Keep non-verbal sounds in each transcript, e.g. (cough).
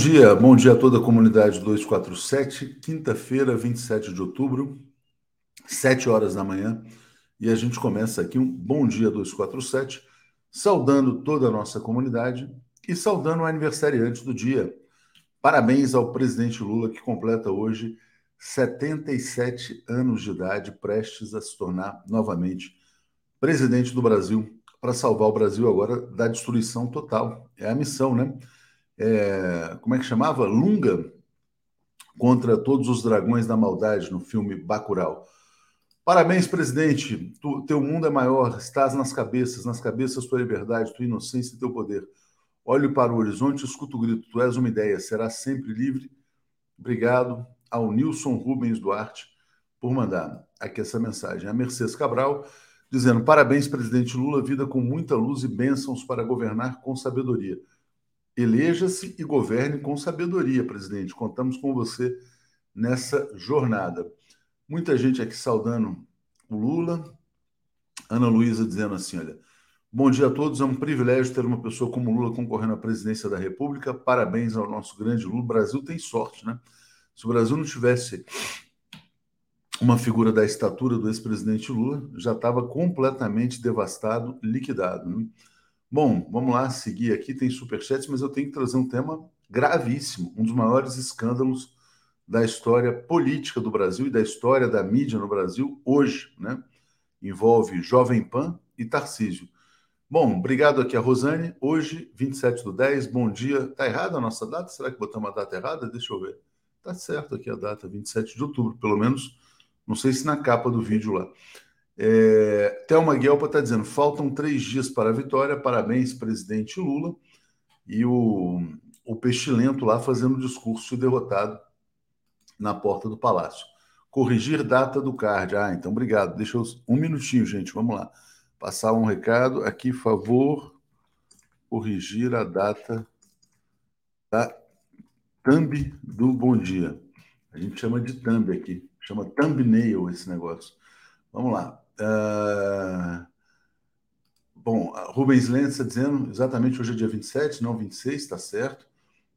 Bom dia, bom dia a toda a comunidade 247, quinta-feira, 27 de outubro, 7 horas da manhã, e a gente começa aqui um Bom Dia 247, saudando toda a nossa comunidade e saudando o aniversariante do dia. Parabéns ao presidente Lula, que completa hoje 77 anos de idade, prestes a se tornar novamente presidente do Brasil, para salvar o Brasil agora da destruição total. É a missão, né? É, como é que chamava? Lunga contra todos os dragões da maldade no filme Bacurau. Parabéns, presidente. Tu, teu mundo é maior, estás nas cabeças, nas cabeças tua liberdade, tua inocência e teu poder. Olho para o horizonte, escuto o grito, tu és uma ideia, serás sempre livre. Obrigado ao Nilson Rubens Duarte por mandar aqui essa mensagem. A Mercedes Cabral dizendo: Parabéns, presidente Lula, vida com muita luz e bênçãos para governar com sabedoria. Eleja-se e governe com sabedoria, presidente. Contamos com você nessa jornada. Muita gente aqui saudando o Lula. Ana Luísa dizendo assim: olha, bom dia a todos. É um privilégio ter uma pessoa como Lula concorrendo à presidência da República. Parabéns ao nosso grande Lula. O Brasil tem sorte, né? Se o Brasil não tivesse uma figura da estatura do ex-presidente Lula, já estava completamente devastado, liquidado. Né? Bom, vamos lá, seguir aqui. Tem superchats, mas eu tenho que trazer um tema gravíssimo, um dos maiores escândalos da história política do Brasil e da história da mídia no Brasil hoje, né? Envolve Jovem Pan e Tarcísio. Bom, obrigado aqui a Rosane. Hoje, 27 do 10, bom dia. Tá errada a nossa data? Será que botamos a data errada? Deixa eu ver. Tá certo aqui a data, 27 de outubro, pelo menos, não sei se na capa do vídeo lá. É, Thelma Guelpa está dizendo: faltam três dias para a vitória, parabéns, presidente Lula. E o, o Pestilento lá fazendo discurso derrotado na porta do palácio. Corrigir data do card. Ah, então obrigado. Deixa eu. Um minutinho, gente, vamos lá. Passar um recado aqui, favor. Corrigir a data da thumb do Bom Dia. A gente chama de thumb aqui. Chama thumbnail esse negócio. Vamos lá. Uh, bom, Rubens Lentz está dizendo exatamente hoje é dia 27, não 26, está certo.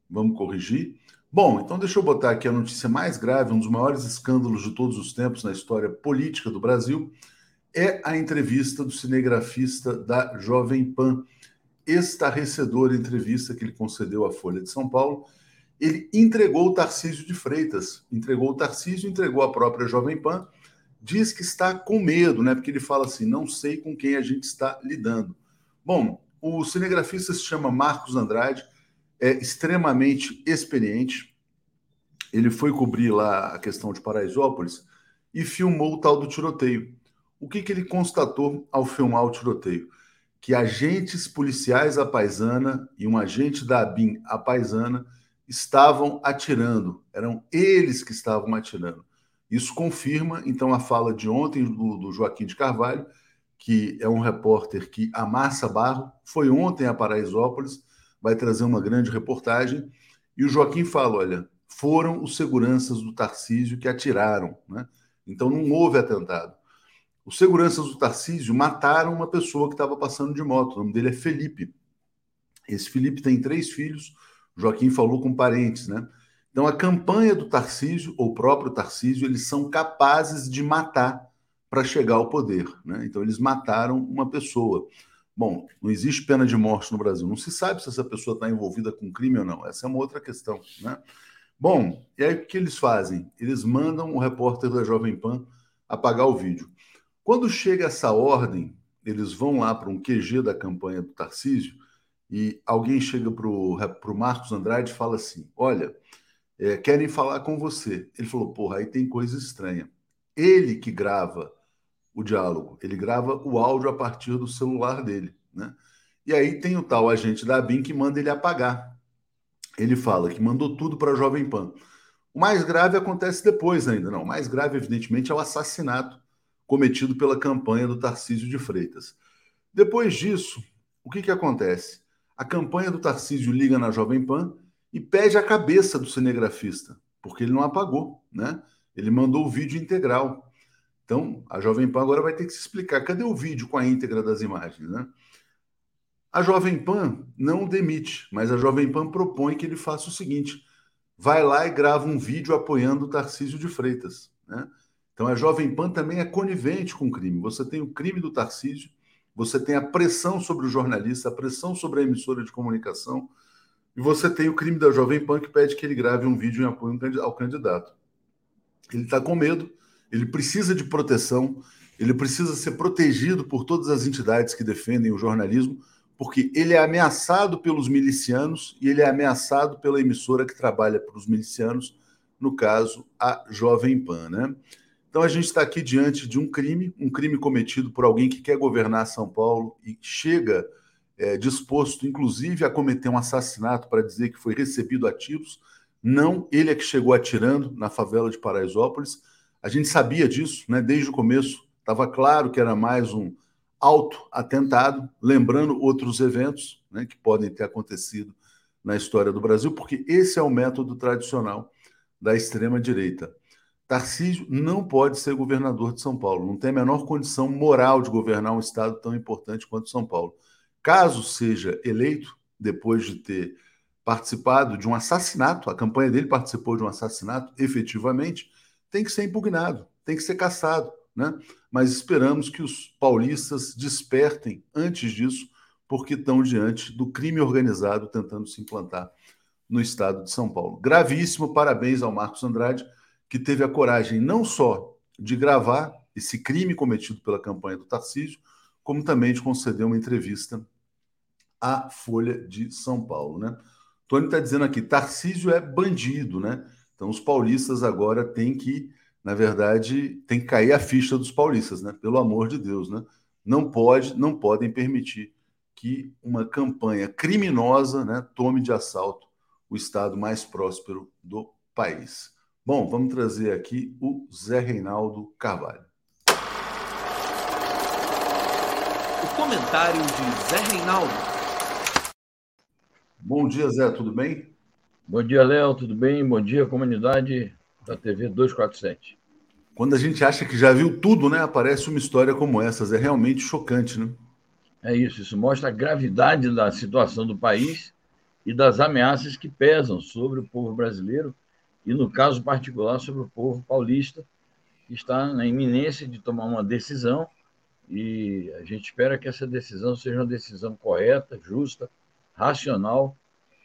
Vamos corrigir. Bom, então deixa eu botar aqui a notícia mais grave, um dos maiores escândalos de todos os tempos na história política do Brasil, é a entrevista do cinegrafista da Jovem Pan. Estarrecedora entrevista que ele concedeu à Folha de São Paulo. Ele entregou o Tarcísio de Freitas, entregou o Tarcísio, entregou a própria Jovem Pan diz que está com medo, né? Porque ele fala assim: não sei com quem a gente está lidando. Bom, o cinegrafista se chama Marcos Andrade, é extremamente experiente. Ele foi cobrir lá a questão de Paraisópolis e filmou o tal do tiroteio. O que, que ele constatou ao filmar o tiroteio? Que agentes policiais à paisana e um agente da ABIN à paisana estavam atirando. Eram eles que estavam atirando. Isso confirma, então, a fala de ontem do, do Joaquim de Carvalho, que é um repórter que amassa barro, foi ontem a Paraisópolis, vai trazer uma grande reportagem, e o Joaquim fala: olha, foram os seguranças do Tarcísio que atiraram, né? Então não houve atentado. Os seguranças do Tarcísio mataram uma pessoa que estava passando de moto. O nome dele é Felipe. Esse Felipe tem três filhos. Joaquim falou com parentes, né? Então, a campanha do Tarcísio, ou o próprio Tarcísio, eles são capazes de matar para chegar ao poder. Né? Então, eles mataram uma pessoa. Bom, não existe pena de morte no Brasil. Não se sabe se essa pessoa está envolvida com crime ou não. Essa é uma outra questão. Né? Bom, e aí o que eles fazem? Eles mandam o repórter da Jovem Pan apagar o vídeo. Quando chega essa ordem, eles vão lá para um QG da campanha do Tarcísio e alguém chega para o Marcos Andrade e fala assim: Olha, é, querem falar com você. Ele falou, porra, aí tem coisa estranha. Ele que grava o diálogo, ele grava o áudio a partir do celular dele, né? E aí tem o tal agente da BIM que manda ele apagar. Ele fala que mandou tudo para a Jovem Pan. O mais grave acontece depois ainda, não. O mais grave, evidentemente, é o assassinato cometido pela campanha do Tarcísio de Freitas. Depois disso, o que, que acontece? A campanha do Tarcísio liga na Jovem Pan e pede a cabeça do cinegrafista, porque ele não apagou, né? Ele mandou o vídeo integral. Então, a Jovem Pan agora vai ter que se explicar. Cadê o vídeo com a íntegra das imagens, né? A Jovem Pan não demite, mas a Jovem Pan propõe que ele faça o seguinte: vai lá e grava um vídeo apoiando o Tarcísio de Freitas. Né? Então a Jovem Pan também é conivente com o crime. Você tem o crime do Tarcísio, você tem a pressão sobre o jornalista, a pressão sobre a emissora de comunicação, e você tem o crime da Jovem Pan que pede que ele grave um vídeo em apoio ao candidato. Ele está com medo, ele precisa de proteção, ele precisa ser protegido por todas as entidades que defendem o jornalismo, porque ele é ameaçado pelos milicianos e ele é ameaçado pela emissora que trabalha para os milicianos, no caso, a Jovem Pan. Né? Então a gente está aqui diante de um crime, um crime cometido por alguém que quer governar São Paulo e chega é, disposto, inclusive, a cometer um assassinato para dizer que foi recebido a tiros. Não, ele é que chegou atirando na favela de Paraisópolis. A gente sabia disso, né? Desde o começo, estava claro que era mais um auto-atentado, lembrando outros eventos né, que podem ter acontecido na história do Brasil, porque esse é o método tradicional da extrema-direita. Tarcísio não pode ser governador de São Paulo, não tem a menor condição moral de governar um estado tão importante quanto São Paulo. Caso seja eleito, depois de ter participado de um assassinato, a campanha dele participou de um assassinato, efetivamente, tem que ser impugnado, tem que ser cassado né? Mas esperamos que os paulistas despertem antes disso, porque estão diante do crime organizado tentando se implantar no estado de São Paulo. Gravíssimo, parabéns ao Marcos Andrade, que teve a coragem não só de gravar esse crime cometido pela campanha do Tarcísio, como também de conceder uma entrevista à Folha de São Paulo, né? Tony está dizendo aqui, Tarcísio é bandido, né? Então os paulistas agora têm que na verdade, tem que cair a ficha dos paulistas, né? Pelo amor de Deus, né? Não pode, não podem permitir que uma campanha criminosa, né, tome de assalto o estado mais próspero do país. Bom, vamos trazer aqui o Zé Reinaldo Carvalho. O comentário de Zé Reinaldo. Bom dia, Zé, tudo bem? Bom dia, Léo, tudo bem? Bom dia, comunidade da TV 247. Quando a gente acha que já viu tudo, né? Aparece uma história como essa. É realmente chocante, né? É isso. Isso mostra a gravidade da situação do país e das ameaças que pesam sobre o povo brasileiro e, no caso particular, sobre o povo paulista, que está na iminência de tomar uma decisão e a gente espera que essa decisão seja uma decisão correta, justa, racional,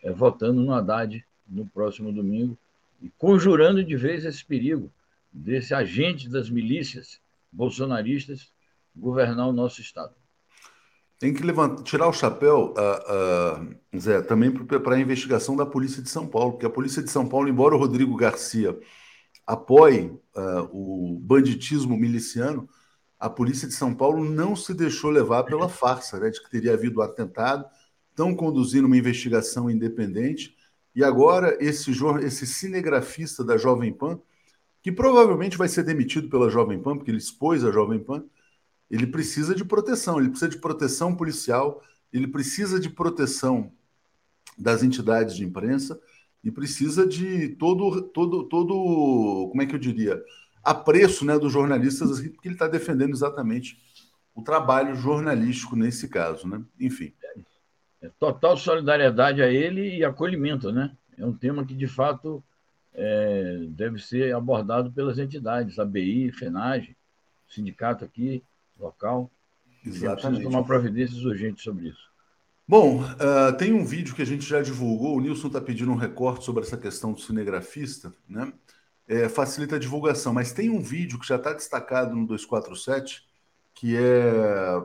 é, votando no Haddad no próximo domingo e conjurando de vez esse perigo desse agente das milícias bolsonaristas governar o nosso Estado. Tem que levantar, tirar o chapéu, uh, uh, Zé, também para a investigação da Polícia de São Paulo, porque a Polícia de São Paulo, embora o Rodrigo Garcia apoie uh, o banditismo miliciano, a Polícia de São Paulo não se deixou levar pela farsa né, de que teria havido um atentado, estão conduzindo uma investigação independente e agora esse, esse cinegrafista da Jovem Pan, que provavelmente vai ser demitido pela Jovem Pan, porque ele expôs a Jovem Pan, ele precisa de proteção, ele precisa de proteção policial, ele precisa de proteção das entidades de imprensa e precisa de todo, todo, todo, como é que eu diria, apreço né, dos jornalistas, porque ele está defendendo exatamente o trabalho jornalístico nesse caso, né? Enfim. É total solidariedade a ele e acolhimento, né? É um tema que, de fato, é, deve ser abordado pelas entidades, a BI, FENAGE, sindicato aqui, local. Exatamente. tomar providências urgentes sobre isso. Bom, uh, tem um vídeo que a gente já divulgou, o Nilson está pedindo um recorte sobre essa questão do cinegrafista, né? É, facilita a divulgação, mas tem um vídeo que já está destacado no 247, que é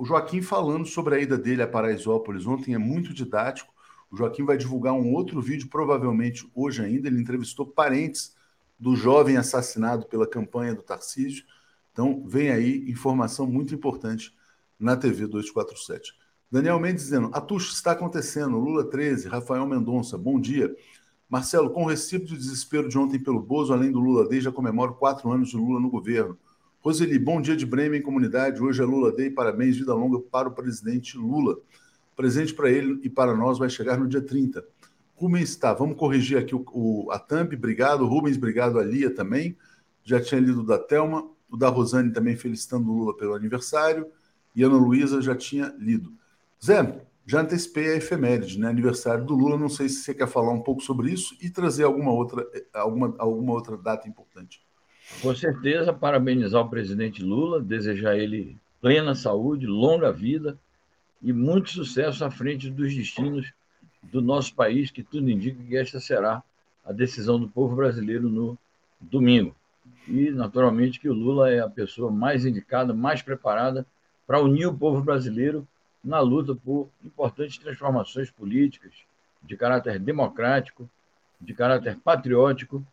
o Joaquim falando sobre a ida dele a Paraisópolis ontem é muito didático. O Joaquim vai divulgar um outro vídeo, provavelmente hoje ainda. Ele entrevistou parentes do jovem assassinado pela campanha do Tarcísio. Então, vem aí informação muito importante na TV 247. Daniel Mendes dizendo: Atucho está acontecendo. Lula 13, Rafael Mendonça, bom dia. Marcelo, com o recibo de desespero de ontem pelo Bozo, além do Lula Day, já comemoro quatro anos de Lula no governo. Roseli, bom dia de Bremen, comunidade. Hoje é Lula Day, parabéns, vida longa para o presidente Lula. Presente para ele e para nós vai chegar no dia 30. Rubens, tá, vamos corrigir aqui o, o, a Thumb, obrigado. Rubens, obrigado a Lia também. Já tinha lido o da Thelma, o da Rosane também felicitando o Lula pelo aniversário. E Ana Luísa já tinha lido. Zé, Já antecipei a efeméride, né? Aniversário do Lula. Não sei se você quer falar um pouco sobre isso e trazer alguma outra, alguma, alguma outra data importante. Com certeza, parabenizar o presidente Lula, desejar ele plena saúde, longa vida e muito sucesso à frente dos destinos do nosso país, que tudo indica que esta será a decisão do povo brasileiro no domingo. E, naturalmente, que o Lula é a pessoa mais indicada, mais preparada para unir o povo brasileiro na luta por importantes transformações políticas de caráter democrático, de caráter patriótico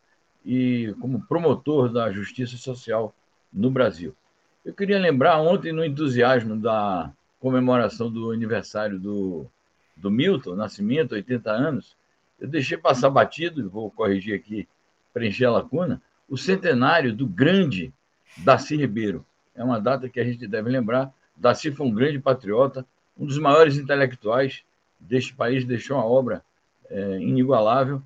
e como promotor da justiça social no Brasil. Eu queria lembrar ontem, no entusiasmo da comemoração do aniversário do, do Milton Nascimento, 80 anos, eu deixei passar batido, vou corrigir aqui, preencher a lacuna, o centenário do grande Darcy Ribeiro. É uma data que a gente deve lembrar. Darcy foi um grande patriota, um dos maiores intelectuais deste país, deixou uma obra é, inigualável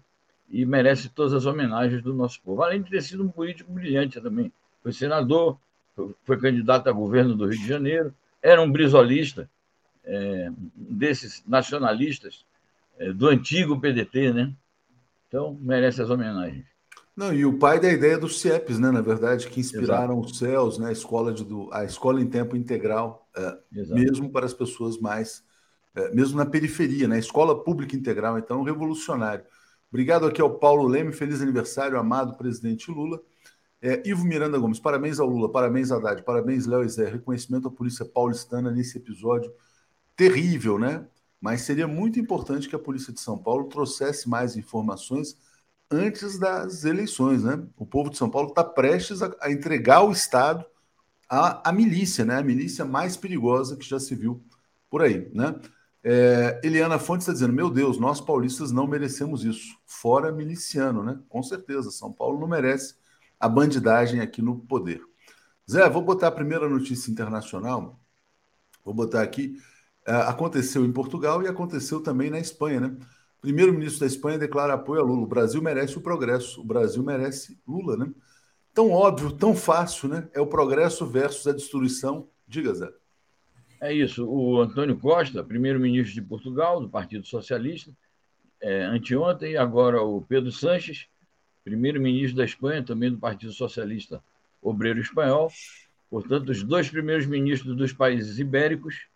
e merece todas as homenagens do nosso povo. Além de ter sido um político brilhante também. Foi senador, foi candidato a governo do Rio de Janeiro, era um brisolista, é, desses nacionalistas é, do antigo PDT, né? Então, merece as homenagens. Não, e o pai da ideia dos CIEPs, né? Na verdade, que inspiraram Exato. os céus, né? A escola, de, a escola em tempo integral, é, mesmo para as pessoas mais, é, mesmo na periferia, né? Escola pública integral, então, revolucionário. Obrigado aqui ao Paulo Leme, feliz aniversário, amado presidente Lula. É, Ivo Miranda Gomes, parabéns ao Lula, parabéns Haddad, parabéns Léo e Zé. Reconhecimento à polícia paulistana nesse episódio terrível, né? Mas seria muito importante que a polícia de São Paulo trouxesse mais informações antes das eleições, né? O povo de São Paulo está prestes a, a, entregar o Estado à, à, milícia, né? A milícia mais perigosa que já se viu por aí, né? É, Eliana Fontes está dizendo: Meu Deus, nós paulistas não merecemos isso. Fora miliciano, né? Com certeza, São Paulo não merece a bandidagem aqui no poder. Zé, vou botar a primeira notícia internacional. Vou botar aqui. É, aconteceu em Portugal e aconteceu também na Espanha, né? Primeiro-ministro da Espanha declara apoio a Lula. O Brasil merece o progresso. O Brasil merece Lula, né? Tão óbvio, tão fácil, né? É o progresso versus a destruição. Diga, Zé. É isso. O Antônio Costa, primeiro-ministro de Portugal, do Partido Socialista, é, anteontem, agora o Pedro Sanches, primeiro-ministro da Espanha, também do Partido Socialista Obreiro Espanhol. Portanto, os dois primeiros ministros dos países ibéricos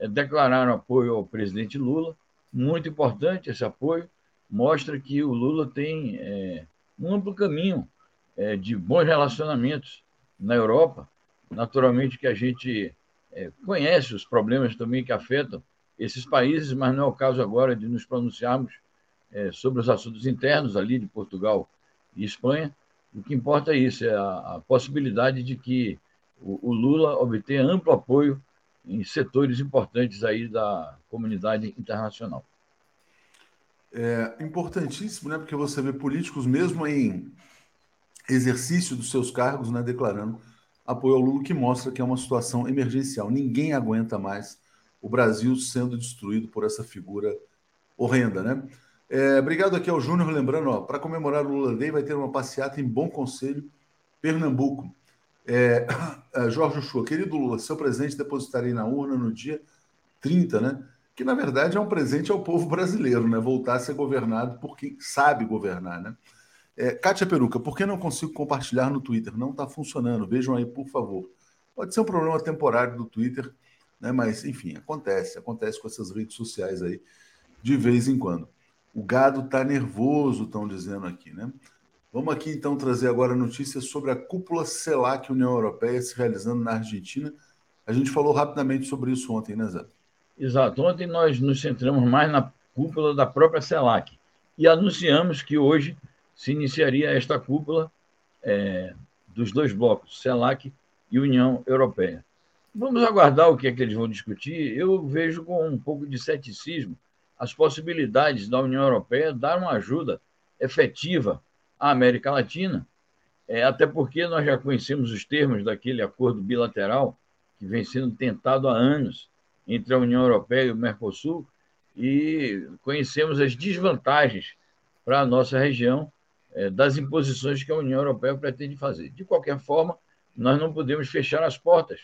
é, declararam apoio ao presidente Lula muito importante esse apoio, mostra que o Lula tem é, um amplo caminho é, de bons relacionamentos na Europa. Naturalmente que a gente é, conhece os problemas também que afetam esses países, mas não é o caso agora de nos pronunciarmos é, sobre os assuntos internos ali de Portugal e Espanha. O que importa é isso, é a, a possibilidade de que o, o Lula obtenha amplo apoio em setores importantes aí da comunidade internacional. É importantíssimo, né? Porque você vê políticos mesmo em exercício dos seus cargos, né, declarando apoio ao Lula, que mostra que é uma situação emergencial. Ninguém aguenta mais o Brasil sendo destruído por essa figura horrenda, né? É, obrigado aqui ao Júnior, lembrando, para comemorar o Lula Day vai ter uma passeata em Bom Conselho, Pernambuco. É, (coughs) é, Jorge Uchoa, querido Lula, seu presente depositarei na urna no dia 30, né? Que na verdade é um presente ao povo brasileiro, né? Voltar a ser governado por quem sabe governar, né? É, Kátia Peruca, por que não consigo compartilhar no Twitter? Não está funcionando, vejam aí, por favor. Pode ser um problema temporário do Twitter, né? Mas, enfim, acontece, acontece com essas redes sociais aí de vez em quando. O gado está nervoso, estão dizendo aqui, né? Vamos aqui então trazer agora notícias sobre a cúpula CELAC União Europeia se realizando na Argentina. A gente falou rapidamente sobre isso ontem, né, Zé? Exato. Ontem nós nos centramos mais na cúpula da própria CELAC e anunciamos que hoje se iniciaria esta cúpula é, dos dois blocos, CELAC e União Europeia. Vamos aguardar o que é que eles vão discutir. Eu vejo com um pouco de ceticismo as possibilidades da União Europeia dar uma ajuda efetiva à América Latina, é, até porque nós já conhecemos os termos daquele acordo bilateral que vem sendo tentado há anos entre a União Europeia e o Mercosul e conhecemos as desvantagens para a nossa região das imposições que a União Europeia pretende fazer. De qualquer forma, nós não podemos fechar as portas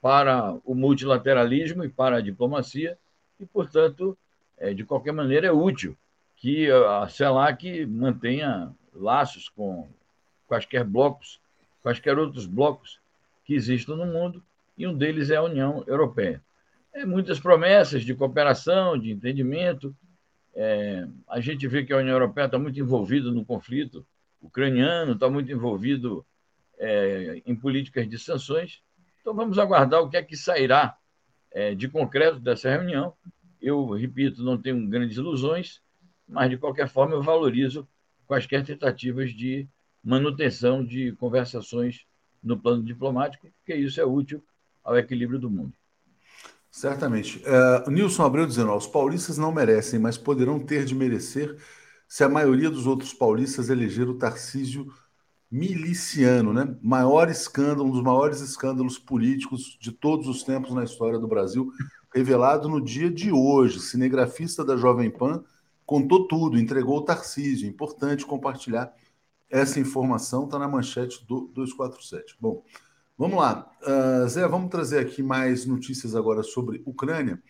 para o multilateralismo e para a diplomacia e, portanto, é, de qualquer maneira, é útil que a CELAC mantenha laços com quaisquer blocos, quaisquer outros blocos que existam no mundo, e um deles é a União Europeia. É, muitas promessas de cooperação, de entendimento. É, a gente vê que a União Europeia está muito envolvida no conflito ucraniano, está muito envolvido é, em políticas de sanções. Então, vamos aguardar o que é que sairá é, de concreto dessa reunião. Eu, repito, não tenho grandes ilusões, mas, de qualquer forma, eu valorizo quaisquer tentativas de manutenção de conversações no plano diplomático, porque isso é útil ao equilíbrio do mundo. Certamente. Uh, Nilson Abreu dizendo: os paulistas não merecem, mas poderão ter de merecer se a maioria dos outros paulistas eleger o Tarcísio miliciano, né? Maior escândalo, um dos maiores escândalos políticos de todos os tempos na história do Brasil, revelado no dia de hoje. Cinegrafista da Jovem Pan contou tudo, entregou o Tarcísio. Importante compartilhar essa informação, está na manchete do 247. Bom, vamos lá. Uh, Zé, vamos trazer aqui mais notícias agora sobre Ucrânia.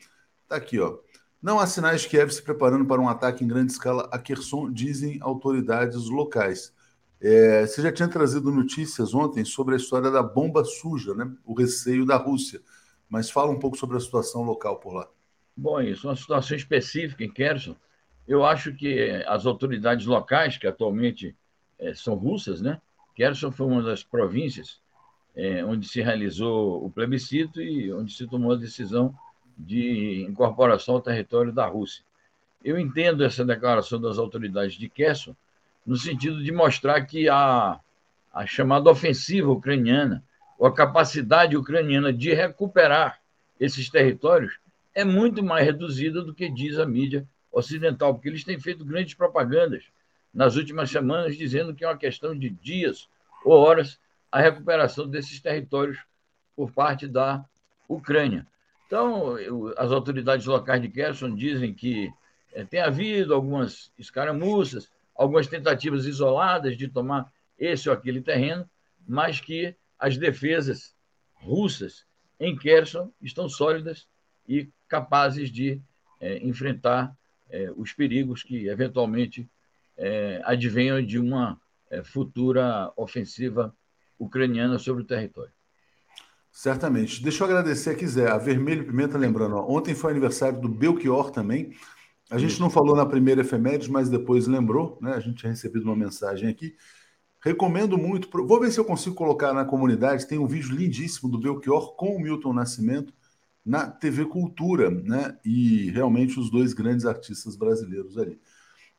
Está aqui, ó. Não há sinais de Kiev se preparando para um ataque em grande escala a Kherson, dizem autoridades locais. É, você já tinha trazido notícias ontem sobre a história da bomba suja, né? o receio da Rússia. Mas fala um pouco sobre a situação local por lá. Bom, isso é uma situação específica em Kherson. Eu acho que as autoridades locais, que atualmente é, são russas, né? Kherson foi uma das províncias é, onde se realizou o plebiscito e onde se tomou a decisão de incorporação ao território da Rússia. Eu entendo essa declaração das autoridades de Kherson no sentido de mostrar que a, a chamada ofensiva ucraniana, ou a capacidade ucraniana de recuperar esses territórios, é muito mais reduzida do que diz a mídia ocidental, porque eles têm feito grandes propagandas nas últimas semanas, dizendo que é uma questão de dias ou horas a recuperação desses territórios por parte da Ucrânia. Então, as autoridades locais de Kherson dizem que é, tem havido algumas escaramuças, algumas tentativas isoladas de tomar esse ou aquele terreno, mas que as defesas russas em Kherson estão sólidas e capazes de é, enfrentar é, os perigos que eventualmente é, advenham de uma futura ofensiva ucraniana sobre o território. Certamente. Deixa eu agradecer aqui, Zé. A Vermelho Pimenta, lembrando, ó, ontem foi aniversário do Belchior também. A gente não falou na primeira efeméride, mas depois lembrou, né? A gente tinha recebido uma mensagem aqui. Recomendo muito. Vou ver se eu consigo colocar na comunidade. Tem um vídeo lindíssimo do Belchior com o Milton Nascimento na TV Cultura, né? E realmente os dois grandes artistas brasileiros ali.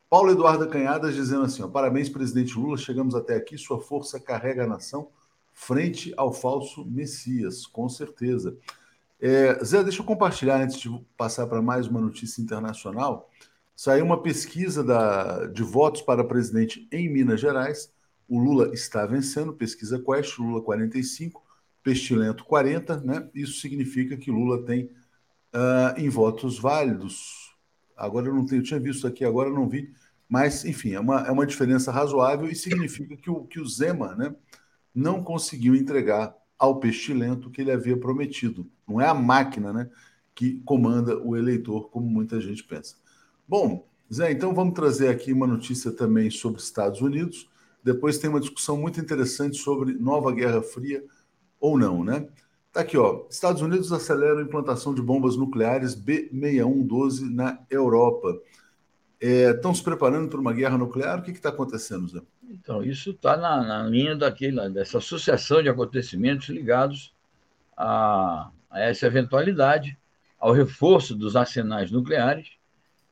Paulo Eduardo Canhadas dizendo assim: ó, parabéns, presidente Lula. Chegamos até aqui. Sua força carrega a nação frente ao falso Messias, com certeza. É, Zé, deixa eu compartilhar antes de passar para mais uma notícia internacional. Saiu uma pesquisa da, de votos para presidente em Minas Gerais. O Lula está vencendo, pesquisa Quest, Lula 45, Pestilento 40, né? Isso significa que Lula tem uh, em votos válidos. Agora eu não tenho, eu tinha visto aqui, agora eu não vi, mas enfim, é uma, é uma diferença razoável e significa que o, que o Zema, né, não conseguiu entregar ao pestilento que ele havia prometido. Não é a máquina né, que comanda o eleitor, como muita gente pensa. Bom, Zé, então vamos trazer aqui uma notícia também sobre Estados Unidos. Depois tem uma discussão muito interessante sobre nova Guerra Fria ou não, né? Tá aqui, ó. Estados Unidos aceleram a implantação de bombas nucleares B6112 na Europa. Estão é, se preparando para uma guerra nuclear? O que está acontecendo, Zé? Então, isso está na, na, linha daquele, dessa sucessão de acontecimentos ligados a, a, essa eventualidade, ao reforço dos arsenais nucleares.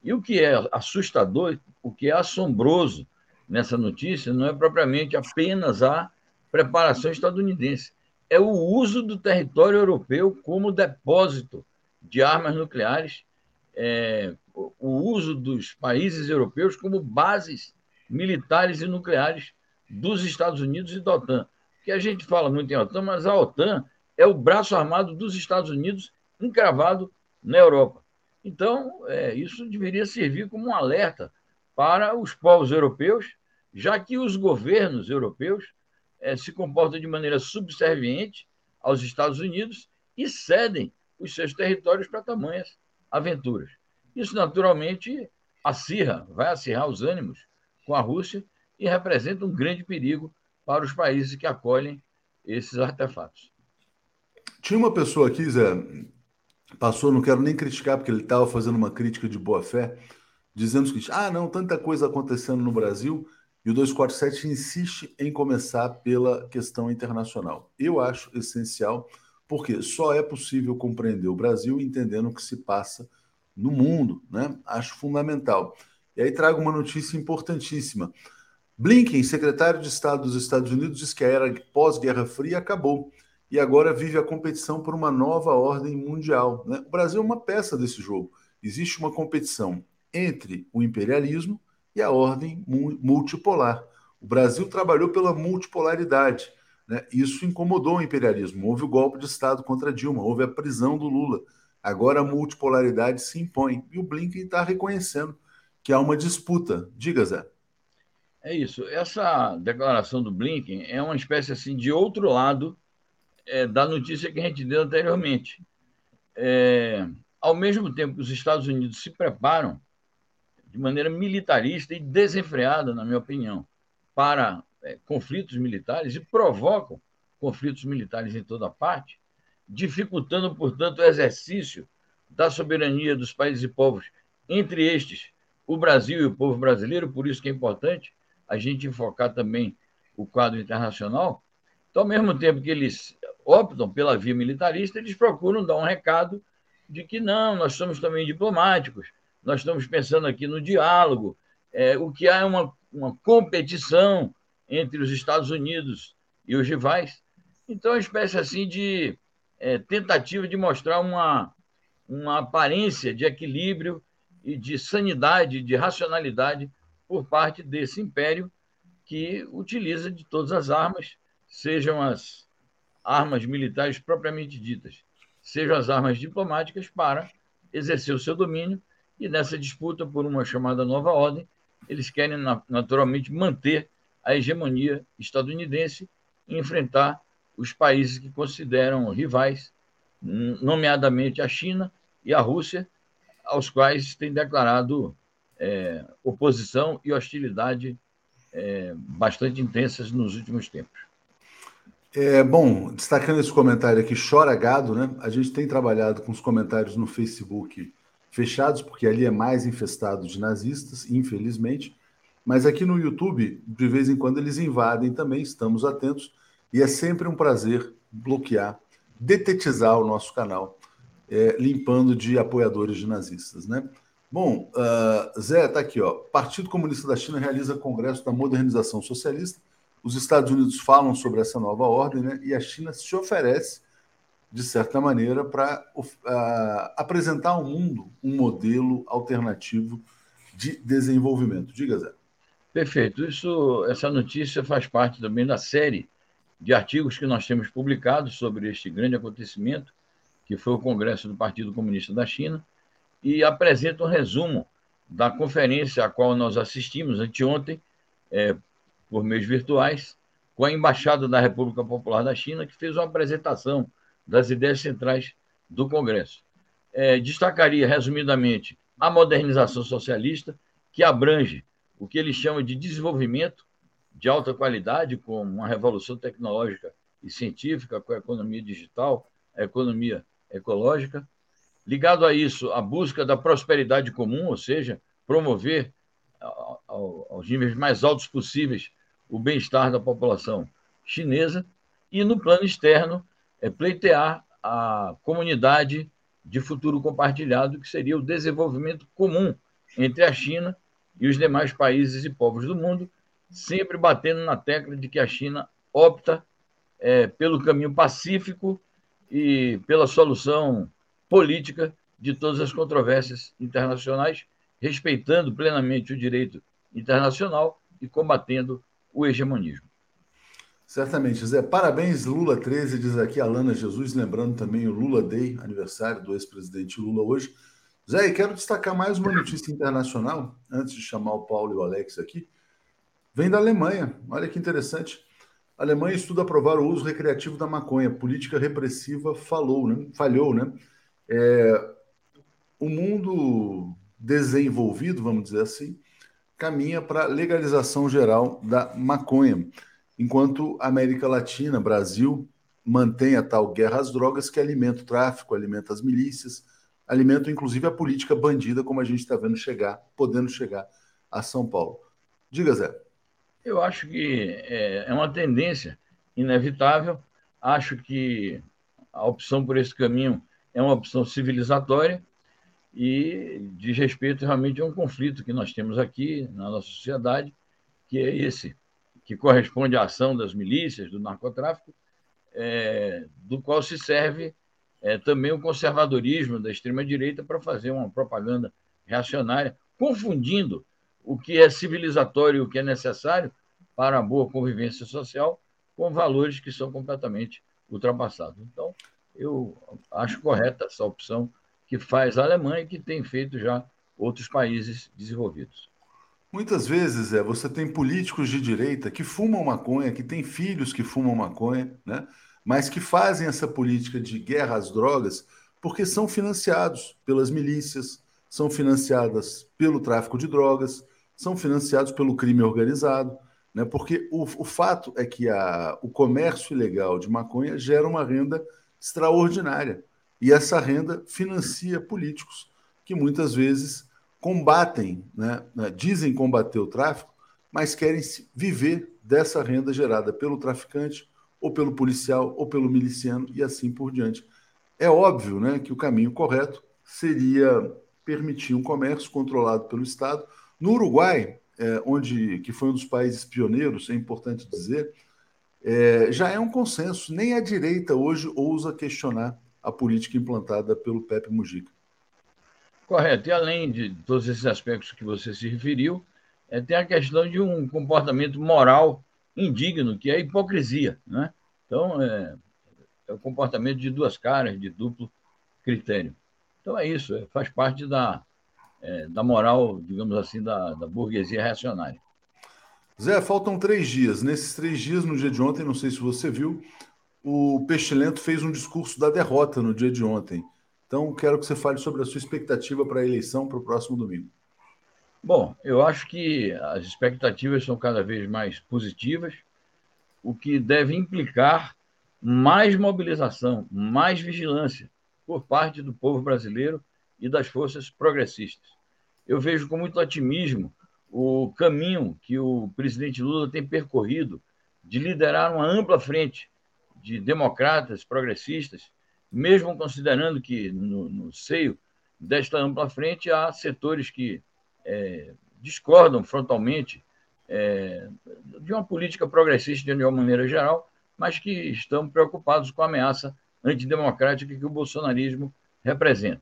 E o que é assustador, o que é assombroso nessa notícia, não é propriamente apenas a preparação estadunidense, é o uso do território europeu como depósito de armas nucleares é, o uso dos países europeus como bases militares e nucleares dos Estados Unidos e da OTAN. Que a gente fala muito em OTAN, mas a OTAN é o braço armado dos Estados Unidos encravado na Europa. Então, é, isso deveria servir como um alerta para os povos europeus, já que os governos europeus é, se comportam de maneira subserviente aos Estados Unidos e cedem os seus territórios para tamanhas aventuras. Isso, naturalmente, acirra, vai acirrar os ânimos com a Rússia e representa um grande perigo para os países que acolhem esses artefatos. Tinha uma pessoa aqui, Zé, passou, não quero nem criticar, porque ele estava fazendo uma crítica de boa fé, dizendo que, ah, não, tanta coisa acontecendo no Brasil, e o 247 insiste em começar pela questão internacional. Eu acho essencial, porque só é possível compreender o Brasil entendendo o que se passa no mundo, né? Acho fundamental. E aí trago uma notícia importantíssima. Blinken, secretário de Estado dos Estados Unidos, diz que a era pós-Guerra Fria acabou e agora vive a competição por uma nova ordem mundial. Né? O Brasil é uma peça desse jogo. Existe uma competição entre o imperialismo e a ordem multipolar. O Brasil trabalhou pela multipolaridade. Né? Isso incomodou o imperialismo. Houve o golpe de Estado contra Dilma, houve a prisão do Lula. Agora a multipolaridade se impõe. E o Blinken está reconhecendo que há uma disputa. Diga, Zé. É isso. Essa declaração do Blinken é uma espécie assim de outro lado é, da notícia que a gente deu anteriormente. É, ao mesmo tempo que os Estados Unidos se preparam de maneira militarista e desenfreada, na minha opinião, para é, conflitos militares e provocam conflitos militares em toda parte, dificultando, portanto, o exercício da soberania dos países e povos, entre estes o Brasil e o povo brasileiro, por isso que é importante a gente enfocar também o quadro internacional. Então, ao mesmo tempo que eles optam pela via militarista, eles procuram dar um recado de que não, nós somos também diplomáticos, nós estamos pensando aqui no diálogo, é, o que há é uma, uma competição entre os Estados Unidos e os rivais. Então, é uma espécie assim de é, tentativa de mostrar uma, uma aparência de equilíbrio e de sanidade, de racionalidade por parte desse império que utiliza de todas as armas, sejam as armas militares propriamente ditas, sejam as armas diplomáticas para exercer o seu domínio e nessa disputa por uma chamada nova ordem, eles querem naturalmente manter a hegemonia estadunidense e enfrentar os países que consideram rivais, nomeadamente a China e a Rússia, aos quais têm declarado é, oposição e hostilidade é, bastante intensas nos últimos tempos. É, bom, destacando esse comentário aqui, chora gado, né? A gente tem trabalhado com os comentários no Facebook fechados, porque ali é mais infestado de nazistas, infelizmente. Mas aqui no YouTube, de vez em quando, eles invadem também, estamos atentos. E é sempre um prazer bloquear, detetizar o nosso canal, é, limpando de apoiadores de nazistas, né? Bom, uh, Zé, tá aqui, ó. Partido Comunista da China realiza Congresso da Modernização Socialista os Estados Unidos falam sobre essa nova ordem, né? E a China se oferece, de certa maneira, para uh, apresentar ao mundo um modelo alternativo de desenvolvimento. Diga, Zé. Perfeito. Isso, essa notícia faz parte também da série de artigos que nós temos publicados sobre este grande acontecimento, que foi o Congresso do Partido Comunista da China, e apresenta um resumo da conferência a qual nós assistimos anteontem, é, por meios virtuais, com a Embaixada da República Popular da China, que fez uma apresentação das ideias centrais do Congresso. É, destacaria, resumidamente, a modernização socialista, que abrange o que ele chama de desenvolvimento de alta qualidade, com uma revolução tecnológica e científica, com a economia digital, a economia ecológica. Ligado a isso, a busca da prosperidade comum, ou seja, promover aos níveis mais altos possíveis o bem-estar da população chinesa e, no plano externo, é pleitear a comunidade de futuro compartilhado, que seria o desenvolvimento comum entre a China e os demais países e povos do mundo, sempre batendo na tecla de que a China opta é, pelo caminho pacífico e pela solução política de todas as controvérsias internacionais, respeitando plenamente o direito internacional e combatendo o hegemonismo. Certamente, Zé. Parabéns, Lula 13, diz aqui Alana Jesus, lembrando também o Lula Day, aniversário do ex-presidente Lula hoje. Zé, e quero destacar mais uma notícia internacional, antes de chamar o Paulo e o Alex aqui. Vem da Alemanha. Olha que interessante. A Alemanha estuda aprovar o uso recreativo da maconha. Política repressiva falou, né? falhou, né? É... o mundo desenvolvido, vamos dizer assim, caminha para a legalização geral da maconha, enquanto a América Latina, Brasil, mantém a tal guerra às drogas que alimenta o tráfico, alimenta as milícias, alimenta inclusive a política bandida, como a gente está vendo chegar, podendo chegar a São Paulo. Diga, Zé. Eu acho que é, é uma tendência inevitável. Acho que a opção por esse caminho é uma opção civilizatória e diz respeito realmente a um conflito que nós temos aqui na nossa sociedade, que é esse, que corresponde à ação das milícias, do narcotráfico, é, do qual se serve é, também o conservadorismo da extrema-direita para fazer uma propaganda reacionária, confundindo o que é civilizatório e o que é necessário para a boa convivência social com valores que são completamente ultrapassados. Então, eu acho correta essa opção que faz a Alemanha e que tem feito já outros países desenvolvidos. Muitas vezes é, você tem políticos de direita que fumam maconha, que têm filhos que fumam maconha, né? mas que fazem essa política de guerra às drogas porque são financiados pelas milícias, são financiadas pelo tráfico de drogas, são financiados pelo crime organizado, né? porque o, o fato é que a, o comércio ilegal de maconha gera uma renda extraordinária. E essa renda financia políticos que muitas vezes combatem, né, né dizem combater o tráfico, mas querem viver dessa renda gerada pelo traficante, ou pelo policial, ou pelo miliciano, e assim por diante. É óbvio né, que o caminho correto seria permitir um comércio controlado pelo Estado, no Uruguai, é, onde que foi um dos países pioneiros, é importante dizer, é, já é um consenso. Nem a direita hoje ousa questionar a política implantada pelo Pepe Mujica. Correto. E além de todos esses aspectos que você se referiu, é, tem a questão de um comportamento moral indigno, que é a hipocrisia. Né? Então, é, é o comportamento de duas caras, de duplo critério. Então, é isso, é, faz parte da, é, da moral, digamos assim, da, da burguesia reacionária. Zé, faltam três dias. Nesses três dias, no dia de ontem, não sei se você viu, o Pestilento fez um discurso da derrota no dia de ontem. Então, quero que você fale sobre a sua expectativa para a eleição para o próximo domingo. Bom, eu acho que as expectativas são cada vez mais positivas, o que deve implicar mais mobilização, mais vigilância por parte do povo brasileiro e das forças progressistas. Eu vejo com muito otimismo o caminho que o presidente Lula tem percorrido de liderar uma ampla frente de democratas progressistas, mesmo considerando que no, no seio desta ampla frente há setores que é, discordam frontalmente é, de uma política progressista de uma maneira geral, mas que estão preocupados com a ameaça antidemocrática que o bolsonarismo representa.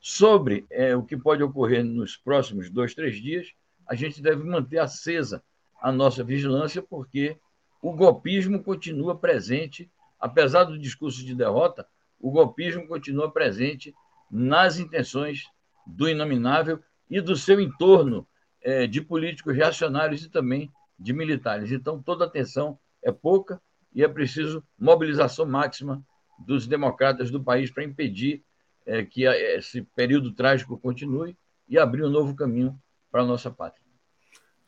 Sobre é, o que pode ocorrer nos próximos dois, três dias, a gente deve manter acesa a nossa vigilância, porque o golpismo continua presente, apesar do discurso de derrota, o golpismo continua presente nas intenções do inominável e do seu entorno é, de políticos reacionários e também de militares. Então, toda atenção é pouca e é preciso mobilização máxima dos democratas do país para impedir é, que esse período trágico continue e abrir um novo caminho para a nossa pátria.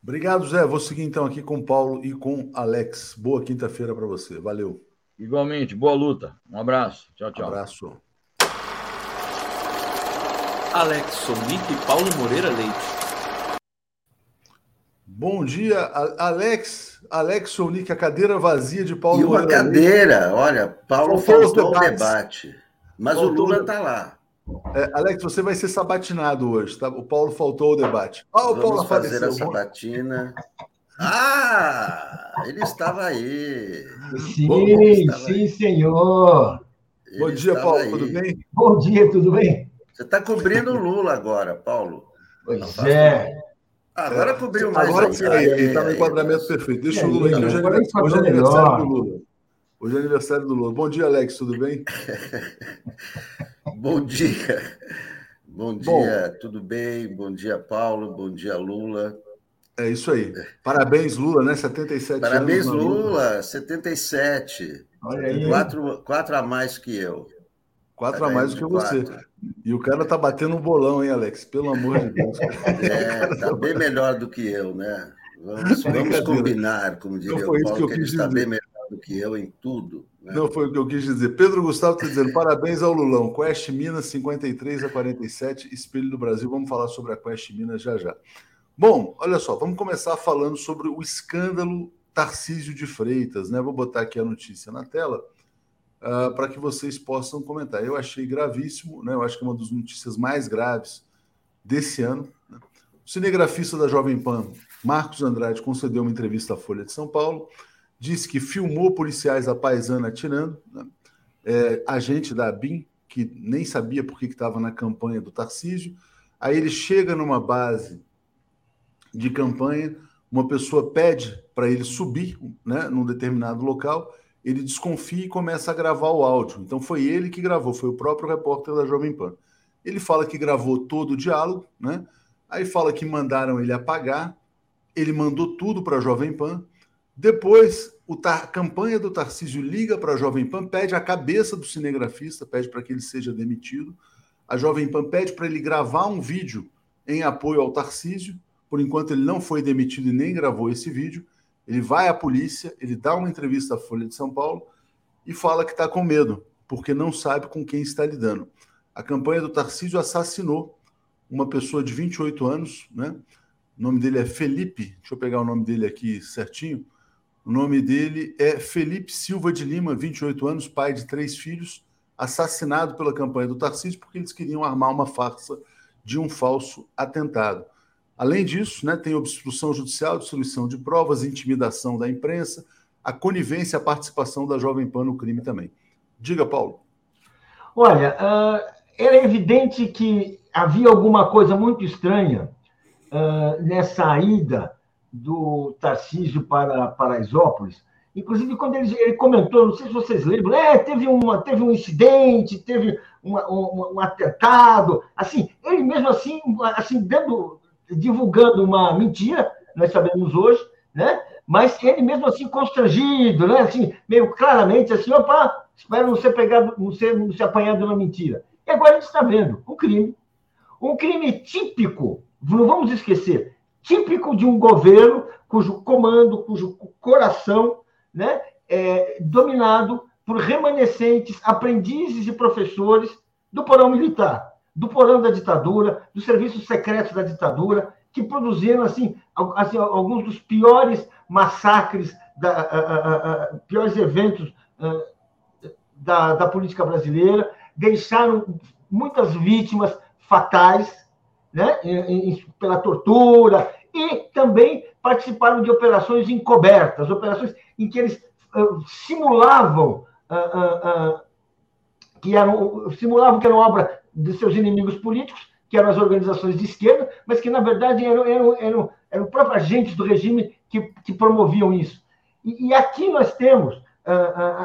Obrigado, Zé. Vou seguir então aqui com o Paulo e com Alex. Boa quinta-feira para você. Valeu. Igualmente, boa luta. Um abraço. Tchau, tchau. Um abraço. Alex Sonic e Paulo Moreira Leite. Bom dia, Alex. Alex Sonic, a cadeira vazia de Paulo e uma Moreira cadeira, Leite. olha, Paulo faltou o debate. Mas faltou o Lula está lá. É, Alex, você vai ser sabatinado hoje, tá? O Paulo faltou o debate. Ah, o Vamos Paulo fazer a sabatina. Ah, ele estava aí. Sim, Bom, estava sim, aí. senhor. Ele Bom dia, Paulo, aí. tudo bem? Bom dia, tudo bem? Você está cobrindo o Lula agora, Paulo. Pois é. Agora cobriu mais. Agora sim, ele está no enquadramento perfeito. Deixa o Lula aqui. Hoje, é, hoje é aniversário do Lula. Hoje é aniversário do Lula. Bom dia, Alex, tudo bem? (laughs) Bom dia. Bom dia, Bom, tudo bem? Bom dia, Paulo. Bom dia, Lula. É isso aí. Parabéns, Lula, né? 77 Parabéns, anos. Parabéns, Lula, 77. Olha aí. Quatro, quatro a mais que eu. Quatro a mais do que você. E o cara tá batendo um bolão, hein, Alex? Pelo amor de Deus. (laughs) É, tá bem melhor do que eu, né? Vamos, vamos combinar, como diria o Paulo, que, que ele está bem melhor do que eu em tudo. Né? Não foi o que eu quis dizer. Pedro Gustavo está dizendo: parabéns ao Lulão. Quest Minas 53 a 47, Espelho do Brasil. Vamos falar sobre a Quest Minas já já. Bom, olha só, vamos começar falando sobre o escândalo Tarcísio de Freitas, né? Vou botar aqui a notícia na tela uh, para que vocês possam comentar. Eu achei gravíssimo, né? Eu acho que é uma das notícias mais graves desse ano. Né? O cinegrafista da Jovem Pan, Marcos Andrade, concedeu uma entrevista à Folha de São Paulo disse que filmou policiais a paisana atirando, né? é, agente da ABIN, que nem sabia por que estava na campanha do Tarcísio. Aí ele chega numa base de campanha, uma pessoa pede para ele subir né, num determinado local, ele desconfia e começa a gravar o áudio. Então foi ele que gravou, foi o próprio repórter da Jovem Pan. Ele fala que gravou todo o diálogo, né? Aí fala que mandaram ele apagar, ele mandou tudo para a Jovem Pan, depois, a campanha do Tarcísio liga para a Jovem Pan, pede a cabeça do cinegrafista, pede para que ele seja demitido. A Jovem Pan pede para ele gravar um vídeo em apoio ao Tarcísio. Por enquanto, ele não foi demitido e nem gravou esse vídeo. Ele vai à polícia, ele dá uma entrevista à Folha de São Paulo e fala que está com medo, porque não sabe com quem está lidando. A campanha do Tarcísio assassinou uma pessoa de 28 anos, né? O nome dele é Felipe, deixa eu pegar o nome dele aqui certinho. O nome dele é Felipe Silva de Lima, 28 anos, pai de três filhos, assassinado pela campanha do Tarcísio porque eles queriam armar uma farsa de um falso atentado. Além disso, né, tem obstrução judicial, destruição de provas, intimidação da imprensa, a conivência, a participação da Jovem Pan no crime também. Diga, Paulo. Olha, uh, era evidente que havia alguma coisa muito estranha uh, nessa ida do Tarcísio para Paraisópolis. Inclusive, quando ele, ele, comentou, não sei se vocês lembram, é, teve, uma, teve um incidente, teve uma, um, um, atentado, assim, ele mesmo assim, assim dando, divulgando uma mentira, nós sabemos hoje, né? mas ele mesmo assim constrangido, né? assim, meio claramente assim, opa, espero não ser pegado, não ser, não ser apanhado na mentira. E agora a gente está vendo um crime, um crime típico, não vamos esquecer, típico de um governo cujo comando, cujo coração né, é dominado por remanescentes, aprendizes e professores do porão militar, do porão da ditadura, dos serviços secretos da ditadura, que produziram assim, assim alguns dos piores massacres, da, a, a, a, piores eventos da, da política brasileira, deixaram muitas vítimas fatais, né, pela tortura, e também participaram de operações encobertas, operações em que eles uh, simulavam uh, uh, que eram simulavam que eram obra de seus inimigos políticos, que eram as organizações de esquerda, mas que na verdade eram, eram, eram, eram próprios agentes do regime que, que promoviam isso. E, e aqui nós temos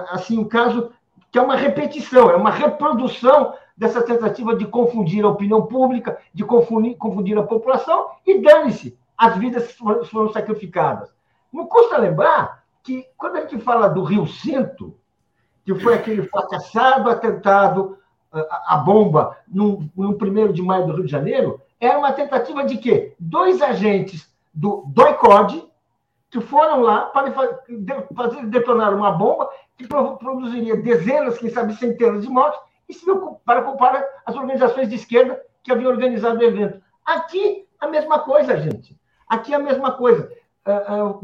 assim um caso que é uma repetição, é uma reprodução dessa tentativa de confundir a opinião pública, de confundir, confundir a população, e dane-se, as vidas foram sacrificadas. Não custa lembrar que, quando a gente fala do Rio Cinto, que foi aquele fracassado atentado a bomba no, no 1 de maio do Rio de Janeiro, era uma tentativa de quê? Dois agentes do DOICOD, que foram lá para fazer detonar uma bomba que produziria dezenas, quem sabe centenas de mortes, e se para culpar as organizações de esquerda que haviam organizado o evento. Aqui, a mesma coisa, gente. Aqui é a mesma coisa.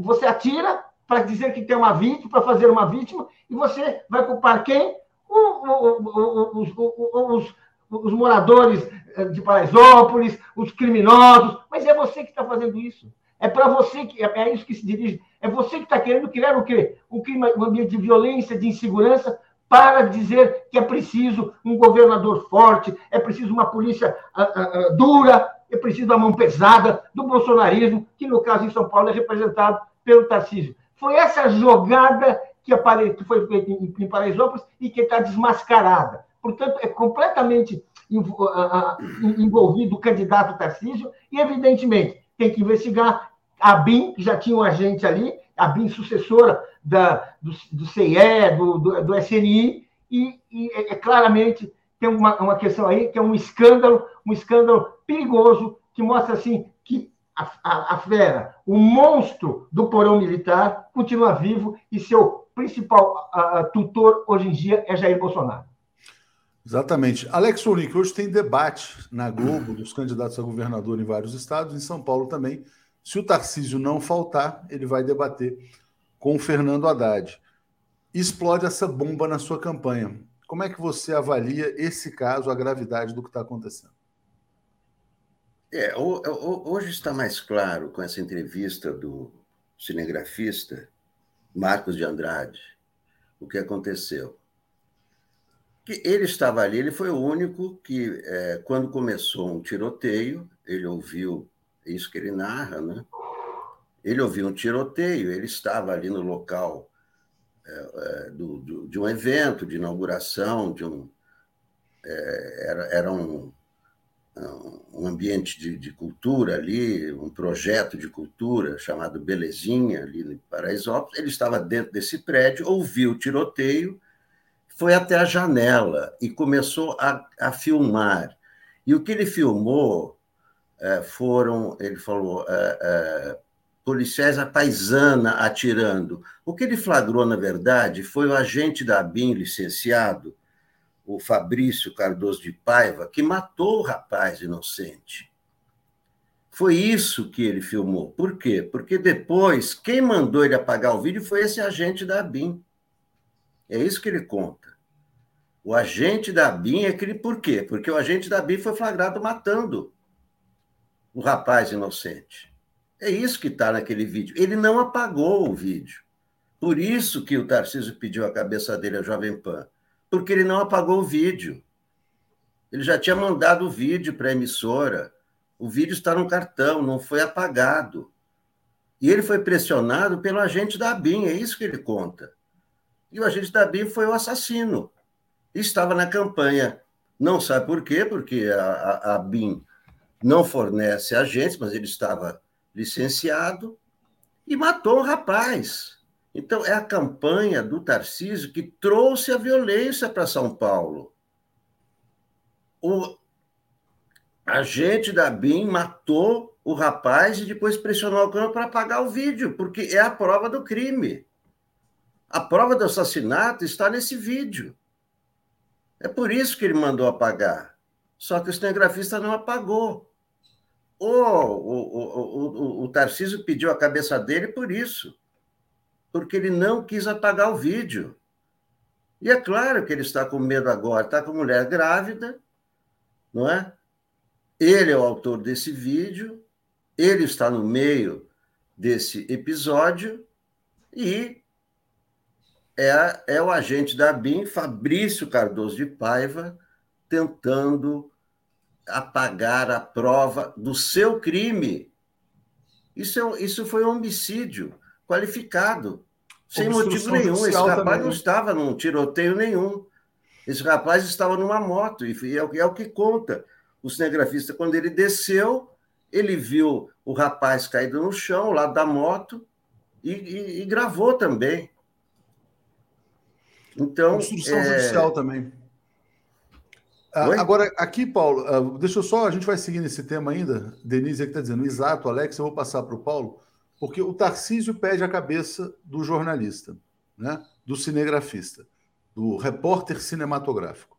Você atira para dizer que tem uma vítima, para fazer uma vítima, e você vai culpar quem? Os, os, os moradores eh, de Paraisópolis, os criminosos, mas é você que está fazendo isso. É para você que é, é isso que se dirige. É você que está querendo criar o quê? Um clima, um ambiente de violência, de insegurança, para dizer que é preciso um governador forte, é preciso uma polícia uh, uh, dura, é preciso a mão pesada do bolsonarismo, que no caso em São Paulo é representado pelo Tarcísio. Foi essa jogada que, apare... que foi feita em, em Paraisópolis e que está desmascarada. Portanto, é completamente envolvido o candidato Tarcísio e, evidentemente, tem que investigar a BIM, que já tinha um agente ali, a BIM sucessora da, do, do CIE, do, do, do SNI, e, e é, é claramente tem uma, uma questão aí que é um escândalo, um escândalo perigoso, que mostra assim que a, a, a fera, o monstro do porão militar, continua vivo e seu principal a, tutor hoje em dia é Jair Bolsonaro. Exatamente. Alex Onik, hoje tem debate na Globo dos candidatos a governador em vários estados, em São Paulo também. Se o Tarcísio não faltar, ele vai debater com o Fernando Haddad. Explode essa bomba na sua campanha. Como é que você avalia esse caso, a gravidade do que está acontecendo? É, hoje está mais claro com essa entrevista do cinegrafista Marcos de Andrade o que aconteceu. Que ele estava ali, ele foi o único que, é, quando começou um tiroteio, ele ouviu isso que ele narra, né? Ele ouviu um tiroteio, ele estava ali no local é, é, do, do, de um evento, de inauguração, de um. É, era, era um, um ambiente de, de, cultura ali, um projeto de cultura chamado Belezinha, ali no Paraisópolis. Ele estava dentro desse prédio, ouviu o tiroteio, foi até a janela e começou a, a filmar. E o que ele filmou é, foram, ele falou, é, é, policiais à paisana atirando. O que ele flagrou, na verdade, foi o agente da BIM licenciado, o Fabrício Cardoso de Paiva, que matou o rapaz inocente. Foi isso que ele filmou. Por quê? Porque depois, quem mandou ele apagar o vídeo foi esse agente da BIM. É isso que ele conta. O agente da BIM é aquele por quê? Porque o agente da BIM foi flagrado matando o rapaz inocente. É isso que está naquele vídeo. Ele não apagou o vídeo. Por isso que o Tarcísio pediu a cabeça dele a Jovem Pan. Porque ele não apagou o vídeo. Ele já tinha mandado o vídeo para a emissora. O vídeo está no cartão, não foi apagado. E ele foi pressionado pelo agente da BIM, é isso que ele conta. E o agente da BIM foi o assassino. estava na campanha. Não sabe por quê, porque a, a, a BIM não fornece agentes, mas ele estava licenciado, e matou o rapaz. Então, é a campanha do Tarcísio que trouxe a violência para São Paulo. O agente da BIM matou o rapaz e depois pressionou o câmera para apagar o vídeo, porque é a prova do crime. A prova do assassinato está nesse vídeo. É por isso que ele mandou apagar. Só que o cinegrafista não apagou. O, o, o, o, o Tarcísio pediu a cabeça dele por isso, porque ele não quis apagar o vídeo. E é claro que ele está com medo agora, está com mulher grávida, não é? Ele é o autor desse vídeo, ele está no meio desse episódio e é, é o agente da BIM, Fabrício Cardoso de Paiva, tentando apagar a prova do seu crime. Isso, é, isso foi um homicídio qualificado, sem motivo nenhum. Esse rapaz também. não né? estava num tiroteio nenhum. Esse rapaz estava numa moto, e é, é o que conta. O cinegrafista, quando ele desceu, ele viu o rapaz caído no chão, lado da moto, e, e, e gravou também. Então. Construção é... judicial também. Ah, agora, aqui, Paulo, ah, deixa eu só, a gente vai seguir nesse tema ainda. Denise aqui está dizendo, exato, Alex, eu vou passar para o Paulo, porque o Tarcísio pede a cabeça do jornalista, né? do cinegrafista, do repórter cinematográfico.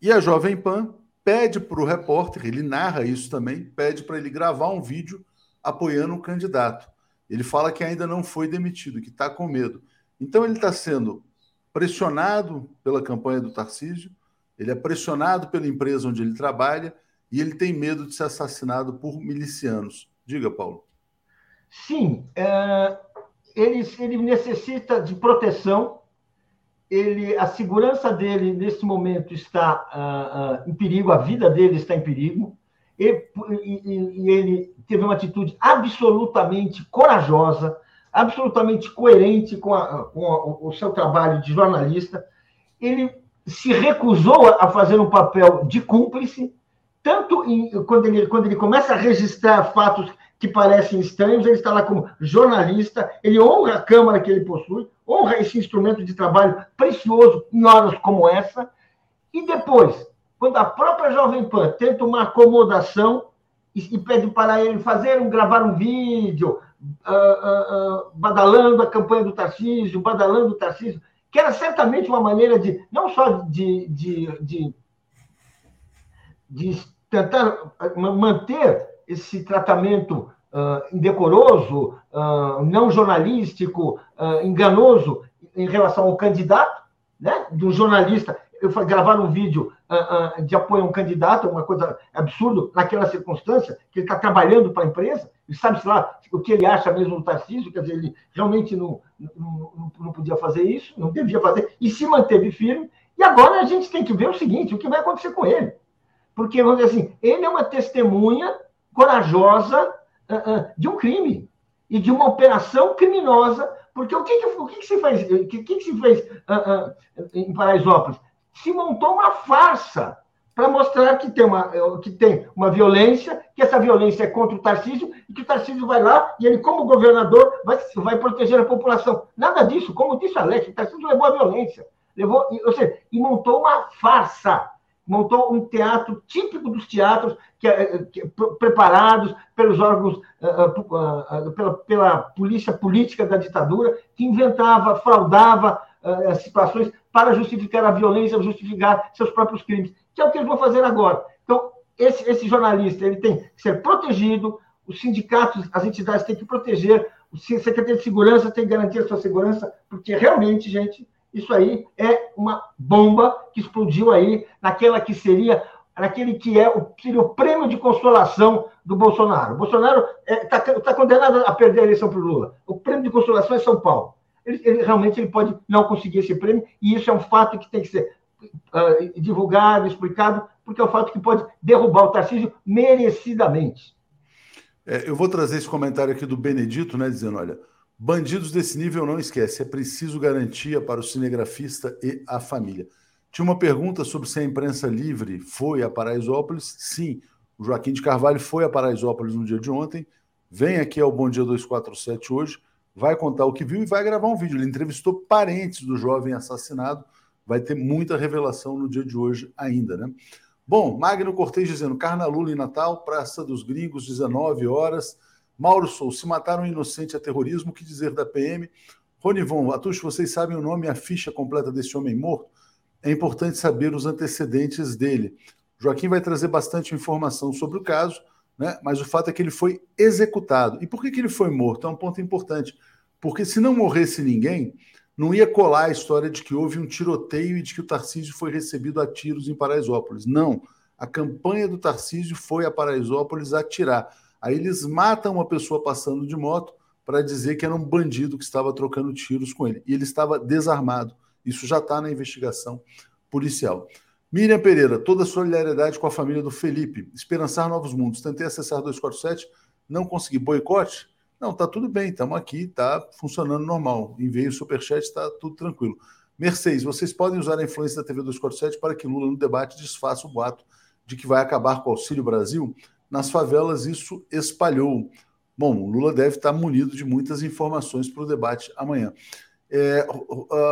E a Jovem Pan pede para o repórter, ele narra isso também, pede para ele gravar um vídeo apoiando o candidato. Ele fala que ainda não foi demitido, que está com medo. Então ele está sendo pressionado pela campanha do Tarcísio, ele é pressionado pela empresa onde ele trabalha e ele tem medo de ser assassinado por milicianos. Diga, Paulo. Sim, é, ele, ele necessita de proteção. Ele, a segurança dele nesse momento está uh, uh, em perigo, a vida dele está em perigo. E, e, e ele teve uma atitude absolutamente corajosa, absolutamente coerente com, a, com a, o seu trabalho de jornalista. Ele se recusou a fazer um papel de cúmplice, tanto em, quando, ele, quando ele começa a registrar fatos que parecem estranhos, ele está lá como jornalista, ele honra a Câmara que ele possui, honra esse instrumento de trabalho precioso em horas como essa, e depois, quando a própria Jovem Pan tenta uma acomodação e, e pede para ele fazer um, gravar um vídeo, uh, uh, uh, badalando a campanha do Tarcísio, badalando o Tarcísio, que era certamente uma maneira de, não só de, de, de, de tentar manter esse tratamento indecoroso, não jornalístico, enganoso em relação ao candidato, né, do jornalista eu gravar um vídeo uh, uh, de apoio a um candidato, uma coisa absurda naquela circunstância, que ele está trabalhando para a empresa, e sabe-se lá o que ele acha mesmo do Tarcísio, quer dizer, ele realmente não, não, não podia fazer isso, não devia fazer, e se manteve firme. E agora a gente tem que ver o seguinte: o que vai acontecer com ele? Porque, vamos dizer assim, ele é uma testemunha corajosa uh, de um crime e de uma operação criminosa porque o que, que, o que, que se fez, o que, que se fez uh, uh, em Paraisópolis? se montou uma farsa para mostrar que tem, uma, que tem uma violência, que essa violência é contra o Tarcísio, e que o Tarcísio vai lá e ele, como governador, vai, vai proteger a população. Nada disso, como disse Alex, o Tarcísio levou a violência. Levou, ou seja, e montou uma farsa, montou um teatro típico dos teatros que, eh, que, preparados pelos órgãos, uh, uh, uh, pela, pela polícia política da ditadura, que inventava, fraudava situações para justificar a violência, justificar seus próprios crimes, que é o que eles vão fazer agora. Então, esse, esse jornalista ele tem que ser protegido, os sindicatos, as entidades têm que proteger, o secretário de segurança tem que garantir a sua segurança, porque realmente, gente, isso aí é uma bomba que explodiu aí naquela que seria naquele que é o, seria o prêmio de consolação do Bolsonaro. O Bolsonaro está é, tá, tá condenado a perder a eleição para o Lula. O prêmio de consolação é São Paulo ele, ele, realmente ele pode não conseguir esse prêmio, e isso é um fato que tem que ser uh, divulgado, explicado, porque é um fato que pode derrubar o Tarcísio merecidamente. É, eu vou trazer esse comentário aqui do Benedito, né, dizendo: olha, bandidos desse nível não esquece, é preciso garantia para o cinegrafista e a família. Tinha uma pergunta sobre se a imprensa livre foi a Paraisópolis. Sim, o Joaquim de Carvalho foi a Paraisópolis no dia de ontem. Vem aqui ao Bom Dia 247 hoje vai contar o que viu e vai gravar um vídeo. Ele entrevistou parentes do jovem assassinado. Vai ter muita revelação no dia de hoje ainda, né? Bom, Magno Cortez dizendo: Carnalulo em Natal, Praça dos Gringos, 19 horas. Mauro Sou, se mataram um inocente a terrorismo, o que dizer da PM? Ronivon, Atucho, vocês sabem o nome e a ficha completa desse homem morto? É importante saber os antecedentes dele. Joaquim vai trazer bastante informação sobre o caso né? mas o fato é que ele foi executado. E por que, que ele foi morto? É um ponto importante. Porque se não morresse ninguém, não ia colar a história de que houve um tiroteio e de que o Tarcísio foi recebido a tiros em Paraisópolis. Não. A campanha do Tarcísio foi a Paraisópolis atirar. Aí eles matam uma pessoa passando de moto para dizer que era um bandido que estava trocando tiros com ele. E ele estava desarmado. Isso já está na investigação policial. Miriam Pereira, toda solidariedade com a família do Felipe. Esperançar novos mundos. Tentei acessar 247, não consegui. Boicote? Não, tá tudo bem, estamos aqui, tá funcionando normal. Enviei o superchat, está tudo tranquilo. Mercedes, vocês podem usar a influência da TV 247 para que Lula no debate desfaça o boato de que vai acabar com o Auxílio Brasil? Nas favelas isso espalhou. Bom, Lula deve estar munido de muitas informações para o debate amanhã. É,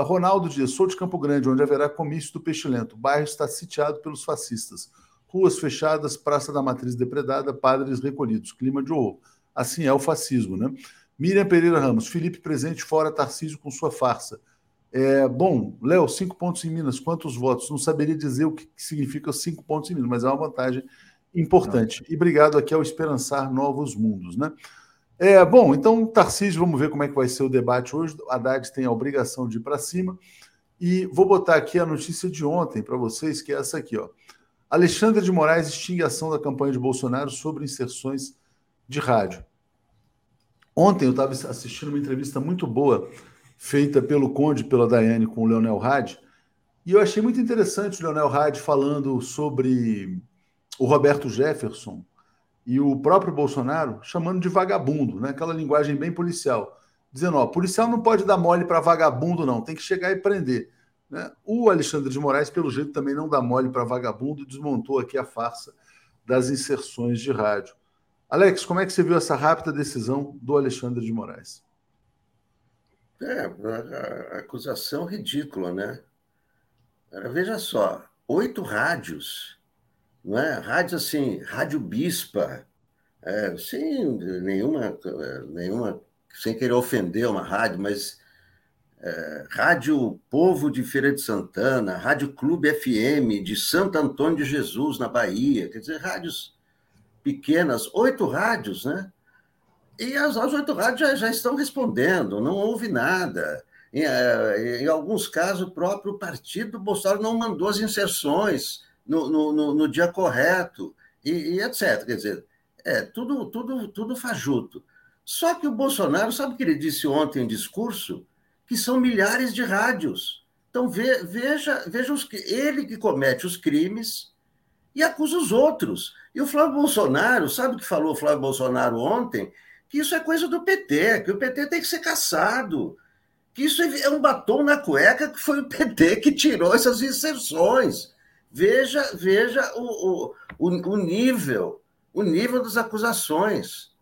Ronaldo Dias, sou de Campo Grande, onde haverá comício do Peixe Lento. O bairro está sitiado pelos fascistas. Ruas fechadas, Praça da Matriz depredada, padres recolhidos. Clima de horror. Assim é o fascismo, né? Miriam Pereira Ramos, Felipe presente fora Tarcísio com sua farsa. É, bom, Léo, cinco pontos em Minas, quantos votos? Não saberia dizer o que significa cinco pontos em Minas, mas é uma vantagem importante. E obrigado aqui ao Esperançar Novos Mundos, né? É, bom, então, Tarcísio, vamos ver como é que vai ser o debate hoje. A Haddad tem a obrigação de ir para cima. E vou botar aqui a notícia de ontem para vocês, que é essa aqui, ó. Alexandre de Moraes extingue a ação da campanha de Bolsonaro sobre inserções de rádio. Ontem eu estava assistindo uma entrevista muito boa feita pelo Conde, pela Daiane, com o Leonel Hadi, e eu achei muito interessante o Leonel Hadi falando sobre o Roberto Jefferson, e o próprio Bolsonaro chamando de vagabundo, né? aquela linguagem bem policial, dizendo: ó, policial não pode dar mole para vagabundo, não, tem que chegar e prender. Né? O Alexandre de Moraes, pelo jeito, também não dá mole para vagabundo, desmontou aqui a farsa das inserções de rádio. Alex, como é que você viu essa rápida decisão do Alexandre de Moraes? É, a, acusação ridícula, né? Veja só, oito rádios não é? Rádios assim, Rádio Bispa, é, sem nenhuma, nenhuma, sem querer ofender uma rádio, mas é, Rádio Povo de Feira de Santana, Rádio Clube FM de Santo Antônio de Jesus, na Bahia, quer dizer, rádios pequenas, oito rádios, né? E as, as oito rádios já, já estão respondendo, não houve nada. Em, é, em, alguns casos, o próprio partido Bolsonaro não mandou as inserções no, no, no, no dia correto, e, e, etc. Quer dizer, é tudo, tudo, tudo fajuto. Só que o Bolsonaro, sabe o que ele disse ontem em discurso? Que são milhares de rádios. Então, ve, veja, veja os, ele que comete os crimes e acusa os outros. E o Flávio Bolsonaro, sabe o que falou o Flávio Bolsonaro ontem? Que isso é coisa do PT, que o PT tem que ser caçado que isso é um batom na cueca que foi o PT que tirou essas inserções. Veja, veja o, o, o nível, o nível das acusações.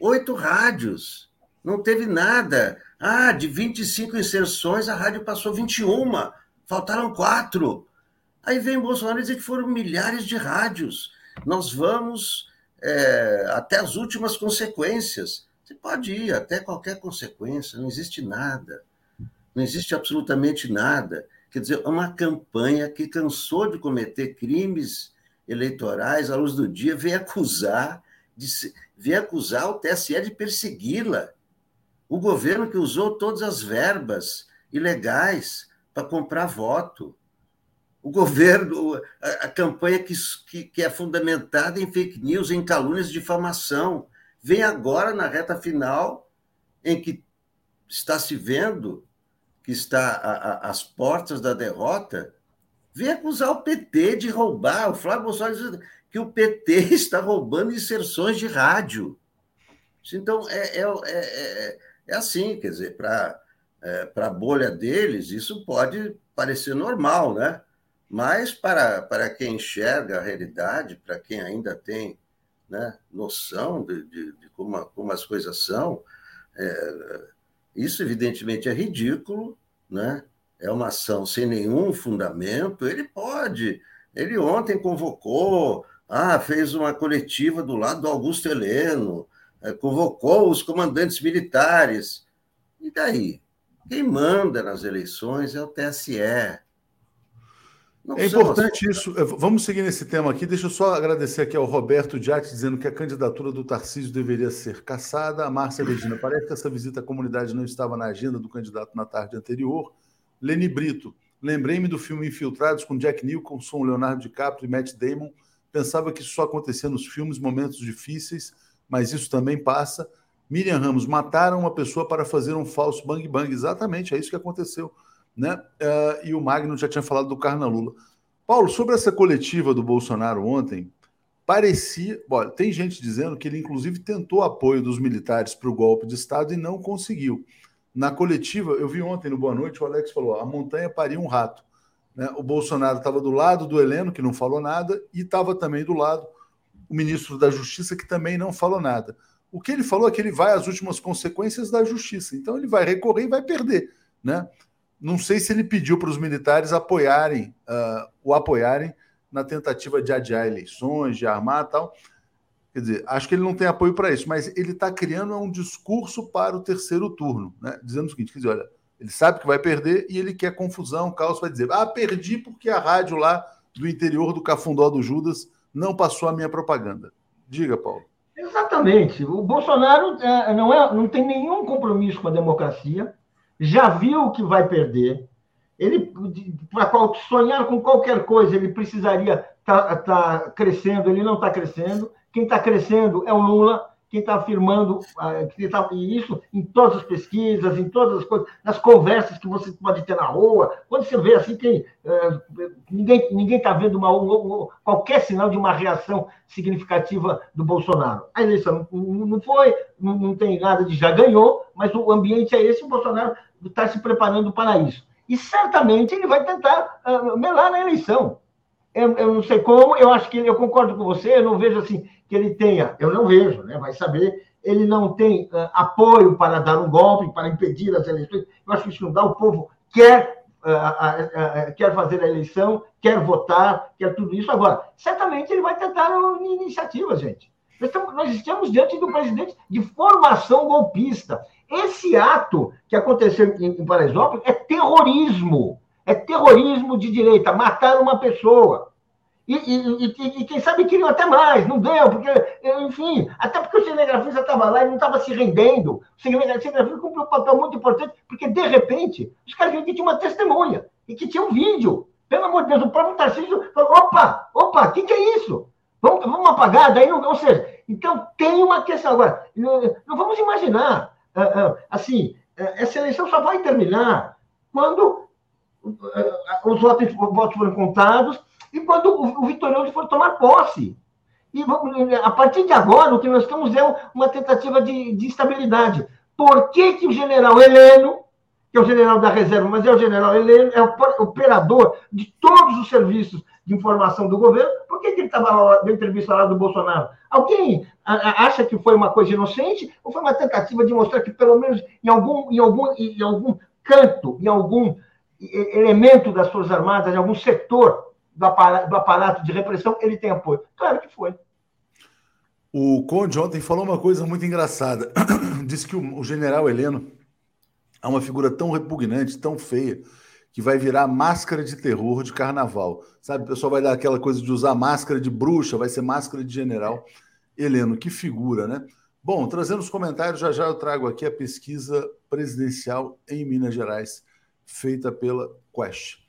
Oito rádios, não teve nada. Ah, de 25 inserções, a rádio passou 21, faltaram quatro. Aí vem Bolsonaro dizer que foram milhares de rádios. Nós vamos é, até as últimas consequências. Você pode ir até qualquer consequência, não existe nada. Não existe absolutamente nada. Quer dizer, uma campanha que cansou de cometer crimes eleitorais à luz do dia, vem acusar, de, vem acusar o TSE de persegui-la. O governo que usou todas as verbas ilegais para comprar voto. O governo, a, a campanha que, que, que é fundamentada em fake news, em calúnias de difamação vem agora na reta final, em que está se vendo que está às portas da derrota, vem acusar o PT de roubar. O Flávio Bolsonaro diz que o PT (laughs) está roubando inserções de rádio. Então, é, é, é, é assim, quer dizer, para é, a bolha deles, isso pode parecer normal, né? Mas para, para quem enxerga a realidade, para quem ainda tem né, noção de, de, de como, como, as coisas são, é, isso evidentemente é ridículo, né? é uma ação sem nenhum fundamento. Ele pode, ele ontem convocou, ah, fez uma coletiva do lado do Augusto Heleno, é, convocou os comandantes militares. E daí? Quem manda nas eleições é o TSE. Não é importante isso. É, vamos seguir nesse tema aqui. Deixa eu só agradecer aqui ao Roberto Diatti, dizendo que a candidatura do Tarcísio deveria ser caçada. A Márcia Regina, parece que essa visita à comunidade não estava na agenda do candidato na tarde anterior. Leni Brito, lembrei-me do filme Infiltrados com Jack Nicholson, Leonardo DiCaprio e Matt Damon. Pensava que isso só acontecia nos filmes, momentos difíceis, mas isso também passa. Miriam Ramos, mataram uma pessoa para fazer um falso bang bang. Exatamente, é isso que aconteceu né? Uh, e o Magno já tinha falado do Carnalula. Paulo, sobre essa coletiva do Bolsonaro ontem, parecia. Olha, tem gente dizendo que ele, inclusive, tentou apoio dos militares para o golpe de Estado e não conseguiu. Na coletiva, eu vi ontem no Boa Noite, o Alex falou: a montanha paria um rato. Né? O Bolsonaro estava do lado do Heleno, que não falou nada, e estava também do lado o ministro da Justiça, que também não falou nada. O que ele falou é que ele vai às últimas consequências da justiça. Então ele vai recorrer e vai perder. Né? Não sei se ele pediu para os militares apoiarem, uh, o apoiarem na tentativa de adiar eleições, de armar tal. Quer dizer, acho que ele não tem apoio para isso, mas ele está criando um discurso para o terceiro turno, né? dizendo o seguinte: quer dizer, olha, ele sabe que vai perder e ele quer confusão, caos, vai dizer, ah, perdi porque a rádio lá do interior do Cafundó do Judas não passou a minha propaganda. Diga, Paulo. Exatamente. O Bolsonaro é, não, é, não tem nenhum compromisso com a democracia já viu que vai perder. Ele, para sonhar com qualquer coisa, ele precisaria estar tá, tá crescendo, ele não está crescendo. Quem está crescendo é o Lula, quem está afirmando ah, que tá, e isso em todas as pesquisas, em todas as coisas, nas conversas que você pode ter na rua, quando você vê assim, tem, uh, ninguém ninguém está vendo uma, qualquer sinal de uma reação significativa do Bolsonaro. A eleição não, não foi, não, não, tem nada de já ganhou, mas o ambiente é esse, o Bolsonaro está se preparando para isso. E certamente ele vai tentar uh, melar na eleição. Eu, eu, não sei como, eu acho que eu concordo com você, eu não vejo assim que ele tenha, eu não vejo, né? Vai saber, ele não tem uh, apoio para dar um golpe, para impedir as eleições. Eu acho que isso não dá. O povo quer uh, quer fazer a eleição, quer votar, quer tudo isso. Agora, certamente ele vai tentar iniciativa, gente. Nós estamos, nós estamos diante do presidente de formação golpista. Esse ato que aconteceu em, Paraisópolis é terrorismo. É terrorismo de direita, matar uma pessoa. E, e, e, e, quem sabe queriam até mais, não deu, porque, enfim, até porque o cinegrafista estava lá e não estava se rendendo. O cinegrafista cumpriu um papel muito importante, porque, de repente, os caras viram que tinha uma testemunha e que tinha um vídeo. Pelo amor de Deus, o próprio Tarcísio falou: opa, opa, o que, que é isso? Vamos, vamos apagar, daí não. Ou seja, então tem uma questão. Agora, não vamos imaginar, assim, ah, essa eleição só vai terminar quando os votos, votos contados e quando o, o vitorioso for tomar posse. E a partir de agora, o que nós estamos é uma tentativa de, de estabilidade. Por que, que o general Heleno, que é o general da reserva, mas é o general Heleno, é o operador de todos os serviços de informação do governo, por que, que ele estava na entrevista lá do Bolsonaro? Alguém acha que foi uma coisa inocente ou foi uma tentativa de mostrar que, pelo menos em algum, em algum, em algum canto, em algum elemento das Forças Armadas, em algum setor do aparato, do aparato de repressão, ele tem apoio. Claro que foi. O Conde ontem falou uma coisa muito engraçada. (coughs) Disse que o, o general Heleno é uma figura tão repugnante, tão feia, que vai virar máscara de terror de carnaval. Sabe, o pessoal vai dar aquela coisa de usar máscara de bruxa, vai ser máscara de general. Heleno, que figura, né? Bom, trazendo os comentários, já já eu trago aqui a pesquisa presidencial em Minas Gerais, feita pela Quest.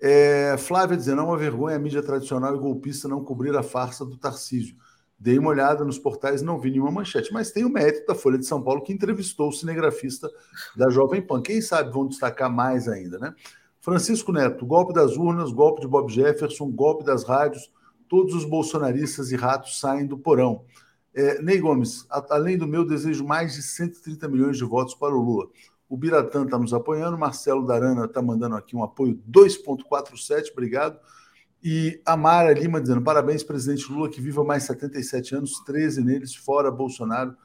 É, Flávia dizendo, é uma vergonha a mídia tradicional e golpista não cobrir a farsa do Tarcísio. Dei uma olhada nos portais, não vi nenhuma manchete, mas tem o mérito da Folha de São Paulo que entrevistou o cinegrafista da Jovem Pan. Quem sabe vão destacar mais ainda, né? Francisco Neto, golpe das urnas, golpe de Bob Jefferson, golpe das rádios, todos os bolsonaristas e ratos saem do porão. É, Ney Gomes, a, além do meu, desejo mais de 130 milhões de votos para o Lula. O Biratã está nos apoiando, Marcelo Darana está mandando aqui um apoio 2,47, obrigado. E a Mara Lima dizendo: parabéns, presidente Lula, que viva mais 77 anos, 13 neles, fora Bolsonaro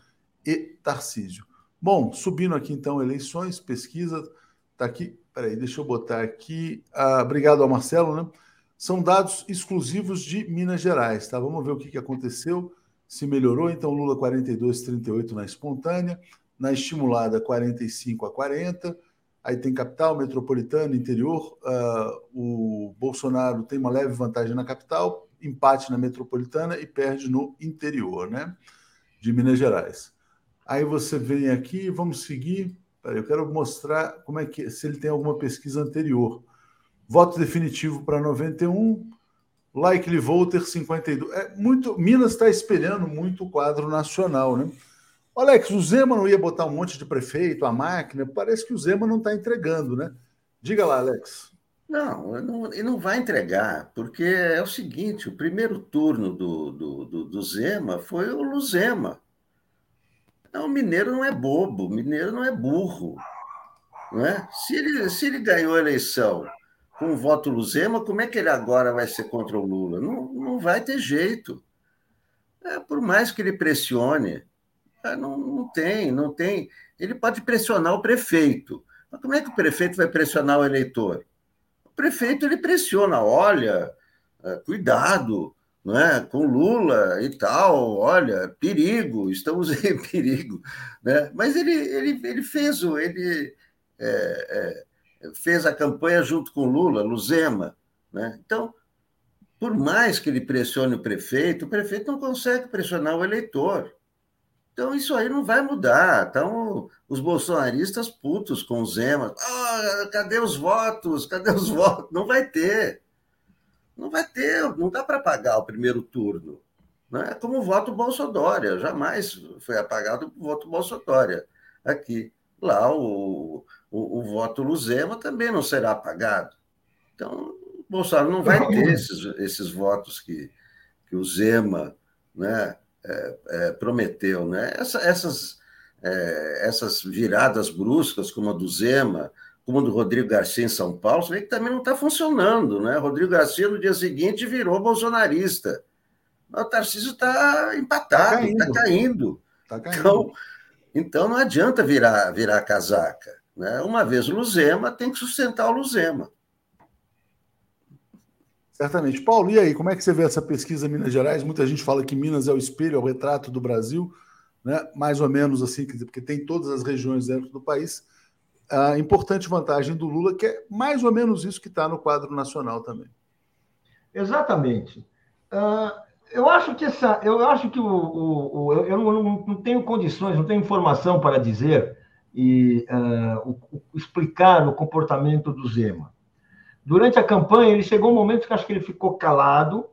e Tarcísio. Bom, subindo aqui então eleições, pesquisa, está aqui. Peraí, deixa eu botar aqui. Ah, obrigado ao Marcelo, né? São dados exclusivos de Minas Gerais, tá? Vamos ver o que, que aconteceu, se melhorou. Então, Lula 42, 38 na espontânea na estimulada 45 a 40. Aí tem capital, metropolitana, interior. Uh, o Bolsonaro tem uma leve vantagem na capital, empate na metropolitana e perde no interior, né? De Minas Gerais. Aí você vem aqui, vamos seguir. Eu quero mostrar como é que se ele tem alguma pesquisa anterior. Voto definitivo para 91, likely voter 52. É muito, Minas está espelhando muito o quadro nacional, né? Alex, o Zema não ia botar um monte de prefeito, a máquina? Parece que o Zema não está entregando, né? Diga lá, Alex. Não, não, ele não vai entregar, porque é o seguinte: o primeiro turno do, do, do, do Zema foi o Luzema. Então, o mineiro não é bobo, o mineiro não é burro. Não é? Se, ele, se ele ganhou a eleição com o voto Luzema, como é que ele agora vai ser contra o Lula? Não, não vai ter jeito. É, por mais que ele pressione, não, não tem, não tem. Ele pode pressionar o prefeito. Mas como é que o prefeito vai pressionar o eleitor? O prefeito ele pressiona, olha, é, cuidado, não é? com Lula e tal, olha, perigo, estamos em (laughs) perigo. Né? Mas ele, ele, ele fez o. Ele, é, é, fez a campanha junto com Lula, Luzema. Né? Então, por mais que ele pressione o prefeito, o prefeito não consegue pressionar o eleitor. Então, isso aí não vai mudar. Então, os bolsonaristas putos com o Zema. Ah, cadê os votos? Cadê os (laughs) votos? Não vai ter. Não vai ter. Não dá para pagar o primeiro turno. Não é como o voto Bolsonaro. Jamais foi apagado o voto Bolsonaro aqui. Lá, o, o, o voto Luzema também não será apagado. Então, o Bolsonaro não vai ter esses, esses votos que, que o Zema né, é, é, prometeu. Né? Essa, essas, é, essas viradas bruscas, como a do Zema, como a do Rodrigo Garcia em São Paulo, você vê que também não está funcionando. Né? Rodrigo Garcia, no dia seguinte, virou bolsonarista. O Tarcísio está empatado, está caindo. Tá caindo. Tá caindo. Então, então, não adianta virar, virar casaca. Né? Uma vez o Luzema, tem que sustentar o Luzema. Certamente. Paulo, e aí, como é que você vê essa pesquisa Minas Gerais? Muita gente fala que Minas é o espelho, é o retrato do Brasil, né? mais ou menos assim, porque tem todas as regiões dentro do país. A importante vantagem do Lula, que é mais ou menos isso que está no quadro nacional também. Exatamente. Uh, eu acho que essa, eu acho que o, o, o eu não, não, tenho condições, não tenho informação para dizer e uh, o, explicar o comportamento do Zema. Durante a campanha, ele chegou um momento que acho que ele ficou calado,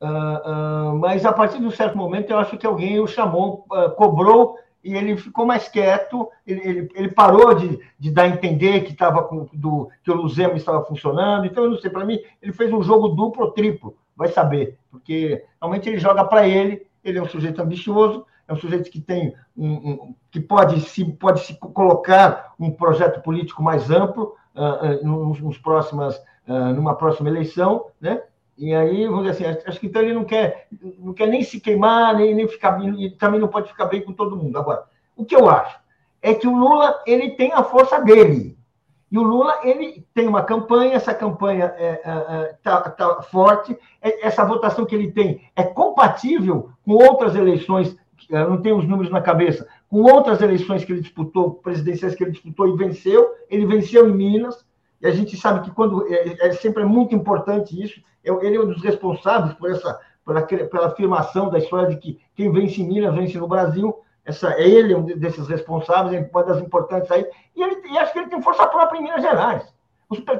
uh, uh, mas a partir de um certo momento, eu acho que alguém o chamou, cobrou e ele ficou mais quieto, ele, ele, ele parou de, de, dar a entender que, tava com, do, que o Luzema estava funcionando. Então, eu não sei, para mim, ele fez um jogo duplo ou triplo, vai saber, porque realmente ele joga para ele, ele é um sujeito ambicioso, é um sujeito que tem um, um, que pode se, pode se colocar um projeto político mais amplo uh, uh, nos, nos próximas, uh, numa próxima eleição, né? E aí, vamos dizer assim, acho que então ele não quer, não quer nem se queimar, nem, nem ficar, e também não pode ficar bem com todo mundo. Agora, o que eu acho é que o Lula ele tem a força dele. E o Lula ele tem uma campanha, essa campanha está é, é, tá, tá forte, é, essa votação que ele tem é compatível com outras eleições, não tenho os números na cabeça, com outras eleições que ele disputou, presidenciais que ele disputou e venceu. Ele venceu em Minas, e a gente sabe que quando é, é sempre é muito importante isso. Ele é um dos responsáveis por essa pela, pela afirmação da história de que quem vence em Minas vence no Brasil. Essa, é ele um desses responsáveis, é uma das importantes aí. E, ele, e acho que ele tem força própria em Minas Gerais.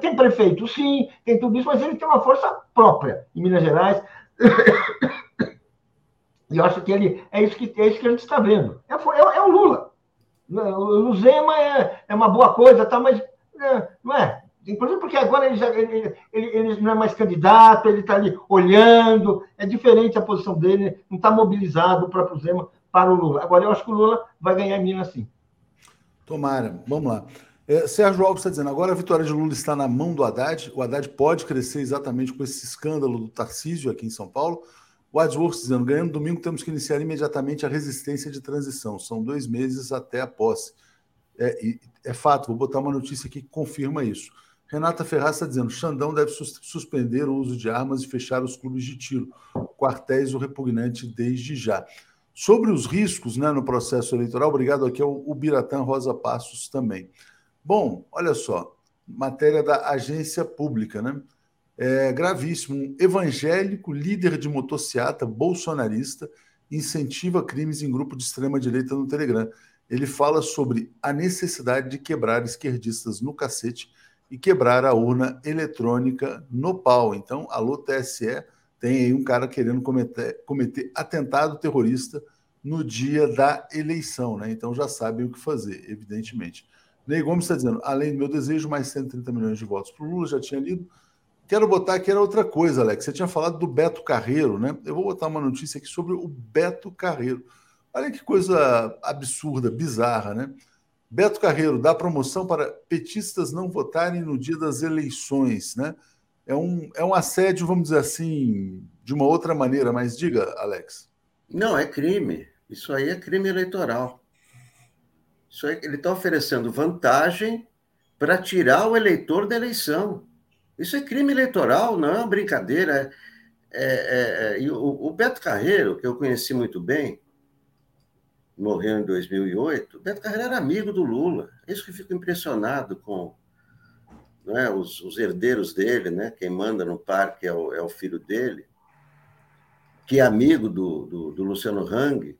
Tem prefeito, sim, tem tudo isso, mas ele tem uma força própria em Minas Gerais. (coughs) E eu acho que ele é isso que, é isso que a gente está vendo. É, é, é, o Lula. O Zema é, é uma boa coisa, tá, mas é, não é. Inclusive porque agora ele, já, ele, ele, ele não é mais candidato, ele está ali olhando, é diferente a posição dele, não está mobilizado o próprio Zema para o Lula. Agora eu acho que o Lula vai ganhar Minas sim. Tomara, vamos lá. É, Sérgio Alves está dizendo, agora a vitória de Lula está na mão do Haddad, o Haddad pode crescer exatamente com esse escândalo do Tarcísio aqui em São Paulo. Wadsworth dizendo, ganhando domingo temos que iniciar imediatamente a resistência de transição, são dois meses até a posse. É, é fato, vou botar uma notícia aqui que confirma isso. Renata Ferraz está dizendo: Xandão deve sus suspender o uso de armas e fechar os clubes de tiro, quartéis o repugnante desde já. Sobre os riscos né, no processo eleitoral, obrigado aqui ao Biratã Rosa Passos também. Bom, olha só, matéria da agência pública, né? É gravíssimo. Um evangélico líder de motociata bolsonarista incentiva crimes em grupo de extrema-direita no Telegram. Ele fala sobre a necessidade de quebrar esquerdistas no cacete e quebrar a urna eletrônica no pau. Então, alô TSE, tem aí um cara querendo cometer, cometer atentado terrorista no dia da eleição, né? Então já sabem o que fazer, evidentemente. Ney Gomes está dizendo, além do meu desejo, mais 130 milhões de votos para o Lula, já tinha lido. Quero botar aqui era outra coisa, Alex. Você tinha falado do Beto Carreiro, né? Eu vou botar uma notícia aqui sobre o Beto Carreiro. Olha que coisa absurda, bizarra, né? Beto Carreiro dá promoção para petistas não votarem no dia das eleições, né? É um, é um assédio, vamos dizer assim, de uma outra maneira, mas diga, Alex. Não, é crime. Isso aí é crime eleitoral. Isso aí, ele está oferecendo vantagem para tirar o eleitor da eleição. Isso é crime eleitoral, não é uma brincadeira. É, é, é, o, o Beto Carreiro, que eu conheci muito bem, morreu em 2008, Beto Carreiro era amigo do Lula. É isso que eu fico impressionado com né, os, os, herdeiros dele, né? Quem manda no parque é o, é o filho dele, que é amigo do, do, do Luciano Hang,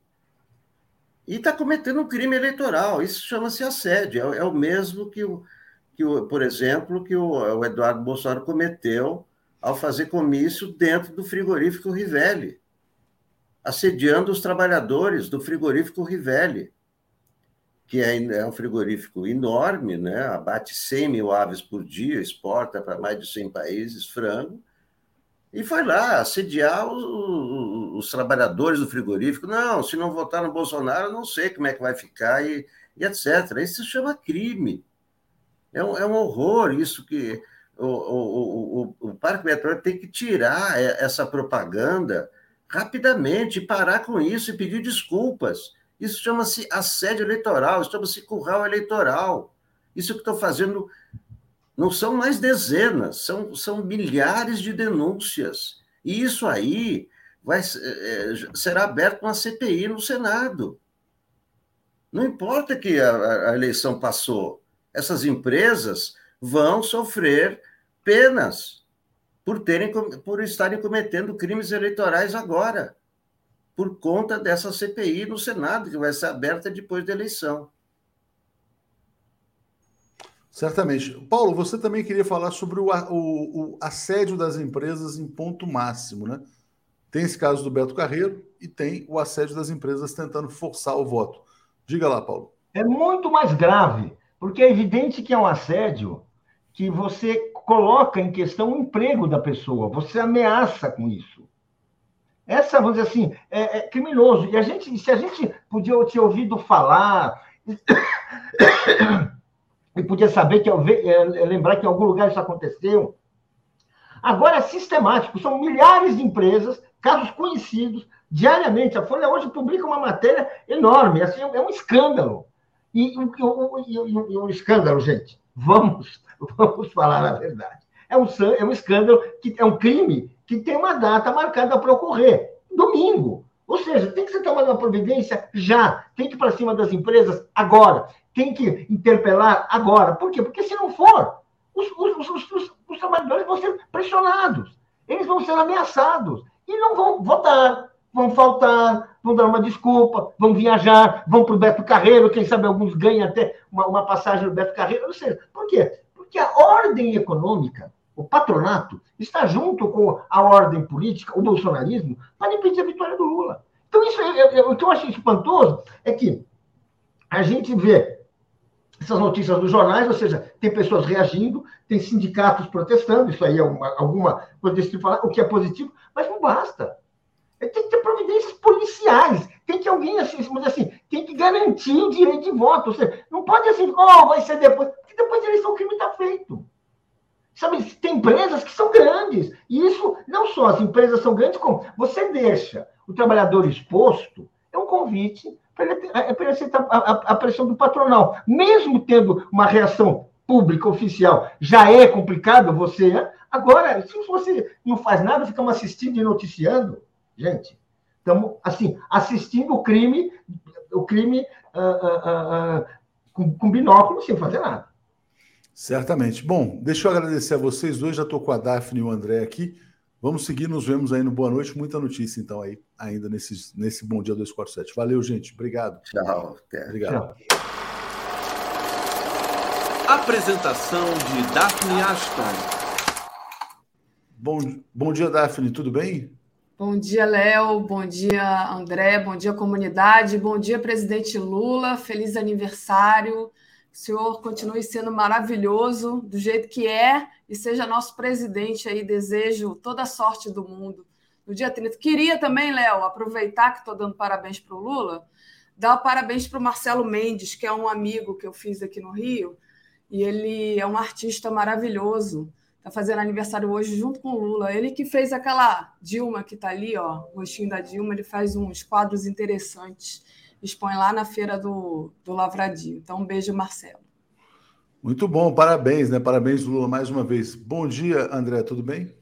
e está cometendo um crime eleitoral. Isso chama-se assédio. É, é, o mesmo que, o, que por exemplo, que o, o Eduardo Bolsonaro cometeu ao fazer comício dentro do frigorífico Rivelli assediando os trabalhadores do frigorífico Rivelli, que é, é um frigorífico enorme, né? abate 100 mil aves por dia, exporta para mais de 100 países frango, e foi lá assediar os, os, os, trabalhadores do frigorífico. Não, se não votar no Bolsonaro, não sei como é que vai ficar, e, e etc. Isso se chama crime. É um, é um horror isso que o, o, o, o Parque Metrô tem que tirar essa propaganda rapidamente, parar com isso e pedir desculpas. Isso chama-se assédio eleitoral, isso chama-se curral eleitoral. Isso que estou fazendo não são mais dezenas, são, são milhares de denúncias. E isso aí vai, é, será aberto uma CPI no Senado. Não importa que a, a eleição passou, essas empresas vão sofrer penas por, terem, por estarem cometendo crimes eleitorais agora, por conta dessa CPI no Senado, que vai ser aberta depois da eleição. Certamente. Paulo, você também queria falar sobre o, o, o, assédio das empresas em ponto máximo, né? Tem esse caso do Beto Carreiro e tem o assédio das empresas tentando forçar o voto. Diga lá, Paulo. É muito mais grave, porque é evidente que é um assédio que você coloca em questão o emprego da pessoa, você ameaça com isso. Essa, vamos dizer assim, é, é criminoso. E a gente, se a gente podia ter ouvido falar (coughs) e podia saber que é, lembrar que em algum lugar isso aconteceu. Agora é sistemático, são milhares de empresas, casos conhecidos, diariamente. A Folha hoje publica uma matéria enorme, assim, é um escândalo. E o escândalo, gente, vamos, (laughs) vamos falar a verdade. É um, é um escândalo, que é um crime que tem uma data marcada para ocorrer. Domingo. Ou seja, tem que ser tomada uma providência já. Tem que ir para cima das empresas agora tem que interpelar agora. Por quê? Porque se não for, os, os, os, os, trabalhadores vão ser pressionados, eles vão ser ameaçados e não vão votar, vão faltar, vão dar uma desculpa, vão viajar, vão para o Beto Carreiro, quem sabe alguns ganham até uma, uma passagem no Beto Carreiro. Ou seja, por quê? Porque a ordem econômica, o patronato, está junto com a ordem política, o bolsonarismo, para impedir a vitória do Lula. Então, isso, eu, eu, o que eu acho espantoso é que a gente vê essas notícias dos jornais, ou seja, tem pessoas reagindo, tem sindicatos protestando, isso aí é uma, alguma coisa desse tipo, o que é positivo, mas não basta. Tem que ter providências policiais, tem que alguém, assim, assim, tem que garantir o direito de voto. Ou seja, não pode assim, oh, vai ser depois, porque depois da eleição o crime está feito. Sabe, tem empresas que são grandes, e isso não só as empresas são grandes, como você deixa o trabalhador exposto, é um convite é para aceitar a, a pressão do patronal. Mesmo tendo uma reação pública, oficial, já é complicado você. Né? Agora, se você não faz nada, ficamos assistindo e noticiando, gente, estamos assim, assistindo o crime, o crime uh, uh, uh, com, com binóculo sem fazer nada. Certamente. Bom, deixa eu agradecer a vocês dois. Já estou com a Daphne e o André aqui. Vamos seguir, nos vemos aí no Boa Noite. Muita notícia, então, aí, ainda nesse, nesse Bom Dia 247. Valeu, gente. Obrigado. Tchau. Obrigado. Tchau. Apresentação de Daphne Ashton. Bom, bom dia, Daphne. Tudo bem? Bom dia, Léo. Bom dia, André. Bom dia, comunidade. Bom dia, presidente Lula. Feliz aniversário. O senhor continue sendo maravilhoso do jeito que é e seja nosso presidente aí. Desejo toda a sorte do mundo no dia 30. Queria também, Léo, aproveitar que estou dando parabéns para o Lula, dar parabéns para o Marcelo Mendes, que é um amigo que eu fiz aqui no Rio, e ele é um artista maravilhoso. Está fazendo aniversário hoje junto com o Lula. Ele que fez aquela Dilma que está ali, ó, o rostinho da Dilma, ele faz uns quadros interessantes expõe lá na feira do, do Lavradio. Então, um beijo, Marcelo. Muito bom, parabéns, né? Parabéns, Lula, mais uma vez. Bom dia, André, tudo bem?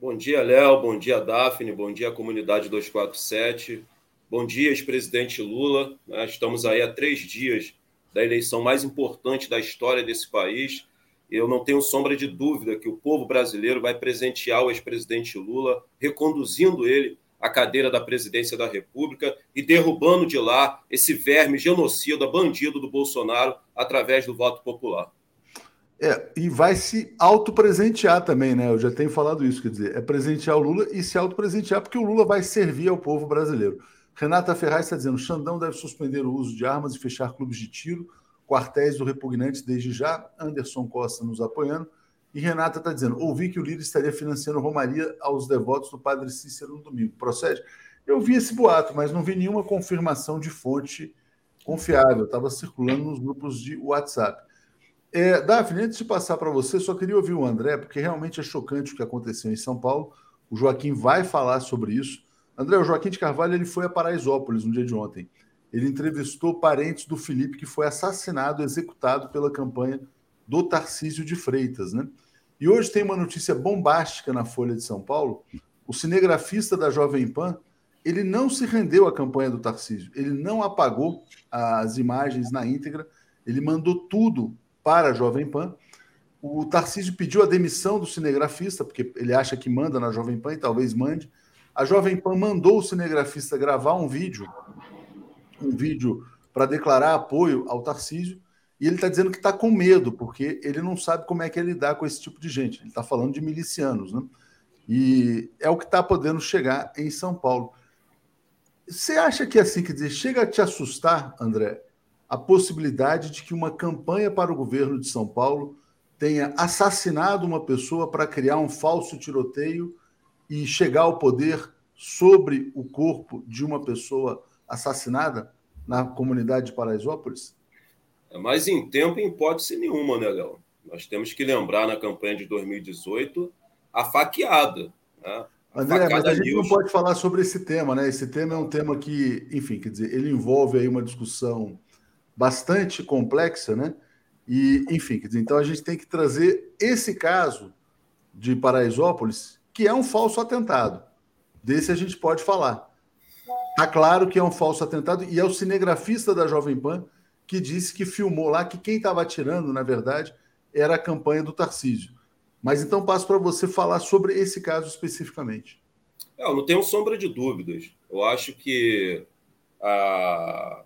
Bom dia, Léo. Bom dia, Daphne. Bom dia, comunidade 247. Bom dia, ex-presidente Lula. Né? Estamos aí há três dias da eleição mais importante da história desse país. Eu não tenho sombra de dúvida que o povo brasileiro vai presentear o ex-presidente Lula, reconduzindo ele a cadeira da presidência da República e derrubando de lá esse verme genocida, bandido do Bolsonaro, através do voto popular. É, e vai se autopresentear também, né? Eu já tenho falado isso, quer dizer, é presentear o Lula e se autopresentear, porque o Lula vai servir ao povo brasileiro. Renata Ferraz está dizendo: Xandão deve suspender o uso de armas e fechar clubes de tiro, quartéis do repugnante desde já. Anderson Costa nos apoiando. E Renata está dizendo: ouvi que o líder estaria financiando Romaria aos devotos do Padre Cícero no domingo. Procede? Eu vi esse boato, mas não vi nenhuma confirmação de fonte confiável. Estava circulando nos grupos de WhatsApp. É, Daphne, antes de passar para você, só queria ouvir o André, porque realmente é chocante o que aconteceu em São Paulo. O Joaquim vai falar sobre isso. André, o Joaquim de Carvalho ele foi a Paraisópolis no dia de ontem. Ele entrevistou parentes do Felipe, que foi assassinado, executado pela campanha do Tarcísio de Freitas. Né? E hoje tem uma notícia bombástica na Folha de São Paulo. O cinegrafista da Jovem Pan ele não se rendeu à campanha do Tarcísio, ele não apagou as imagens na íntegra, ele mandou tudo para a Jovem Pan. O Tarcísio pediu a demissão do cinegrafista, porque ele acha que manda na Jovem Pan e talvez mande. A Jovem Pan mandou o cinegrafista gravar um vídeo, um vídeo para declarar apoio ao Tarcísio, e ele está dizendo que está com medo, porque ele não sabe como é que é lidar com esse tipo de gente. Ele está falando de milicianos, né? E é o que está podendo chegar em São Paulo. Você acha que assim, quer dizer, chega a te assustar, André, a possibilidade de que uma campanha para o governo de São Paulo tenha assassinado uma pessoa para criar um falso tiroteio e chegar ao poder sobre o corpo de uma pessoa assassinada na comunidade de Paraisópolis? É mais em tempo, em hipótese nenhuma, né, Léo? Nós temos que lembrar na campanha de 2018 a faqueada. Né? André, mas a gente não pode falar sobre esse tema, né? Esse tema é um tema que, enfim, quer dizer, ele envolve aí uma discussão bastante complexa, né? E, enfim, quer dizer, então a gente tem que trazer esse caso de Paraisópolis, que é um falso atentado. Desse a gente pode falar. Tá claro que é um falso atentado e é o cinegrafista da Jovem Pan que disse que filmou lá que quem estava atirando, na verdade, era a campanha do Tarcísio. Mas então passo para você falar sobre esse caso especificamente. É, eu não tenho sombra de dúvidas. Eu acho que a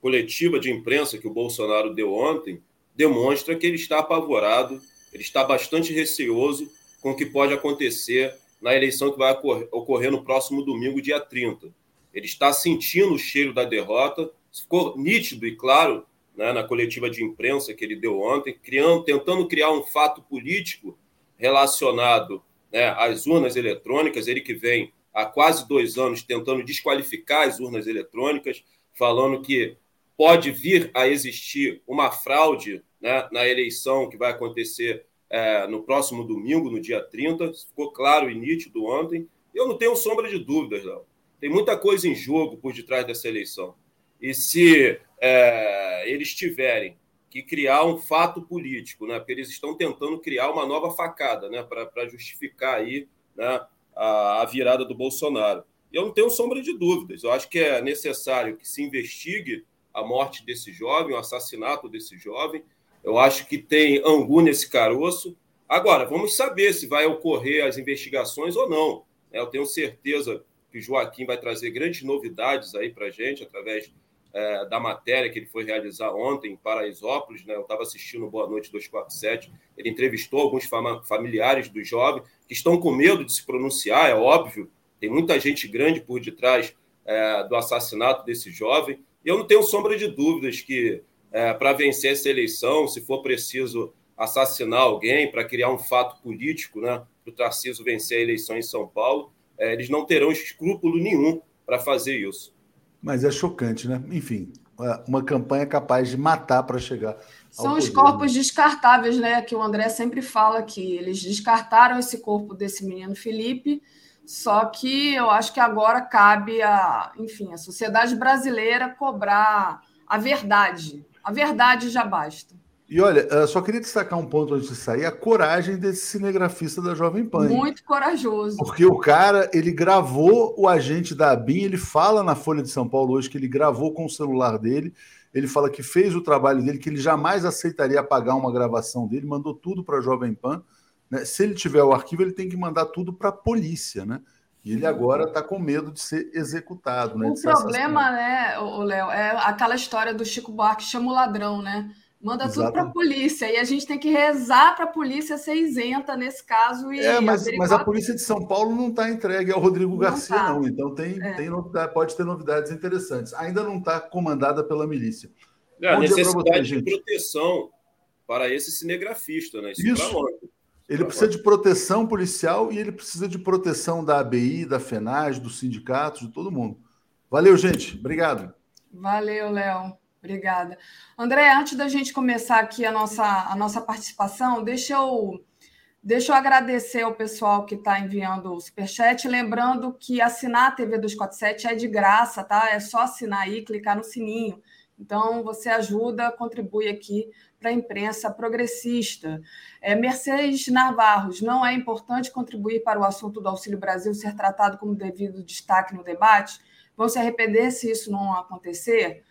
coletiva de imprensa que o Bolsonaro deu ontem demonstra que ele está apavorado, ele está bastante receoso com o que pode acontecer na eleição que vai ocorrer no próximo domingo, dia 30. Ele está sentindo o cheiro da derrota, ficou nítido e claro né, na coletiva de imprensa que ele deu ontem, criando, tentando criar um fato político relacionado né, às urnas eletrônicas, ele que vem há quase dois anos tentando desqualificar as urnas eletrônicas, falando que pode vir a existir uma fraude né, na eleição que vai acontecer é, no próximo domingo, no dia 30. Ficou claro e nítido ontem. Eu não tenho sombra de dúvidas, não. Tem muita coisa em jogo por detrás dessa eleição. E se é, eles tiverem que criar um fato político, né? Porque eles estão tentando criar uma nova facada, né? Para justificar aí né? a, a virada do Bolsonaro. E eu não tenho sombra de dúvidas. Eu acho que é necessário que se investigue a morte desse jovem, o assassinato desse jovem. Eu acho que tem angu nesse caroço. Agora, vamos saber se vai ocorrer as investigações ou não. Eu tenho certeza que Joaquim vai trazer grandes novidades aí para a gente através é, da matéria que ele foi realizar ontem em Paraisópolis, né? eu estava assistindo Boa Noite 247, ele entrevistou alguns familiares do jovem que estão com medo de se pronunciar, é óbvio, tem muita gente grande por detrás é, do assassinato desse jovem, e eu não tenho sombra de dúvidas que é, para vencer essa eleição, se for preciso assassinar alguém para criar um fato político, né, para o Tarcísio vencer a eleição em São Paulo, é, eles não terão escrúpulo nenhum para fazer isso. Mas é chocante, né? Enfim, é uma campanha capaz de matar para chegar. São os corpos descartáveis, né? Que o André sempre fala que eles descartaram esse corpo desse menino Felipe. Só que eu acho que agora cabe a, enfim, a sociedade brasileira cobrar a verdade. A verdade já basta. E olha, só queria destacar um ponto antes de sair, a coragem desse cinegrafista da Jovem Pan. Muito corajoso. Porque o cara, ele gravou o agente da ABIN, ele fala na Folha de São Paulo hoje que ele gravou com o celular dele, ele fala que fez o trabalho dele, que ele jamais aceitaria apagar uma gravação dele, mandou tudo para a Jovem Pan. Né? Se ele tiver o arquivo, ele tem que mandar tudo para a polícia, né? E ele agora está com medo de ser executado, né? O problema, né, Léo, é aquela história do Chico Buarque chama o ladrão, né? Manda Exatamente. tudo para a polícia. E a gente tem que rezar para a polícia ser isenta nesse caso. E é, mas, mas a polícia de São Paulo não está entregue ao Rodrigo não Garcia, tá. não. Então tem, é. tem novidade, pode ter novidades interessantes. Ainda não está comandada pela milícia. É, a necessidade você, de proteção para esse cinegrafista, né? Isso. Isso. Ele precisa de proteção policial e ele precisa de proteção da ABI, da FENAG, dos sindicatos, de todo mundo. Valeu, gente. Obrigado. Valeu, Léo. Obrigada. André, antes da gente começar aqui a nossa, a nossa participação, deixa eu Deixa eu agradecer ao pessoal que está enviando o superchat. Lembrando que assinar a TV 247 é de graça, tá? É só assinar aí, clicar no sininho. Então, você ajuda, contribui aqui para a imprensa progressista. É, Mercedes Navarros, não é importante contribuir para o assunto do Auxílio Brasil ser tratado como devido destaque no debate? Vão se arrepender se isso não acontecer?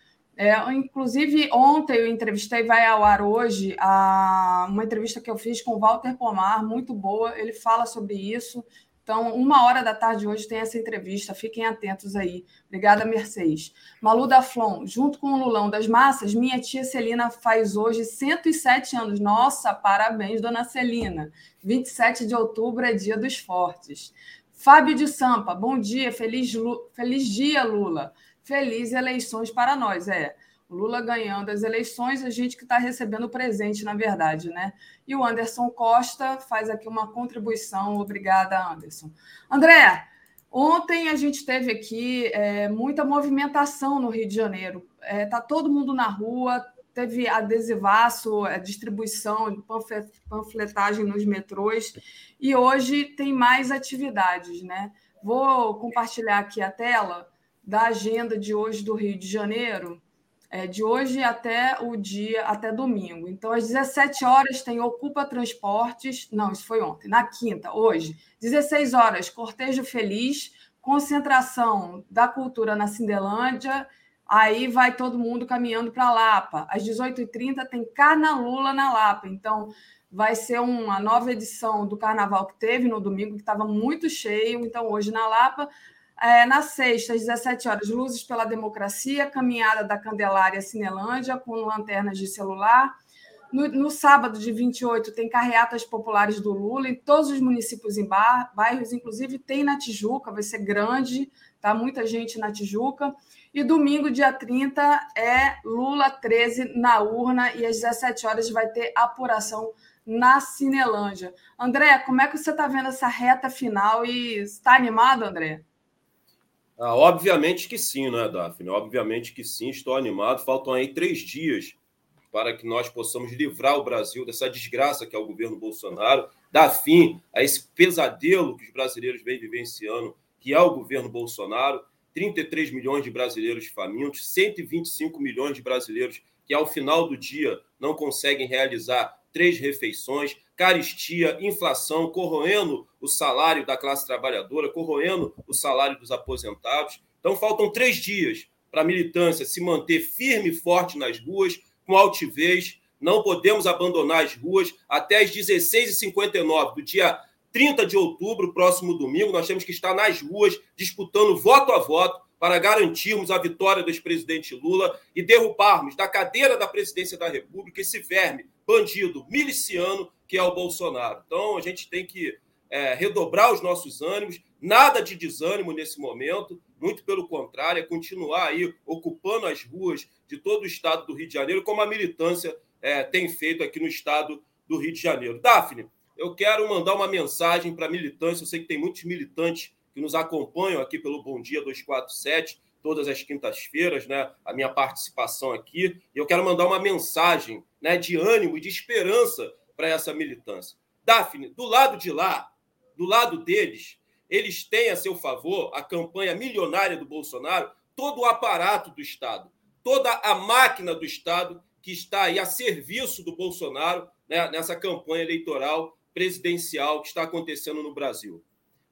É, inclusive, ontem eu entrevistei, vai ao ar hoje, a, uma entrevista que eu fiz com o Walter Pomar, muito boa. Ele fala sobre isso. Então, uma hora da tarde hoje tem essa entrevista. Fiquem atentos aí. Obrigada, Mercedes. Malu da junto com o Lulão das Massas, minha tia Celina faz hoje 107 anos. Nossa, parabéns, dona Celina. 27 de outubro é dia dos fortes. Fábio de Sampa, bom dia, feliz, feliz dia, Lula. Feliz eleições para nós. É, Lula ganhando as eleições, a gente que está recebendo o presente, na verdade, né? E o Anderson Costa faz aqui uma contribuição. Obrigada, Anderson. André, ontem a gente teve aqui é, muita movimentação no Rio de Janeiro. Está é, tá todo mundo na rua, teve adesivaço, é, distribuição, panfletagem nos metrôs, e hoje tem mais atividades, né? Vou compartilhar aqui a tela da agenda de hoje do Rio de Janeiro, é, de hoje até o dia, até domingo. Então, às 17 horas tem Ocupa Transportes, não, isso foi ontem, na quinta, hoje. 16 horas, Cortejo Feliz, concentração da cultura na Cindelândia, aí vai todo mundo caminhando para Lapa. Às 18h30 tem Carnalula na Lapa, então vai ser uma nova edição do carnaval que teve no domingo, que estava muito cheio, então hoje na Lapa é, na sexta, às 17 horas, Luzes pela Democracia, caminhada da Candelária Cinelândia, com lanternas de celular. No, no, sábado, de 28, tem carreatas populares do Lula em todos os municípios e bairros, inclusive tem na Tijuca, vai ser grande, tá? Muita gente na Tijuca. E domingo, dia 30, é Lula 13 na urna, e às 17 horas vai ter apuração na Cinelândia. André, como é que você está vendo essa reta final e está animado, André? Ah, obviamente que sim, né, Daphne? Obviamente que sim, estou animado. Faltam aí três dias para que nós possamos livrar o Brasil dessa desgraça que é o governo Bolsonaro, dar fim a esse pesadelo que os brasileiros vêm vivenciando, que é o governo Bolsonaro. 33 milhões de brasileiros famintos, 125 milhões de brasileiros que, ao final do dia, não conseguem realizar três refeições, caristia, inflação, corroendo o salário da classe trabalhadora, corroendo o salário dos aposentados. Então, faltam três dias para a militância se manter firme e forte nas ruas, com altivez. Não podemos abandonar as ruas até as 16h59 do dia 30 de outubro, próximo domingo. Nós temos que estar nas ruas disputando voto a voto para garantirmos a vitória do ex-presidente Lula e derrubarmos da cadeira da presidência da República esse verme bandido miliciano que é o Bolsonaro. Então, a gente tem que é, redobrar os nossos ânimos, nada de desânimo nesse momento, muito pelo contrário, é continuar aí ocupando as ruas de todo o estado do Rio de Janeiro, como a militância é, tem feito aqui no estado do Rio de Janeiro. Daphne, eu quero mandar uma mensagem para a militância, eu sei que tem muitos militantes que nos acompanham aqui pelo Bom Dia 247, todas as quintas-feiras, né? A minha participação aqui. E eu quero mandar uma mensagem né, de ânimo e de esperança para essa militância. Daphne, do lado de lá, do lado deles, eles têm a seu favor a campanha milionária do Bolsonaro, todo o aparato do Estado, toda a máquina do Estado que está aí a serviço do Bolsonaro né, nessa campanha eleitoral presidencial que está acontecendo no Brasil.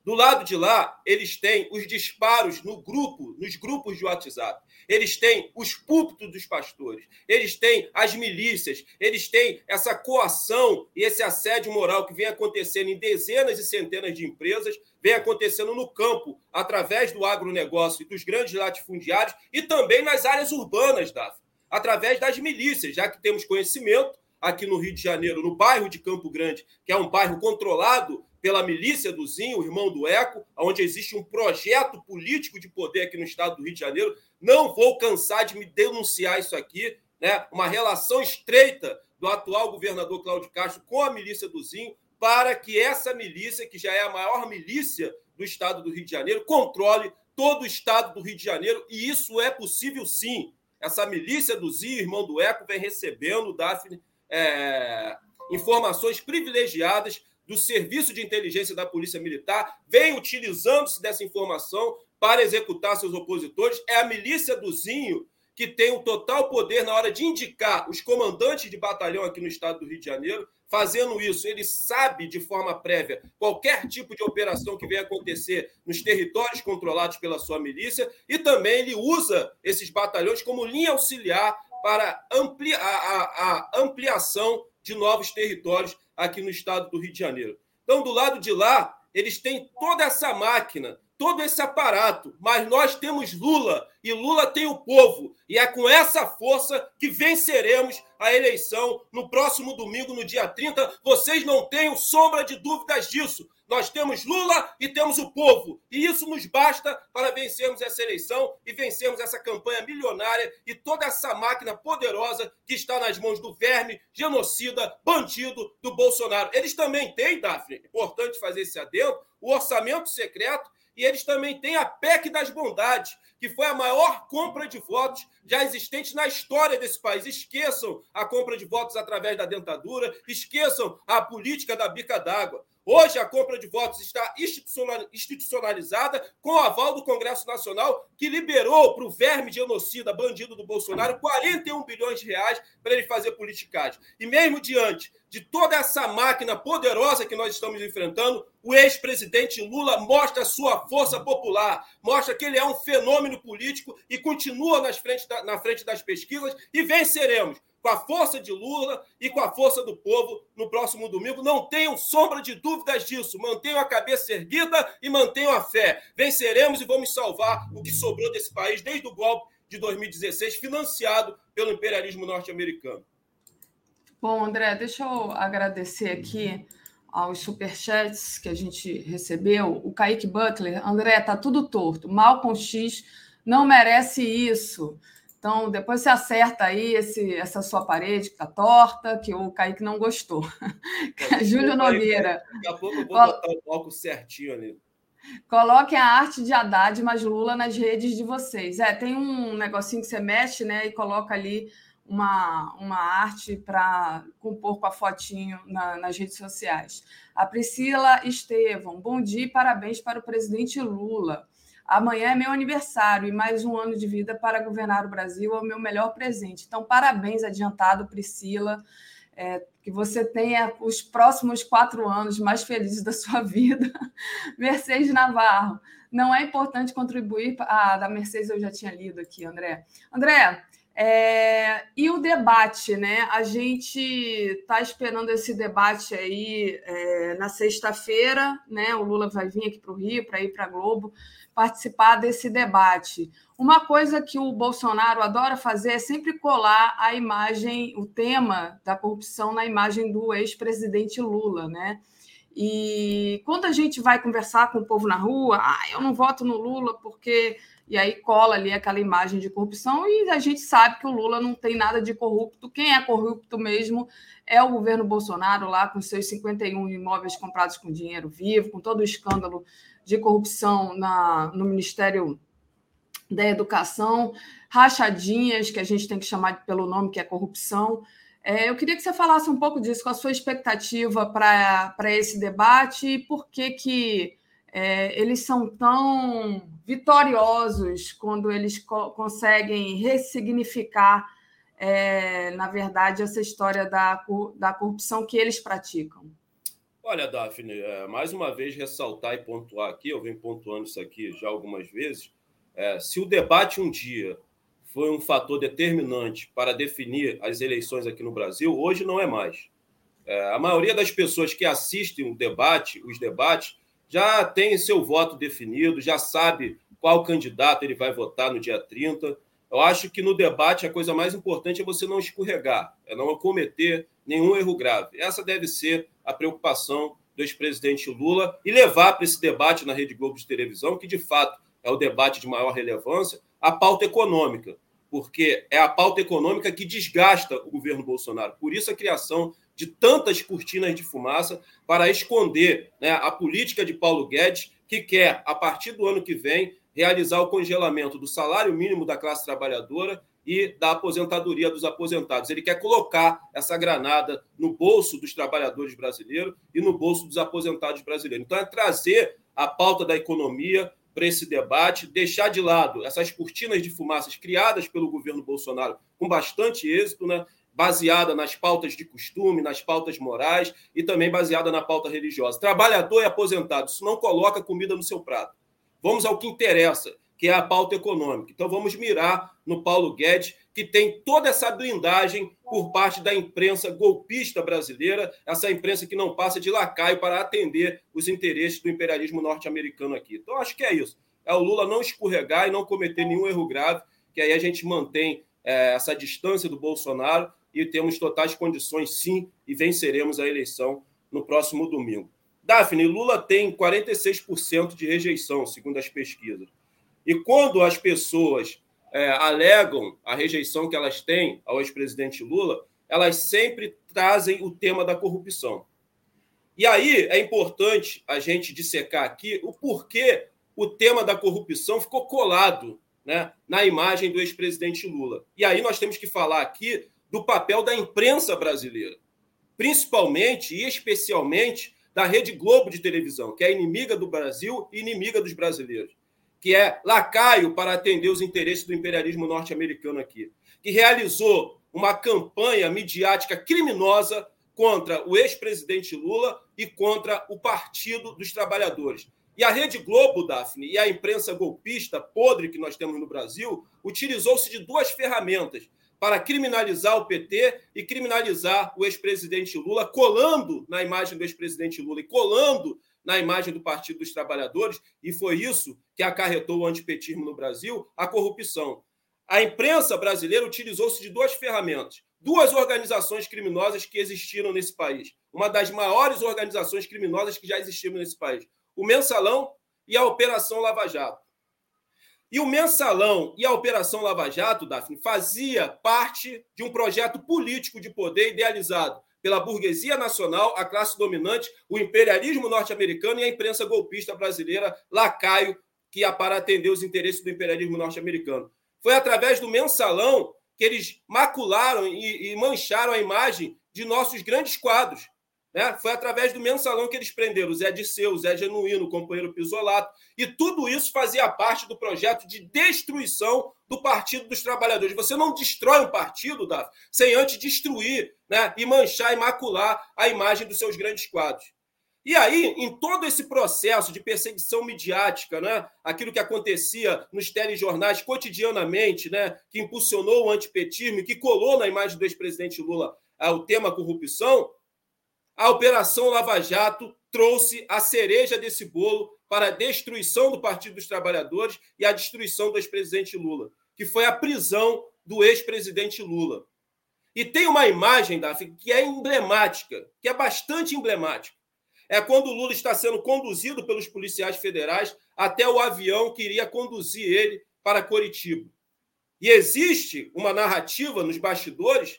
Do lado de lá, eles têm os disparos no grupo, nos grupos de WhatsApp. Eles têm os púlpitos dos pastores. Eles têm as milícias. Eles têm essa coação e esse assédio moral que vem acontecendo em dezenas e centenas de empresas, vem acontecendo no campo, através do agronegócio e dos grandes latifundiários e também nas áreas urbanas, Daf, através das milícias, já que temos conhecimento aqui no Rio de Janeiro, no bairro de Campo Grande, que é um bairro controlado pela milícia do Zinho, o irmão do Eco, onde existe um projeto político de poder aqui no estado do Rio de Janeiro. Não vou cansar de me denunciar isso aqui, né? Uma relação estreita do atual governador Cláudio Castro com a milícia do Zinho, para que essa milícia, que já é a maior milícia do estado do Rio de Janeiro, controle todo o estado do Rio de Janeiro, e isso é possível sim. Essa milícia do Zinho, irmão do Eco, vem recebendo, Daphne, é, informações privilegiadas do Serviço de Inteligência da Polícia Militar vem utilizando-se dessa informação para executar seus opositores. É a milícia do Zinho que tem o total poder na hora de indicar os comandantes de batalhão aqui no estado do Rio de Janeiro. Fazendo isso, ele sabe de forma prévia qualquer tipo de operação que venha acontecer nos territórios controlados pela sua milícia e também ele usa esses batalhões como linha auxiliar para amplia, a, a, a ampliação de novos territórios aqui no estado do Rio de Janeiro. Então, do lado de lá, eles têm toda essa máquina todo esse aparato, mas nós temos Lula e Lula tem o povo, e é com essa força que venceremos a eleição no próximo domingo, no dia 30. Vocês não tenham sombra de dúvidas disso. Nós temos Lula e temos o povo, e isso nos basta para vencermos essa eleição e vencermos essa campanha milionária e toda essa máquina poderosa que está nas mãos do verme, genocida, bandido do Bolsonaro. Eles também têm, Daphne, importante fazer esse adendo, o orçamento secreto e eles também têm a PEC das bondades, que foi a maior compra de votos já existente na história desse país. Esqueçam a compra de votos através da dentadura, esqueçam a política da bica d'água. Hoje a compra de votos está institucionalizada com o aval do Congresso Nacional, que liberou para o verme genocida, bandido do Bolsonaro, 41 bilhões de reais para ele fazer politicagem. E mesmo diante de toda essa máquina poderosa que nós estamos enfrentando, o ex-presidente Lula mostra sua força popular, mostra que ele é um fenômeno político e continua nas frente da, na frente das pesquisas e venceremos com a força de Lula e com a força do povo no próximo domingo. Não tenham sombra de dúvidas disso. Mantenham a cabeça erguida e mantenham a fé. Venceremos e vamos salvar o que sobrou desse país desde o golpe de 2016, financiado pelo imperialismo norte-americano. Bom, André, deixa eu agradecer aqui aos superchats que a gente recebeu. O Kaique Butler, André, tá tudo torto. Malcolm X não merece isso. Então, depois você acerta aí esse, essa sua parede que está torta, que o Kaique não gostou. (laughs) É, Júlio Nogueira. Daqui a pouco eu vou botar o palco certinho ali. Coloquem a arte de Haddad mais Lula nas redes de vocês. É, tem um negocinho que você mexe, né? E coloca ali uma, uma arte para compor com a fotinho na, nas redes sociais. A Priscila Estevam, bom dia e parabéns para o presidente Lula. Amanhã é meu aniversário e mais um ano de vida para governar o Brasil é o meu melhor presente. Então, parabéns adiantado, Priscila. É, que você tenha os próximos quatro anos mais felizes da sua (laughs) vida. Mercedes Navarro. Não é importante contribuir. Ah, da Mercedes eu já tinha lido aqui, André. André, é, e o debate, né? A gente está esperando esse debate aí é, na sexta-feira, né? O Lula vai vir aqui para o Rio para ir para a Globo participar desse debate. Uma coisa que o Bolsonaro adora fazer é sempre colar a imagem, o tema da corrupção na imagem do ex-presidente Lula, né? E quando a gente vai conversar com o povo na rua, ah, eu não voto no Lula porque. E aí cola ali aquela imagem de corrupção, e a gente sabe que o Lula não tem nada de corrupto. Quem é corrupto mesmo é o governo Bolsonaro, lá com seus 51 imóveis comprados com dinheiro vivo, com todo o escândalo de corrupção na, no Ministério da Educação, rachadinhas, que a gente tem que chamar pelo nome, que é corrupção. É, eu queria que você falasse um pouco disso, com a sua expectativa para esse debate e por que, que é, eles são tão vitoriosos quando eles co conseguem ressignificar, é, na verdade, essa história da, da corrupção que eles praticam. Olha, Daphne, é, mais uma vez ressaltar e pontuar aqui, eu venho pontuando isso aqui já algumas vezes, é, se o debate um dia foi um fator determinante para definir as eleições aqui no Brasil, hoje não é mais. É, a maioria das pessoas que assistem o debate, os debates, já tem seu voto definido, já sabe qual candidato ele vai votar no dia 30. Eu acho que no debate a coisa mais importante é você não escorregar, é não cometer nenhum erro grave. Essa deve ser a preocupação do ex-presidente Lula e levar para esse debate na Rede Globo de televisão, que de fato é o debate de maior relevância, a pauta econômica, porque é a pauta econômica que desgasta o governo Bolsonaro. Por isso a criação de tantas cortinas de fumaça para esconder né, a política de Paulo Guedes, que quer, a partir do ano que vem, realizar o congelamento do salário mínimo da classe trabalhadora e da aposentadoria dos aposentados. Ele quer colocar essa granada no bolso dos trabalhadores brasileiros e no bolso dos aposentados brasileiros. Então, é trazer a pauta da economia para esse debate, deixar de lado essas cortinas de fumaças criadas pelo governo Bolsonaro com bastante êxito, né? Baseada nas pautas de costume, nas pautas morais e também baseada na pauta religiosa. Trabalhador e aposentado, isso não coloca comida no seu prato. Vamos ao que interessa, que é a pauta econômica. Então vamos mirar no Paulo Guedes, que tem toda essa blindagem por parte da imprensa golpista brasileira, essa imprensa que não passa de lacaio para atender os interesses do imperialismo norte-americano aqui. Então acho que é isso. É o Lula não escorregar e não cometer nenhum erro grave, que aí a gente mantém é, essa distância do Bolsonaro e temos totais condições, sim, e venceremos a eleição no próximo domingo. Daphne, Lula tem 46% de rejeição, segundo as pesquisas. E quando as pessoas é, alegam a rejeição que elas têm ao ex-presidente Lula, elas sempre trazem o tema da corrupção. E aí é importante a gente dissecar aqui o porquê o tema da corrupção ficou colado né, na imagem do ex-presidente Lula. E aí nós temos que falar aqui do papel da imprensa brasileira, principalmente e especialmente da Rede Globo de televisão, que é inimiga do Brasil e inimiga dos brasileiros que é lacaio para atender os interesses do imperialismo norte-americano aqui, que realizou uma campanha midiática criminosa contra o ex-presidente Lula e contra o Partido dos Trabalhadores. E a Rede Globo, Daphne, e a imprensa golpista podre que nós temos no Brasil, utilizou-se de duas ferramentas para criminalizar o PT e criminalizar o ex-presidente Lula, colando na imagem do ex-presidente Lula e colando na imagem do Partido dos Trabalhadores, e foi isso que acarretou o antipetismo no Brasil, a corrupção. A imprensa brasileira utilizou-se de duas ferramentas, duas organizações criminosas que existiram nesse país, uma das maiores organizações criminosas que já existiram nesse país, o Mensalão e a Operação Lava Jato. E o Mensalão e a Operação Lava Jato, Daphne, fazia parte de um projeto político de poder idealizado pela burguesia nacional, a classe dominante, o imperialismo norte-americano e a imprensa golpista brasileira, lacaio, que ia para atender os interesses do imperialismo norte-americano. Foi através do mensalão que eles macularam e, e mancharam a imagem de nossos grandes quadros. Né? Foi através do mensalão que eles prenderam o Zé Disseu, o Zé Genuíno, o companheiro Pisolato. E tudo isso fazia parte do projeto de destruição do Partido dos Trabalhadores. Você não destrói um partido, Davi, sem antes destruir né? e manchar e macular a imagem dos seus grandes quadros. E aí, em todo esse processo de perseguição midiática, né, aquilo que acontecia nos telejornais cotidianamente, né, que impulsionou o antipetismo que colou na imagem do ex-presidente Lula ah, o tema corrupção, a Operação Lava Jato trouxe a cereja desse bolo para a destruição do Partido dos Trabalhadores e a destruição do ex-presidente Lula, que foi a prisão do ex-presidente Lula. E tem uma imagem, Daphne, que é emblemática, que é bastante emblemática. É quando o Lula está sendo conduzido pelos policiais federais até o avião que iria conduzir ele para Coritiba. E existe uma narrativa nos bastidores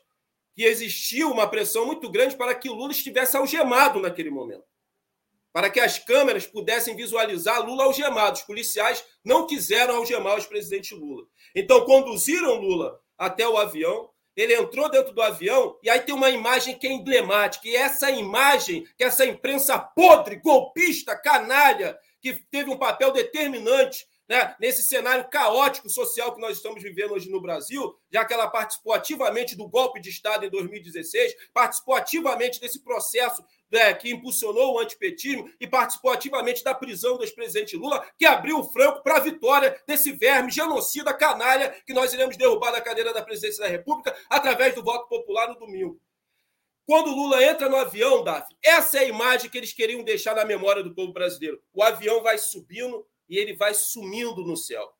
que existiu uma pressão muito grande para que Lula estivesse algemado naquele momento. Para que as câmeras pudessem visualizar Lula algemado. Os policiais não quiseram algemar o ex-presidente Lula. Então, conduziram Lula até o avião, ele entrou dentro do avião e aí tem uma imagem que é emblemática. E essa imagem, que essa imprensa podre, golpista, canalha, que teve um papel determinante né, nesse cenário caótico social que nós estamos vivendo hoje no Brasil, já que ela participou ativamente do golpe de Estado em 2016, participou ativamente desse processo né, que impulsionou o antipetismo e participou ativamente da prisão do ex-presidente Lula, que abriu o franco para a vitória desse verme genocida, canalha, que nós iremos derrubar da cadeira da presidência da República através do voto popular no domingo. Quando Lula entra no avião, Daf, essa é a imagem que eles queriam deixar na memória do povo brasileiro. O avião vai subindo, e ele vai sumindo no céu.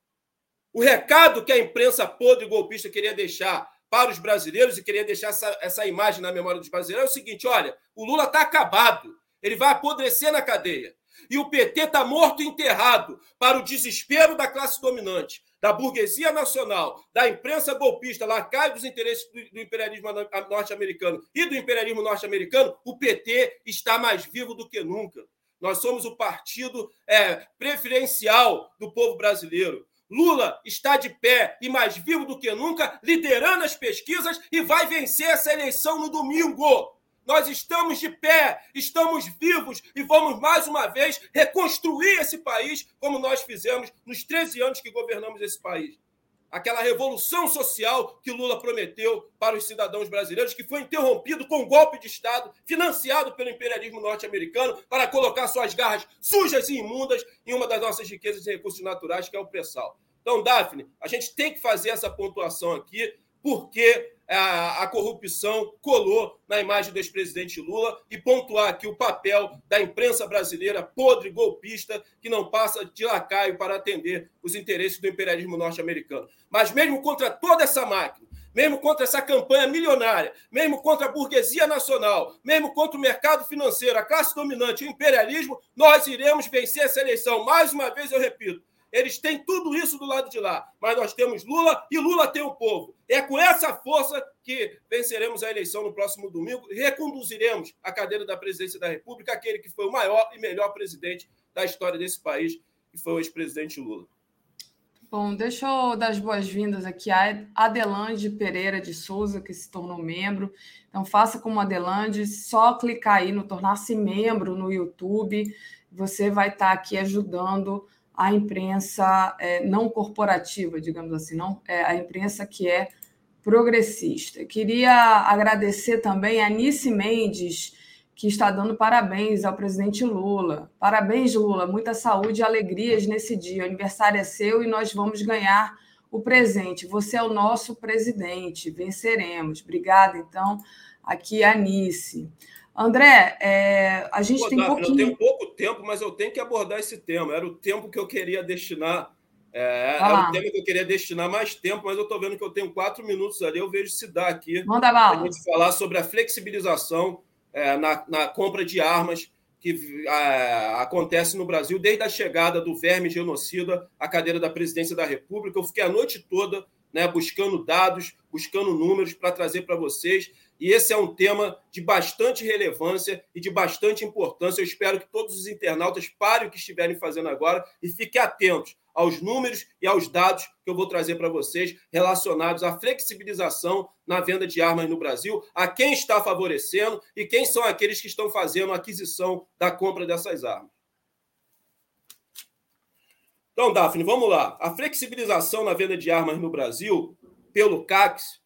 O recado que a imprensa podre golpista queria deixar para os brasileiros e queria deixar essa, essa imagem na memória dos brasileiros é o seguinte: olha, o Lula está acabado, ele vai apodrecer na cadeia. E o PT está morto e enterrado para o desespero da classe dominante, da burguesia nacional, da imprensa golpista, lacaio dos interesses do, do imperialismo norte-americano e do imperialismo norte-americano. O PT está mais vivo do que nunca. Nós somos o partido é, preferencial do povo brasileiro. Lula está de pé e mais vivo do que nunca, liderando as pesquisas e vai vencer essa eleição no domingo. Nós estamos de pé, estamos vivos e vamos mais uma vez reconstruir esse país como nós fizemos nos 13 anos que governamos esse país aquela revolução social que Lula prometeu para os cidadãos brasileiros, que foi interrompido com um golpe de Estado financiado pelo imperialismo norte-americano para colocar suas garras sujas e imundas em uma das nossas riquezas e recursos naturais, que é o pré-sal. Então, Daphne, a gente tem que fazer essa pontuação aqui, porque a, a corrupção colou na imagem do ex-presidente Lula e pontuar aqui o papel da imprensa brasileira podre, golpista, que não passa de lacaio para atender os interesses do imperialismo norte-americano. Mas mesmo contra toda essa máquina, mesmo contra essa campanha milionária, mesmo contra a burguesia nacional, mesmo contra o mercado financeiro, a classe dominante, o imperialismo, nós iremos vencer essa eleição. Mais uma vez, eu repito, eles têm tudo isso do lado de lá, mas nós temos Lula e Lula tem o povo. É com essa força que venceremos a eleição no próximo domingo reconduziremos a cadeira da presidência da República, aquele que foi o maior e melhor presidente da história desse país, que foi o ex-presidente Lula. Bom, deixa eu dar as boas-vindas aqui a Adelande Pereira de Souza, que se tornou membro. Então, faça como Adelande, só clicar aí no tornar-se membro no YouTube. Você vai estar aqui ajudando a imprensa é, não corporativa, digamos assim, não é a imprensa que é progressista. Queria agradecer também a Anice Mendes, que está dando parabéns ao presidente Lula. Parabéns, Lula, muita saúde e alegrias nesse dia. O aniversário é seu e nós vamos ganhar o presente. Você é o nosso presidente, venceremos. Obrigada, então, aqui a Anice. André, é, a gente tem Daphne, pouquinho... Eu tenho pouco tempo, mas eu tenho que abordar esse tema. Era o tempo que eu queria destinar. É, era o tema que eu queria destinar mais tempo, mas eu estou vendo que eu tenho quatro minutos ali. Eu vejo se dá aqui. Manda bala. A gente falar sobre a flexibilização é, na, na, compra de armas que é, acontece no Brasil desde a chegada do verme genocida à cadeira da presidência da República. Eu fiquei a noite toda né, buscando dados, buscando números para trazer para vocês. E esse é um tema de bastante relevância e de bastante importância. Eu espero que todos os internautas parem o que estiverem fazendo agora e fiquem atentos aos números e aos dados que eu vou trazer para vocês relacionados à flexibilização na venda de armas no Brasil, a quem está favorecendo e quem são aqueles que estão fazendo a aquisição da compra dessas armas. Então, Daphne, vamos lá. A flexibilização na venda de armas no Brasil, pelo CACS,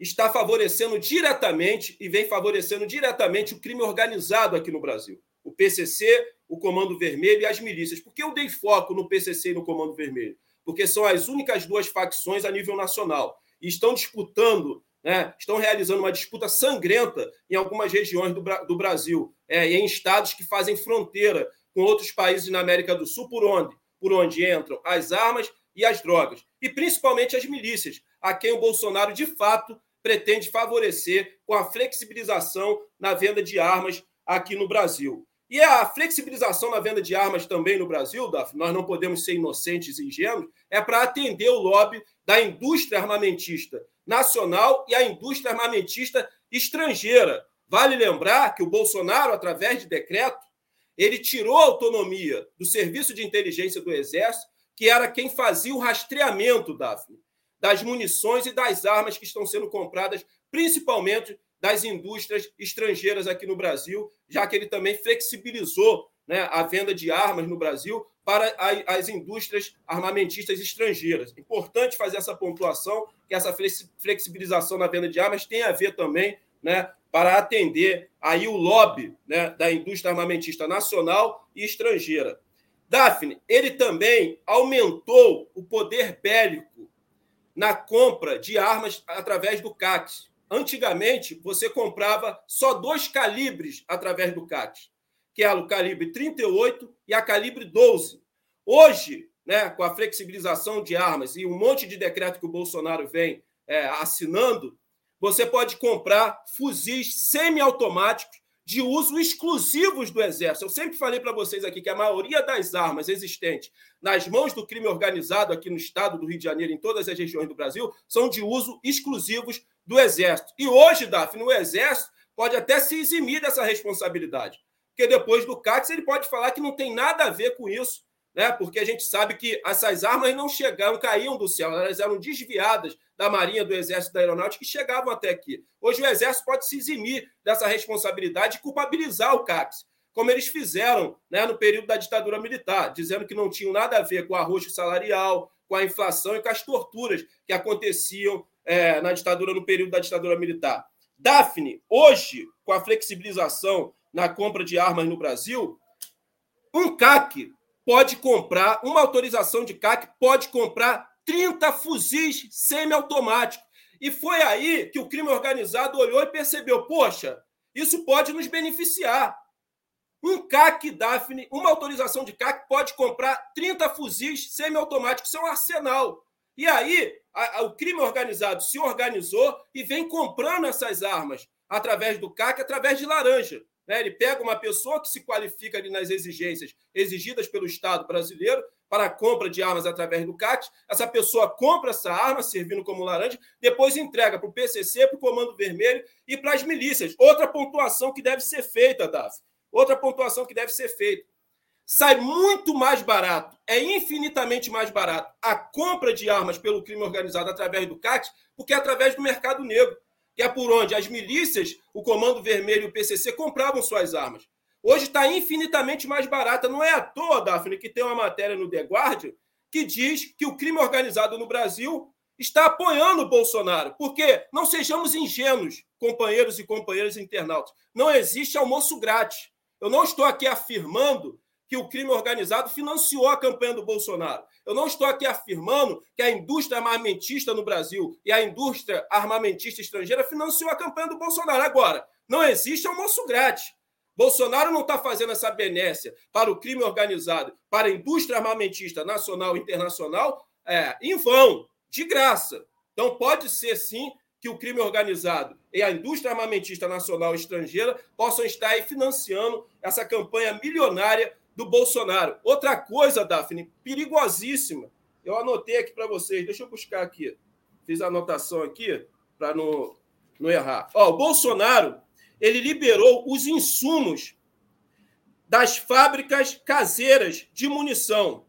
está favorecendo diretamente e vem favorecendo diretamente o crime organizado aqui no Brasil. O PCC, o Comando Vermelho e as milícias. Por que eu dei foco no PCC e no Comando Vermelho? Porque são as únicas duas facções a nível nacional e estão disputando, né, estão realizando uma disputa sangrenta em algumas regiões do, do Brasil, é, em estados que fazem fronteira com outros países na América do Sul, por onde? Por onde entram as armas e as drogas, e principalmente as milícias, a quem o Bolsonaro, de fato, pretende favorecer com a flexibilização na venda de armas aqui no Brasil. E a flexibilização na venda de armas também no Brasil, Daf, nós não podemos ser inocentes e ingênuos, é para atender o lobby da indústria armamentista nacional e a indústria armamentista estrangeira. Vale lembrar que o Bolsonaro, através de decreto, ele tirou a autonomia do Serviço de Inteligência do Exército, que era quem fazia o rastreamento, Daphne, das munições e das armas que estão sendo compradas, principalmente das indústrias estrangeiras aqui no Brasil, já que ele também flexibilizou né, a venda de armas no Brasil para as indústrias armamentistas estrangeiras. Importante fazer essa pontuação, que essa flexibilização na venda de armas tem a ver também né, para atender aí o lobby né, da indústria armamentista nacional e estrangeira. Daphne, ele também aumentou o poder bélico na compra de armas através do CAC. Antigamente, você comprava só dois calibres através do CAC, que é o calibre 38 e a calibre 12. Hoje, né, com a flexibilização de armas e um monte de decreto que o Bolsonaro vem é, assinando, você pode comprar fuzis semiautomáticos de uso exclusivos do Exército. Eu sempre falei para vocês aqui que a maioria das armas existentes nas mãos do crime organizado aqui no estado do Rio de Janeiro, em todas as regiões do Brasil, são de uso exclusivos do Exército. E hoje, Daphne, o Exército pode até se eximir dessa responsabilidade. Porque depois do CACS ele pode falar que não tem nada a ver com isso, né? porque a gente sabe que essas armas não chegaram, caíam do céu, elas eram desviadas da Marinha, do Exército, da Aeronáutica e chegavam até aqui. Hoje o Exército pode se eximir dessa responsabilidade e culpabilizar o CAPES, como eles fizeram né, no período da ditadura militar, dizendo que não tinham nada a ver com o arroxo salarial, com a inflação e com as torturas que aconteciam é, na ditadura, no período da ditadura militar. Daphne, hoje, com a flexibilização na compra de armas no Brasil, um CAC pode comprar, uma autorização de CAC pode comprar 30 fuzis semiautomáticos. E foi aí que o crime organizado olhou e percebeu: poxa, isso pode nos beneficiar. Um CAC Daphne, uma autorização de CAC, pode comprar 30 fuzis semiautomáticos. Isso é um arsenal. E aí, a, a, o crime organizado se organizou e vem comprando essas armas através do CAC, através de laranja. Né? Ele pega uma pessoa que se qualifica ali nas exigências exigidas pelo Estado brasileiro para a compra de armas através do CAC. Essa pessoa compra essa arma, servindo como laranja, depois entrega para o PCC, para o Comando Vermelho e para as milícias. Outra pontuação que deve ser feita, Daf. Outra pontuação que deve ser feita. Sai muito mais barato, é infinitamente mais barato a compra de armas pelo crime organizado através do CAC, porque é através do mercado negro que é por onde as milícias, o Comando Vermelho e o PCC compravam suas armas. Hoje está infinitamente mais barata. Não é à toa, Daphne, que tem uma matéria no The Guardian que diz que o crime organizado no Brasil está apoiando o Bolsonaro. Porque não sejamos ingênuos, companheiros e companheiras internautas. Não existe almoço grátis. Eu não estou aqui afirmando que o crime organizado financiou a campanha do Bolsonaro. Eu não estou aqui afirmando que a indústria armamentista no Brasil e a indústria armamentista estrangeira financiou a campanha do Bolsonaro. Agora, não existe almoço grátis. Bolsonaro não está fazendo essa benécia para o crime organizado, para a indústria armamentista nacional e internacional, é, em vão, de graça. Então, pode ser sim que o crime organizado e a indústria armamentista nacional e estrangeira possam estar aí financiando essa campanha milionária do Bolsonaro. Outra coisa, Daphne, perigosíssima. Eu anotei aqui para vocês, deixa eu buscar aqui. Fiz a anotação aqui para não, não errar. Ó, o Bolsonaro ele liberou os insumos das fábricas caseiras de munição.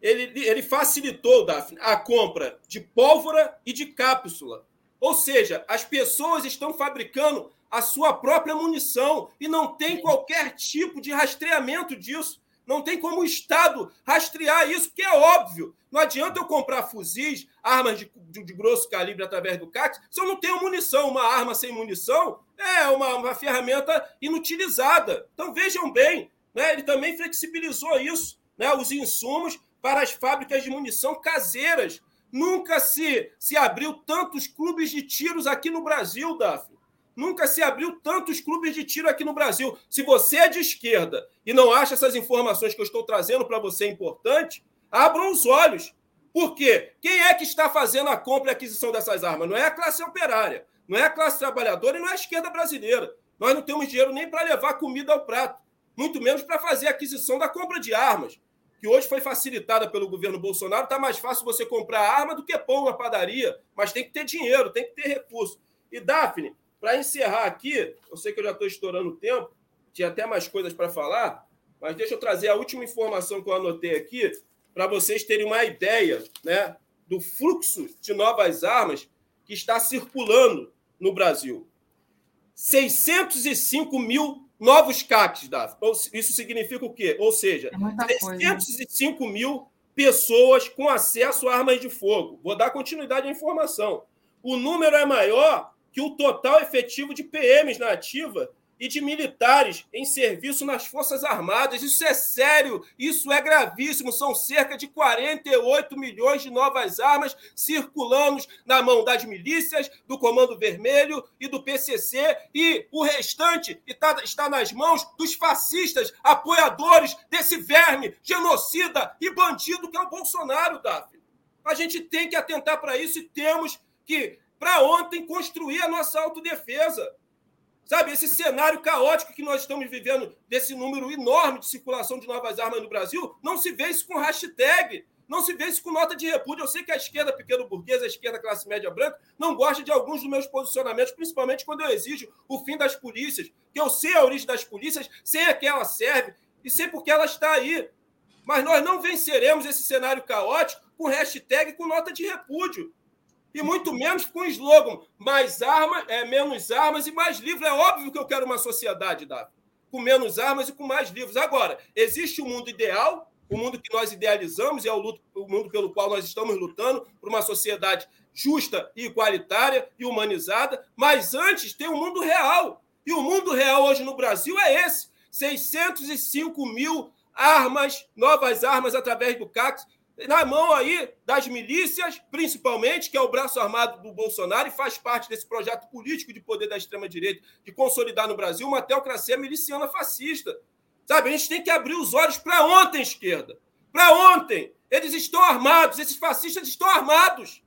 Ele, ele facilitou, Daphne, a compra de pólvora e de cápsula. Ou seja, as pessoas estão fabricando a sua própria munição e não tem qualquer tipo de rastreamento disso. Não tem como o Estado rastrear isso, porque é óbvio. Não adianta eu comprar fuzis, armas de, de, de grosso calibre através do CAC, se eu não tenho munição. Uma arma sem munição é uma, uma ferramenta inutilizada. Então vejam bem, né? ele também flexibilizou isso, né? os insumos para as fábricas de munição caseiras. Nunca se, se abriu tantos clubes de tiros aqui no Brasil, Daphne. Nunca se abriu tantos clubes de tiro aqui no Brasil. Se você é de esquerda e não acha essas informações que eu estou trazendo para você importante, abram os olhos. Por quê? Quem é que está fazendo a compra e aquisição dessas armas? Não é a classe operária, não é a classe trabalhadora e não é a esquerda brasileira. Nós não temos dinheiro nem para levar comida ao prato, muito menos para fazer a aquisição da compra de armas, que hoje foi facilitada pelo governo Bolsonaro. Está mais fácil você comprar arma do que pão na padaria, mas tem que ter dinheiro, tem que ter recurso. E, Daphne, para encerrar aqui, eu sei que eu já estou estourando o tempo, tinha até mais coisas para falar, mas deixa eu trazer a última informação que eu anotei aqui, para vocês terem uma ideia né, do fluxo de novas armas que está circulando no Brasil. 605 mil novos CACs, Davi. Isso significa o quê? Ou seja, é 605 coisa, mil pessoas com acesso a armas de fogo. Vou dar continuidade à informação. O número é maior que o total efetivo de PMs na ativa e de militares em serviço nas Forças Armadas. Isso é sério, isso é gravíssimo. São cerca de 48 milhões de novas armas circulando na mão das milícias, do Comando Vermelho e do PCC, e o restante está, nas mãos dos fascistas, apoiadores desse verme, genocida e bandido que é o Bolsonaro, Davi. A gente tem que atentar para isso e temos que para ontem construir a nossa autodefesa. Sabe, esse cenário caótico que nós estamos vivendo, desse número enorme de circulação de novas armas no Brasil, não se isso com hashtag, não se isso com nota de repúdio. Eu sei que a esquerda pequeno burguesa, a esquerda classe média branca, não gosta de alguns dos meus posicionamentos, principalmente quando eu exijo o fim das polícias, que eu sei a origem das polícias, sei a que ela serve e sei porque ela está aí. Mas nós não venceremos esse cenário caótico com hashtag com nota de repúdio. E muito menos com slogan mais armas, é, menos armas e mais livros. É óbvio que eu quero uma sociedade, com menos armas e com mais livros. Agora, existe o um mundo ideal, o mundo que nós idealizamos e é o, luto, o mundo pelo qual nós estamos lutando por uma sociedade justa igualitária e humanizada, mas antes tem o um mundo real. E o mundo real hoje no Brasil é esse: 605 mil armas, novas armas através do CACS, na mão aí das milícias, principalmente, que é o braço armado do Bolsonaro e faz parte desse projeto político de poder da extrema-direita, de consolidar no Brasil uma teocracia miliciana fascista. Sabe, a gente tem que abrir os olhos para ontem, esquerda. Para ontem. Eles estão armados, esses fascistas estão armados.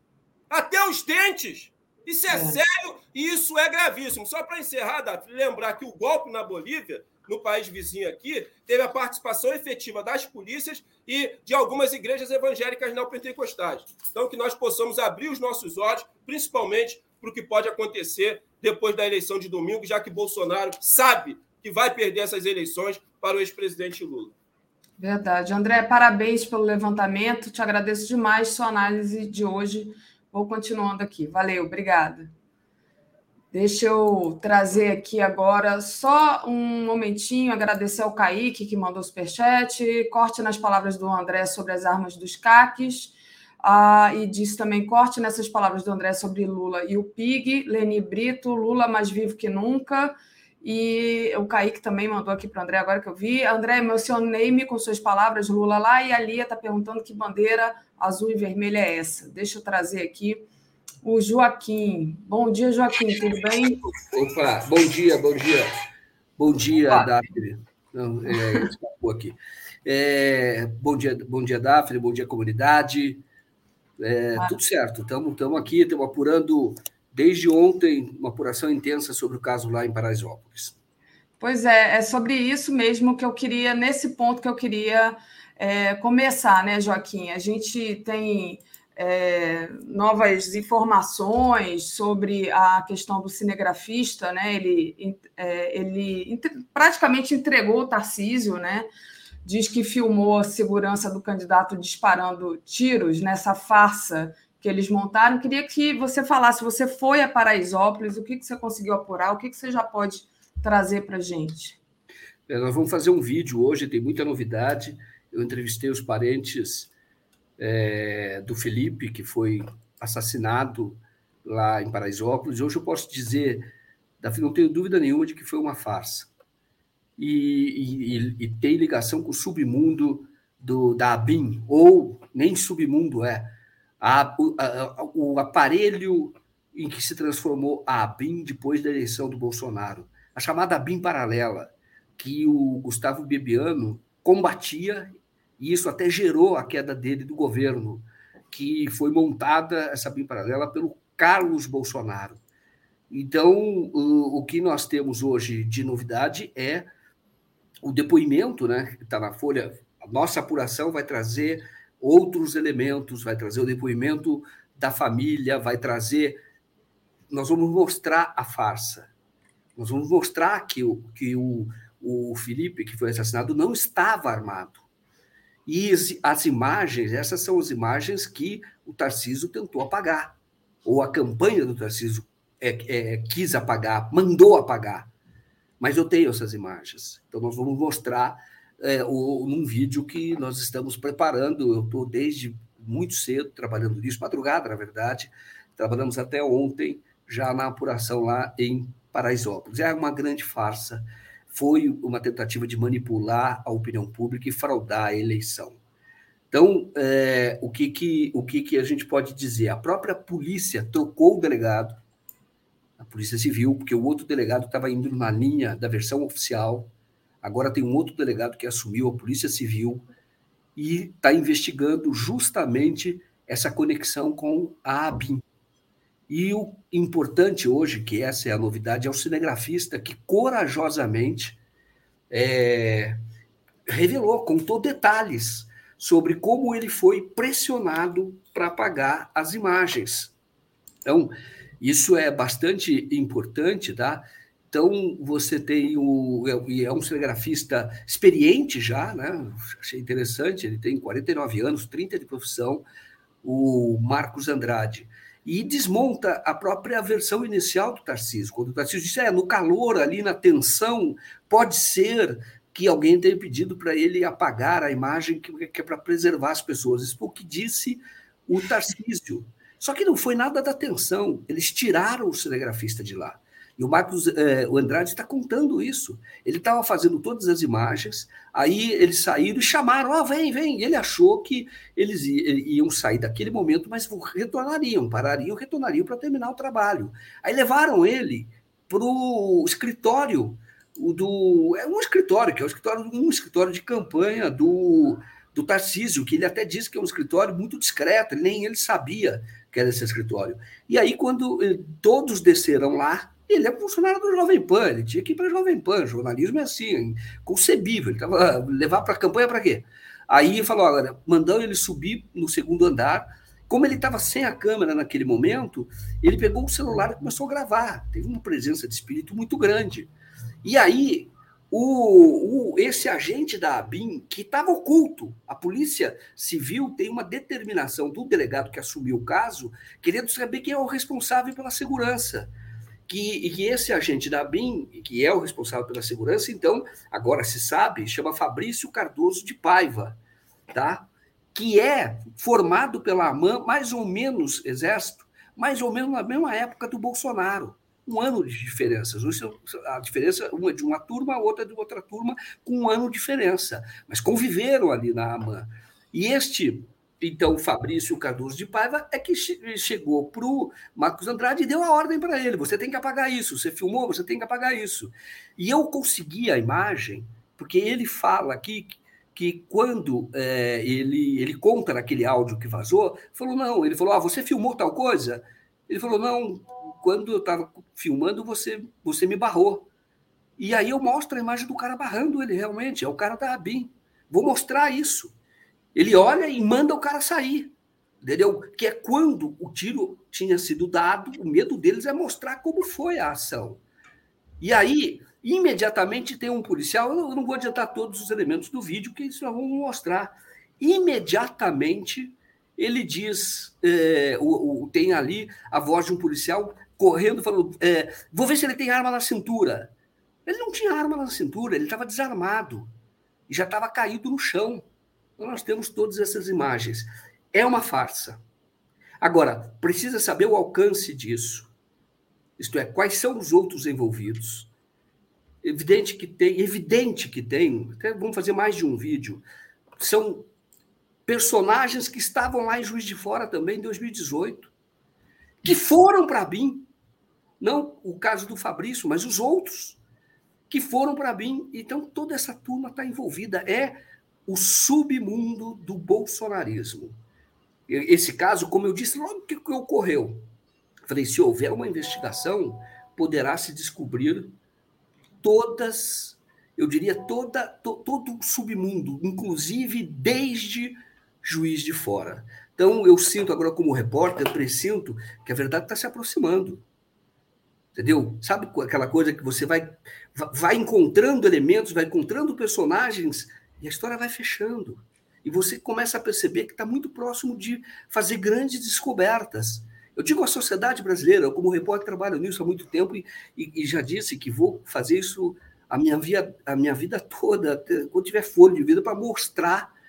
Até os dentes. Isso é, é. sério e isso é gravíssimo. Só para encerrar, Davi, lembrar que o golpe na Bolívia no país vizinho aqui, teve a participação efetiva das polícias e de algumas igrejas evangélicas neopentecostais. Então, que nós possamos abrir os nossos olhos, principalmente para o que pode acontecer depois da eleição de domingo, já que Bolsonaro sabe que vai perder essas eleições para o ex-presidente Lula. Verdade. André, parabéns pelo levantamento. Te agradeço demais sua análise de hoje. Vou continuando aqui. Valeu, obrigada. Deixa eu trazer aqui agora só um momentinho, agradecer ao Kaique, que mandou superchat, corte nas palavras do André sobre as armas dos caques, ah, e disse também corte nessas palavras do André sobre Lula e o PIG, Leni Brito, Lula mais vivo que nunca, e o Kaique também mandou aqui para o André, agora que eu vi. André, emocionei-me com suas palavras, Lula lá, e a Lia está perguntando que bandeira azul e vermelha é essa. Deixa eu trazer aqui o Joaquim. Bom dia, Joaquim, tudo bem? Opa, bom dia, bom dia. Bom dia, Daphne. Não, é, escapou aqui. É, bom dia, bom dia, Daphne, bom dia, comunidade. É, ah. Tudo certo, estamos aqui, estamos apurando desde ontem uma apuração intensa sobre o caso lá em Paraisópolis. Pois é, é sobre isso mesmo que eu queria, nesse ponto que eu queria é, começar, né, Joaquim? A gente tem é, novas informações sobre a questão do cinegrafista, né? Ele, é, ele praticamente entregou o Tarcísio, né? Diz que filmou a segurança do candidato disparando tiros nessa farsa que eles montaram. Queria que você falasse, você foi a Paraisópolis, o que, que você conseguiu apurar, o que, que você já pode trazer para a gente? É, nós vamos fazer um vídeo hoje, tem muita novidade. Eu entrevistei os parentes é, do Felipe, que foi assassinado lá em Paraisópolis. Hoje eu posso dizer, não tenho dúvida nenhuma de que foi uma farsa. E, e, e tem ligação com o submundo do, da ABIN, ou nem submundo é, a, a, o aparelho em que se transformou a ABIN depois da eleição do Bolsonaro. A chamada ABIN paralela, que o Gustavo Bebiano combatia e isso até gerou a queda dele do governo, que foi montada, essa BIM paralela, pelo Carlos Bolsonaro. Então, o, que nós temos hoje de novidade é o depoimento, né, que está na Folha. A nossa apuração vai trazer outros elementos, vai trazer o depoimento da família, vai trazer. Nós vamos mostrar a farsa. Nós vamos mostrar que o, que o, o Felipe, que foi assassinado, não estava armado. E as imagens, essas são as imagens que o Tarcísio tentou apagar, ou a campanha do Tarcísio é, é, quis apagar, mandou apagar. Mas eu tenho essas imagens. Então, nós vamos mostrar é, o, num vídeo que nós estamos preparando. Eu estou desde muito cedo trabalhando nisso, madrugada, na verdade. Trabalhamos até ontem, já na apuração lá em Paraisópolis. É uma grande farsa foi uma tentativa de manipular a opinião pública e fraudar a eleição. Então, é, o, que, que, o que, que a gente pode dizer? A própria polícia trocou o delegado, a Polícia Civil, porque o outro delegado estava indo na linha da versão oficial, agora tem um outro delegado que assumiu a Polícia Civil e está investigando justamente essa conexão com a ABIN. E o importante hoje, que essa é a novidade, é o cinegrafista que corajosamente é, revelou, contou detalhes sobre como ele foi pressionado para apagar as imagens. Então, isso é bastante importante, tá? Então, você tem o. É, é um cinegrafista experiente já, né? Achei interessante, ele tem 49 anos, 30 de profissão, o Marcos Andrade. E desmonta a própria versão inicial do Tarcísio. Quando o Tarcísio disse, é, no calor, ali na tensão, pode ser que alguém tenha pedido para ele apagar a imagem que, que é para preservar as pessoas. Isso foi o que disse o Tarcísio. Só que não foi nada da tensão. Eles tiraram o cinegrafista de lá. E o Marcos eh, o Andrade está contando isso. Ele estava fazendo todas as imagens, aí eles saíram e chamaram: oh, vem, vem. ele achou que eles iam sair daquele momento, mas retornariam, parariam, retornariam para terminar o trabalho. Aí levaram ele para o escritório do. É um escritório, que é um escritório, um escritório de campanha do, do Tarcísio, que ele até disse que é um escritório muito discreto, nem ele sabia que era esse escritório. E aí, quando eh, todos desceram lá, ele é funcionário do Jovem Pan, ele tinha que ir para Jovem Pan, jornalismo é assim, concebível. Ele tava, levar para a campanha para quê? Aí falou: olha, mandando ele subir no segundo andar. Como ele estava sem a câmera naquele momento, ele pegou o celular e começou a gravar. Teve uma presença de espírito muito grande. E aí, o, o, esse agente da ABIN, que estava oculto, a Polícia Civil tem uma determinação do delegado que assumiu o caso, querendo saber quem é o responsável pela segurança que, que esse agente da BIM, que é o responsável pela segurança, então, agora se sabe, chama Fabrício Cardoso de Paiva, tá? que é formado pela AMAN, mais ou menos, Exército, mais ou menos na mesma época do Bolsonaro. Um ano de diferença. A diferença, uma de uma turma, a outra de outra turma, com um ano de diferença. Mas conviveram ali na AMAN. E este então, o Fabrício Cardoso de Paiva é que chegou para o Marcos Andrade e deu a ordem para ele: você tem que apagar isso, você filmou, você tem que apagar isso. E eu consegui a imagem, porque ele fala aqui que quando é, ele, ele conta naquele áudio que vazou, falou: não, ele falou: ah, você filmou tal coisa? Ele falou: não, quando eu estava filmando, você, você me barrou. E aí eu mostro a imagem do cara barrando ele realmente, é o cara da ABIN. Vou mostrar isso. Ele olha e manda o cara sair. Entendeu? Que é quando o tiro tinha sido dado, o medo deles é mostrar como foi a ação. E aí, imediatamente tem um policial, eu não vou adiantar todos os elementos do vídeo, que isso nós vamos mostrar. Imediatamente ele diz, é, o, o, tem ali a voz de um policial correndo, falando: é, vou ver se ele tem arma na cintura. Ele não tinha arma na cintura, ele estava desarmado e já estava caído no chão. Então, nós temos todas essas imagens. É uma farsa. Agora, precisa saber o alcance disso. Isto é, quais são os outros envolvidos. Evidente que tem, evidente que tem, até vamos fazer mais de um vídeo. São personagens que estavam lá em Juiz de Fora também em 2018, que foram para a BIM. Não o caso do Fabrício, mas os outros que foram para a BIM. Então, toda essa turma está envolvida. É o submundo do bolsonarismo. Esse caso, como eu disse, logo que ocorreu, falei: se houver uma investigação, poderá se descobrir todas, eu diria, toda, to, todo o submundo, inclusive desde juiz de fora. Então, eu sinto agora, como repórter, eu presinto que a verdade está se aproximando. Entendeu? Sabe aquela coisa que você vai, vai encontrando elementos, vai encontrando personagens e a história vai fechando. E você começa a perceber que está muito próximo de fazer grandes descobertas. Eu digo à sociedade brasileira, eu, como repórter, trabalho nisso há muito tempo e, e, e já disse que vou fazer isso a minha, via, a minha vida (laughs) toda, quando tiver fôlego de vida, para mostrar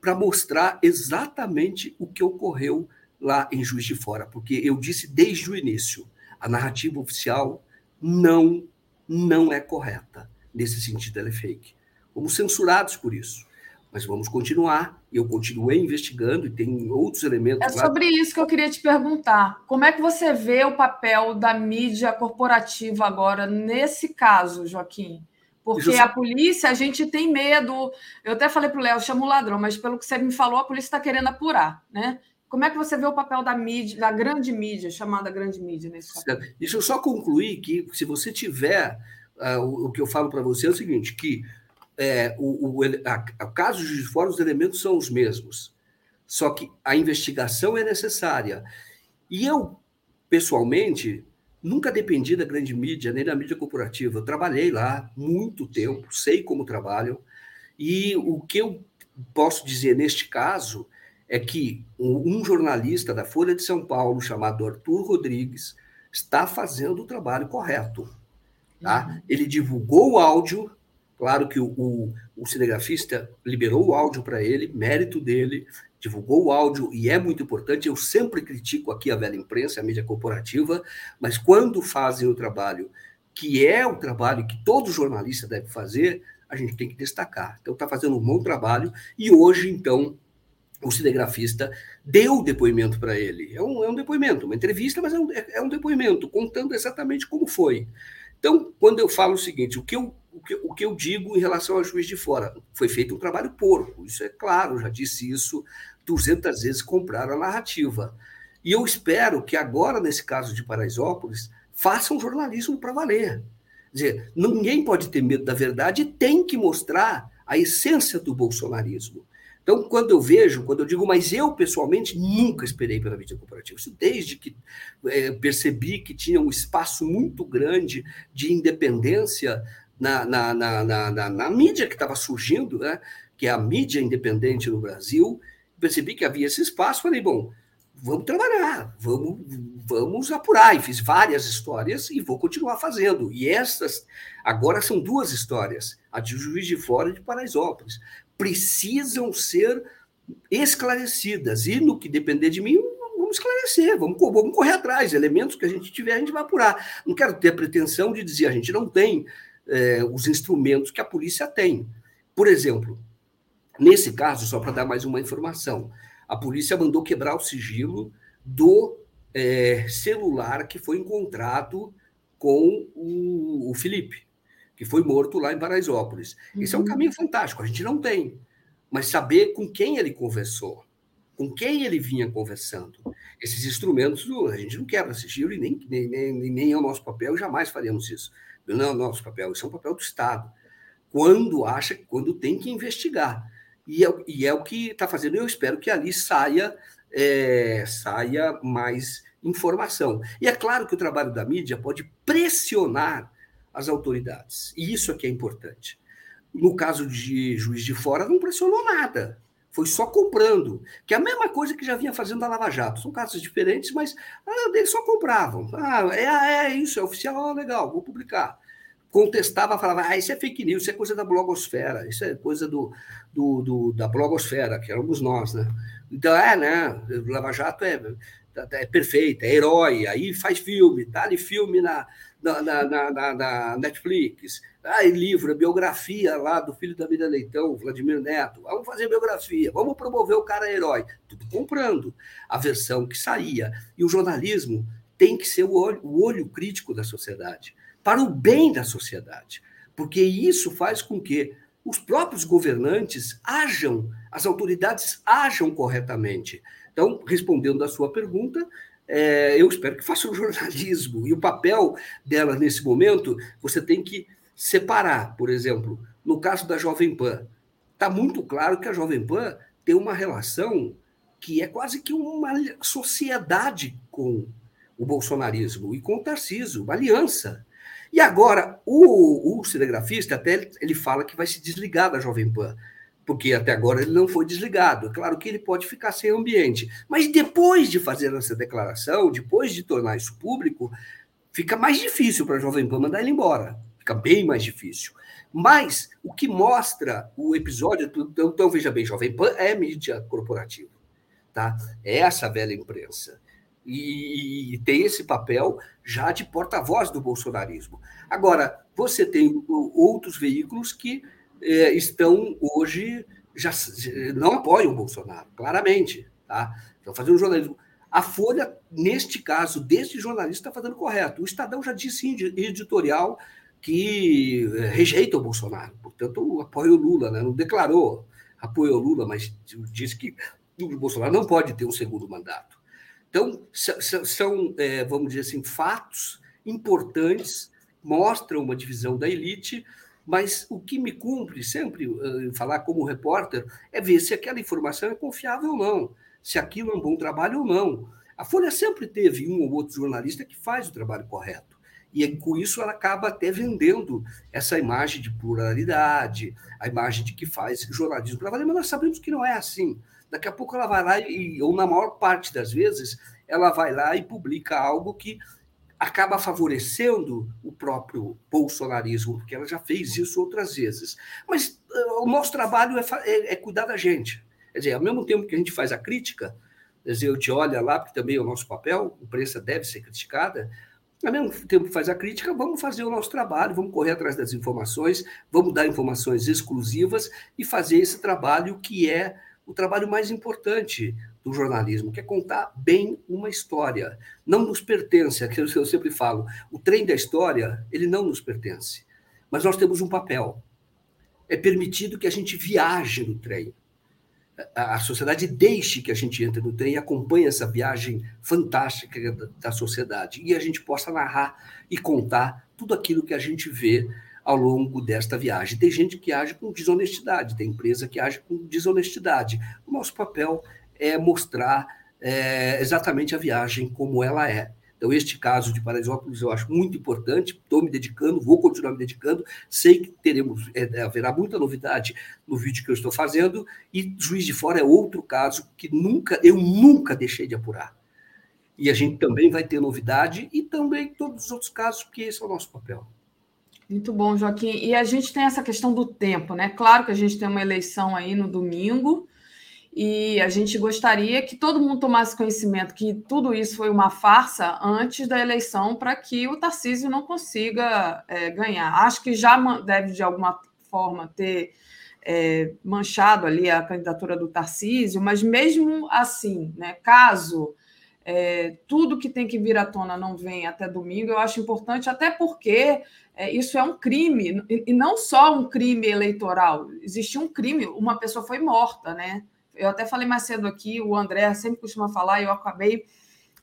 para mostrar exatamente o que ocorreu lá em Juiz de Fora, porque eu disse desde o início, a narrativa oficial não não é correta. Nesse sentido, ela é fake. Fomos censurados por isso. Mas vamos continuar. Eu continuei investigando e tem outros elementos. É sobre lá. isso que eu queria te perguntar. Como é que você vê o papel da mídia corporativa agora nesse caso, Joaquim? Porque a polícia, a gente tem medo. Eu até falei para o Léo, chama o ladrão, mas pelo que você me falou, a polícia está querendo apurar, né? Como é que você vê o papel da mídia, da grande mídia, chamada grande mídia nesse caso? Deixa eu só concluir que, se você tiver, uh, o, o que eu falo para você é o seguinte, que é, o, o, a, a caso de fora, os elementos são os mesmos. Só que a investigação é necessária. E eu, pessoalmente, nunca dependi da grande mídia, nem da mídia corporativa. Eu trabalhei lá muito tempo, sei como trabalham, e o que eu posso dizer neste caso é que um jornalista da Folha de São Paulo, chamado Arthur Rodrigues, está fazendo o trabalho correto. Tá? Uhum. Ele divulgou o áudio, claro que o, o, o cinegrafista liberou o áudio para ele, mérito dele, divulgou o áudio e é muito importante. Eu sempre critico aqui a velha imprensa, a mídia corporativa, mas quando fazem o trabalho que é o trabalho que todo jornalista deve fazer, a gente tem que destacar. Então, está fazendo um bom trabalho e hoje, então, o cinegrafista deu o depoimento para ele. É um, é um depoimento, uma entrevista, mas é um, é um depoimento, contando exatamente como foi. Então, quando eu falo o seguinte, o que eu, o que, o que eu digo em relação ao juiz de fora? Foi feito um trabalho porco, isso é claro, já disse isso 200 vezes, compraram a narrativa. E eu espero que agora, nesse caso de Paraisópolis, façam jornalismo para valer. Quer dizer, ninguém pode ter medo da verdade e tem que mostrar a essência do bolsonarismo. Então, quando eu vejo, quando eu digo, mas eu pessoalmente nunca esperei pela mídia corporativa, isso desde que é, percebi que tinha um espaço muito grande de independência na, na, na, na, na mídia que estava surgindo, né? que é a mídia independente no Brasil, percebi que havia esse espaço, falei, bom, vamos trabalhar, vamos, vamos apurar. E fiz várias histórias e vou continuar fazendo. E essas, agora são duas histórias, a de Juiz de Fora e de Paraisópolis precisam ser esclarecidas. E no que depender de mim, vamos esclarecer, vamos, vamos correr atrás. Elementos que a gente tiver, a gente vai apurar. Não quero ter a pretensão de dizer a gente não tem é, os instrumentos que a polícia tem. Por exemplo, nesse caso, só para dar mais uma informação, a polícia mandou quebrar o sigilo do é, celular que foi encontrado com o, o Felipe que foi morto lá em Paraisópolis. Uhum. Esse é um uhum. caminho fantástico, a gente não tem. Mas saber com quem ele conversou, com quem ele vinha conversando. Esses instrumentos, a gente não quebra sigilo e nem, nem, nem, nem é o nosso papel, jamais faremos isso. Não é nosso papel, isso é um papel do Estado. Quando acha, quando tem que investigar. E é, e é o que está fazendo, eu espero que ali saia, é, saia mais informação. E é claro que o trabalho da mídia pode pressionar as autoridades. E isso é que é importante. No caso de Juiz de Fora, não pressionou nada. Foi só comprando, que é a mesma coisa que já vinha fazendo a Lava Jato. São casos diferentes, mas ah, eles só compravam. Ah, é, é isso, é oficial, ah, legal, vou publicar. Contestava, falava, ah, isso é fake news, isso é coisa da blogosfera, isso é coisa do, do, do da blogosfera, que éramos nós, né? Então, é, né? Lava Jato é, é perfeita, é herói, aí faz filme, dá-lhe filme na, na, na, na, na Netflix. Ah, livro, biografia lá do filho da Vida Leitão, Vladimir Neto. Vamos fazer biografia, vamos promover o cara herói. Tudo comprando a versão que saía. E o jornalismo tem que ser o olho, o olho crítico da sociedade, para o bem da sociedade. Porque isso faz com que os próprios governantes ajam, as autoridades ajam corretamente. Então, respondendo à sua pergunta, é, eu espero que faça o (laughs) jornalismo. E o papel dela nesse momento, você tem que separar. Por exemplo, no caso da Jovem Pan, está muito claro que a Jovem Pan tem uma relação que é quase que uma sociedade com o bolsonarismo e com o Tarcísio, uma aliança. E agora, o, o cinegrafista até ele fala que vai se desligar da Jovem Pan porque até agora ele não foi desligado. É claro que ele pode ficar sem ambiente, mas depois de fazer essa declaração, depois de tornar isso público, fica mais difícil para a Jovem Pan mandar ele embora. Fica bem mais difícil. Mas o que mostra o episódio, então, então veja bem, Jovem Pan é mídia corporativa, tá? É essa velha imprensa. E, e tem esse papel já de porta-voz do bolsonarismo. Agora, você tem outros veículos que é, estão hoje já não apoiam o Bolsonaro, claramente, tá? Estão fazendo jornalismo. A Folha, neste caso, deste jornalista, está fazendo correto. O Estadão já disse em editorial que é, rejeita o Bolsonaro, portanto, apoia o Lula, né? não declarou apoio ao Lula, mas disse que o Bolsonaro não pode ter um segundo mandato. Então, são, é, vamos dizer assim, fatos importantes, mostram uma divisão da elite, mas o que me cumpre sempre uh, falar como repórter é ver se aquela informação é confiável ou não, se aquilo é um bom trabalho ou não. A Folha sempre teve um ou outro jornalista que faz o trabalho correto. E com isso ela acaba até vendendo essa imagem de pluralidade, a imagem de que faz jornalismo para valer, mas nós sabemos que não é assim. Daqui a pouco ela vai lá, e, ou na maior parte das vezes, ela vai lá e publica algo que acaba favorecendo o próprio bolsonarismo, porque ela já fez isso outras vezes. Mas uh, o nosso trabalho é, é, é, cuidar da gente. Quer dizer, ao mesmo tempo que a gente faz a crítica, quer dizer, eu te olho lá, porque também é o nosso papel, a imprensa deve ser criticada, ao mesmo tempo que faz a crítica, vamos fazer o nosso trabalho, vamos correr atrás das informações, vamos dar informações exclusivas e fazer esse trabalho que é o trabalho mais importante do jornalismo, que é contar bem uma história. Não nos pertence, (laughs) aquilo que eu sempre falo, o trem da história, ele não nos pertence. Mas nós temos um papel. É permitido que a gente viaje no trem. A, sociedade deixe que a gente entre no trem e acompanhe essa viagem fantástica da, da sociedade. E a gente possa narrar e contar tudo aquilo que a gente vê ao longo desta viagem. Tem gente que age com desonestidade, tem empresa que age com desonestidade. O nosso papel é mostrar é, exatamente a viagem como ela é. Então, este caso de Paraisópolis eu acho muito importante, estou me dedicando, vou continuar me dedicando, sei que teremos, é, haverá muita novidade no vídeo que eu estou fazendo, e Juiz de Fora é outro caso que nunca, eu nunca deixei de apurar. E a gente também vai ter novidade, e também todos os outros casos, porque esse é o nosso papel. Muito bom, Joaquim. E a gente tem essa questão do tempo, né? Claro que a gente tem uma eleição aí no domingo, e a gente gostaria que todo mundo tomasse conhecimento que tudo isso foi uma farsa antes da eleição para que o Tarcísio não consiga é, ganhar. Acho que já deve, de alguma forma, ter é, manchado ali a candidatura do Tarcísio, mas mesmo assim, né, caso é, tudo que tem que vir à tona não venha até domingo, eu acho importante, até porque é, isso é um crime, e não só um crime eleitoral, existe um crime, uma pessoa foi morta, né? Eu até falei mais cedo aqui, o André sempre costuma falar, e eu acabei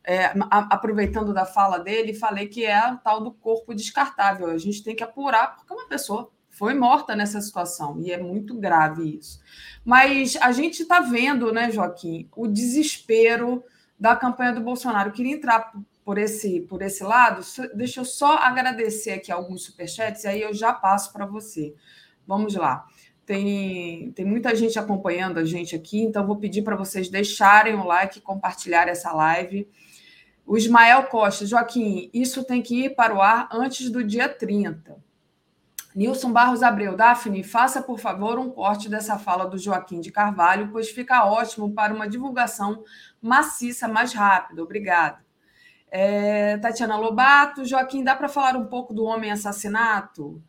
é, aproveitando da fala dele, falei que é o tal do corpo descartável. A gente tem que apurar porque uma pessoa foi morta nessa situação e é muito grave isso. Mas a gente está vendo, né, Joaquim, o desespero da campanha do Bolsonaro. Eu queria entrar por esse, por esse lado. Deixa eu só agradecer aqui alguns superchats e aí eu já passo para você. Vamos lá. Tem, tem muita gente acompanhando a gente aqui, então vou pedir para vocês deixarem o like compartilhar essa live. O Ismael Costa, Joaquim, isso tem que ir para o ar antes do dia 30. Nilson Barros Abreu, Daphne, faça por favor um corte dessa fala do Joaquim de Carvalho, pois fica ótimo para uma divulgação maciça mais rápida. Obrigada. É, Tatiana Lobato, Joaquim, dá para falar um pouco do homem assassinato?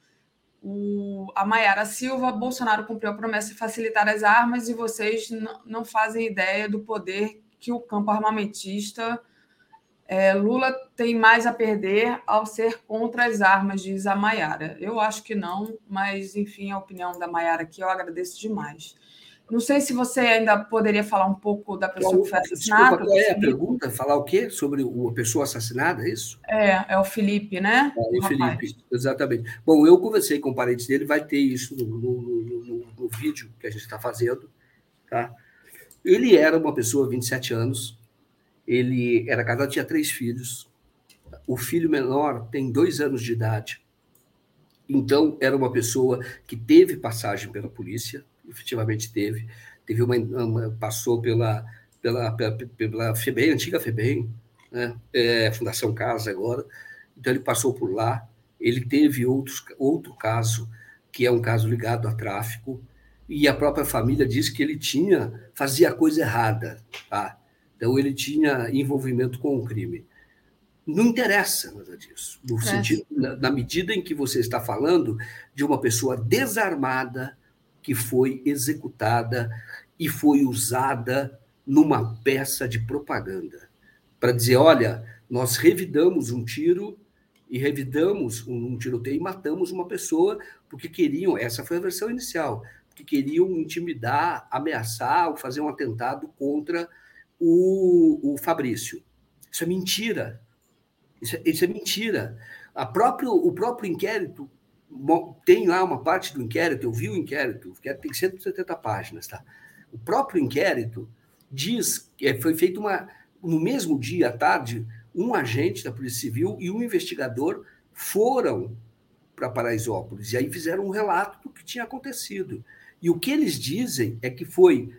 O, a Maiara Silva, Bolsonaro cumpriu a promessa de facilitar as armas e vocês não fazem ideia do poder que o campo armamentista. É, Lula tem mais a perder ao ser contra as armas, diz a Maiara. Eu acho que não, mas enfim, a opinião da Maiara aqui eu agradeço demais. Não sei se você ainda poderia falar um pouco da pessoa que foi assassinada. Desculpa, qual é a pergunta? Falar o quê? Sobre a pessoa assassinada, é isso? É, é o Felipe, né? É, o Felipe, exatamente. Bom, eu conversei com parentes dele, vai ter isso no, no, no, no vídeo que a gente está fazendo. Tá? Ele era uma pessoa, 27 anos, ele era casado, tinha três filhos. O filho menor tem dois anos de idade. Então, era uma pessoa que teve passagem pela polícia, efetivamente teve. Teve uma, uma passou pela, pela, pela, pela FEBEM, antiga FEBEM, né? É, Fundação Casa agora. Então ele passou por lá. Ele teve outros, outro caso, que é um caso ligado a tráfico, e a própria família diz que ele tinha, fazia a coisa errada. Tá? Então ele tinha envolvimento com o crime. Não interessa nada disso. No é. sentido, na, na medida em que você está falando de uma pessoa desarmada, que foi executada e foi usada numa peça de propaganda para dizer: olha, nós revidamos um tiro e revidamos um, tiroteio e matamos uma pessoa porque queriam, essa foi a versão inicial, que queriam intimidar, ameaçar ou fazer um atentado contra o, o Fabrício. Isso é mentira. Isso é, isso é mentira. Próprio, o próprio inquérito tem lá uma parte do inquérito, eu vi o inquérito, o inquérito tem 170 páginas, tá? O próprio inquérito diz que é, foi feita uma, no mesmo dia, à tarde, um agente da Polícia Civil e um investigador foram para Paraisópolis e aí fizeram um relato do que tinha acontecido. E o que eles dizem é que foi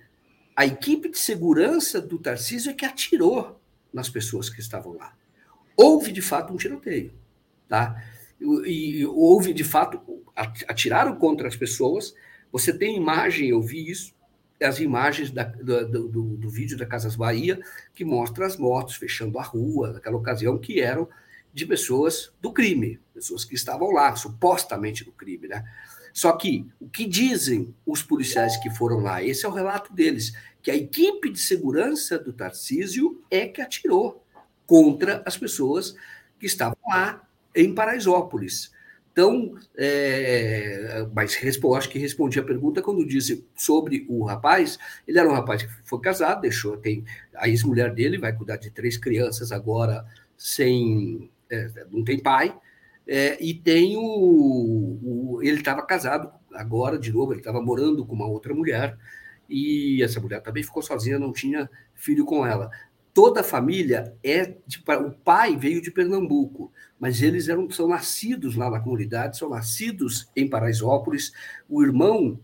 a equipe de segurança do Tarcísio é que atirou nas pessoas que estavam lá. Houve, de fato, um tiroteio. Tá? E, e houve, de fato, atiraram contra as pessoas. Você tem imagem, eu vi isso, as imagens da, do, do, do, vídeo da Casas Bahia, que mostra as motos fechando a rua, naquela ocasião, que eram de pessoas do crime, pessoas que estavam lá, supostamente do crime. Né? Só que o que dizem os policiais que foram lá, esse é o relato deles, que a equipe de segurança do Tarcísio é que atirou contra as pessoas que estavam lá em Paraisópolis. Então, é, mas acho que respondi a pergunta quando disse sobre o rapaz. Ele era um rapaz que foi casado, deixou, tem a ex-mulher dele, vai cuidar de três crianças agora, sem é, não tem pai, é, e tem o, o ele estava casado agora de novo, ele estava morando com uma outra mulher, e essa mulher também ficou sozinha, não tinha filho com ela toda a família é de, o pai veio de Pernambuco, mas eles eram são nascidos lá na comunidade, são nascidos em Paraisópolis. O irmão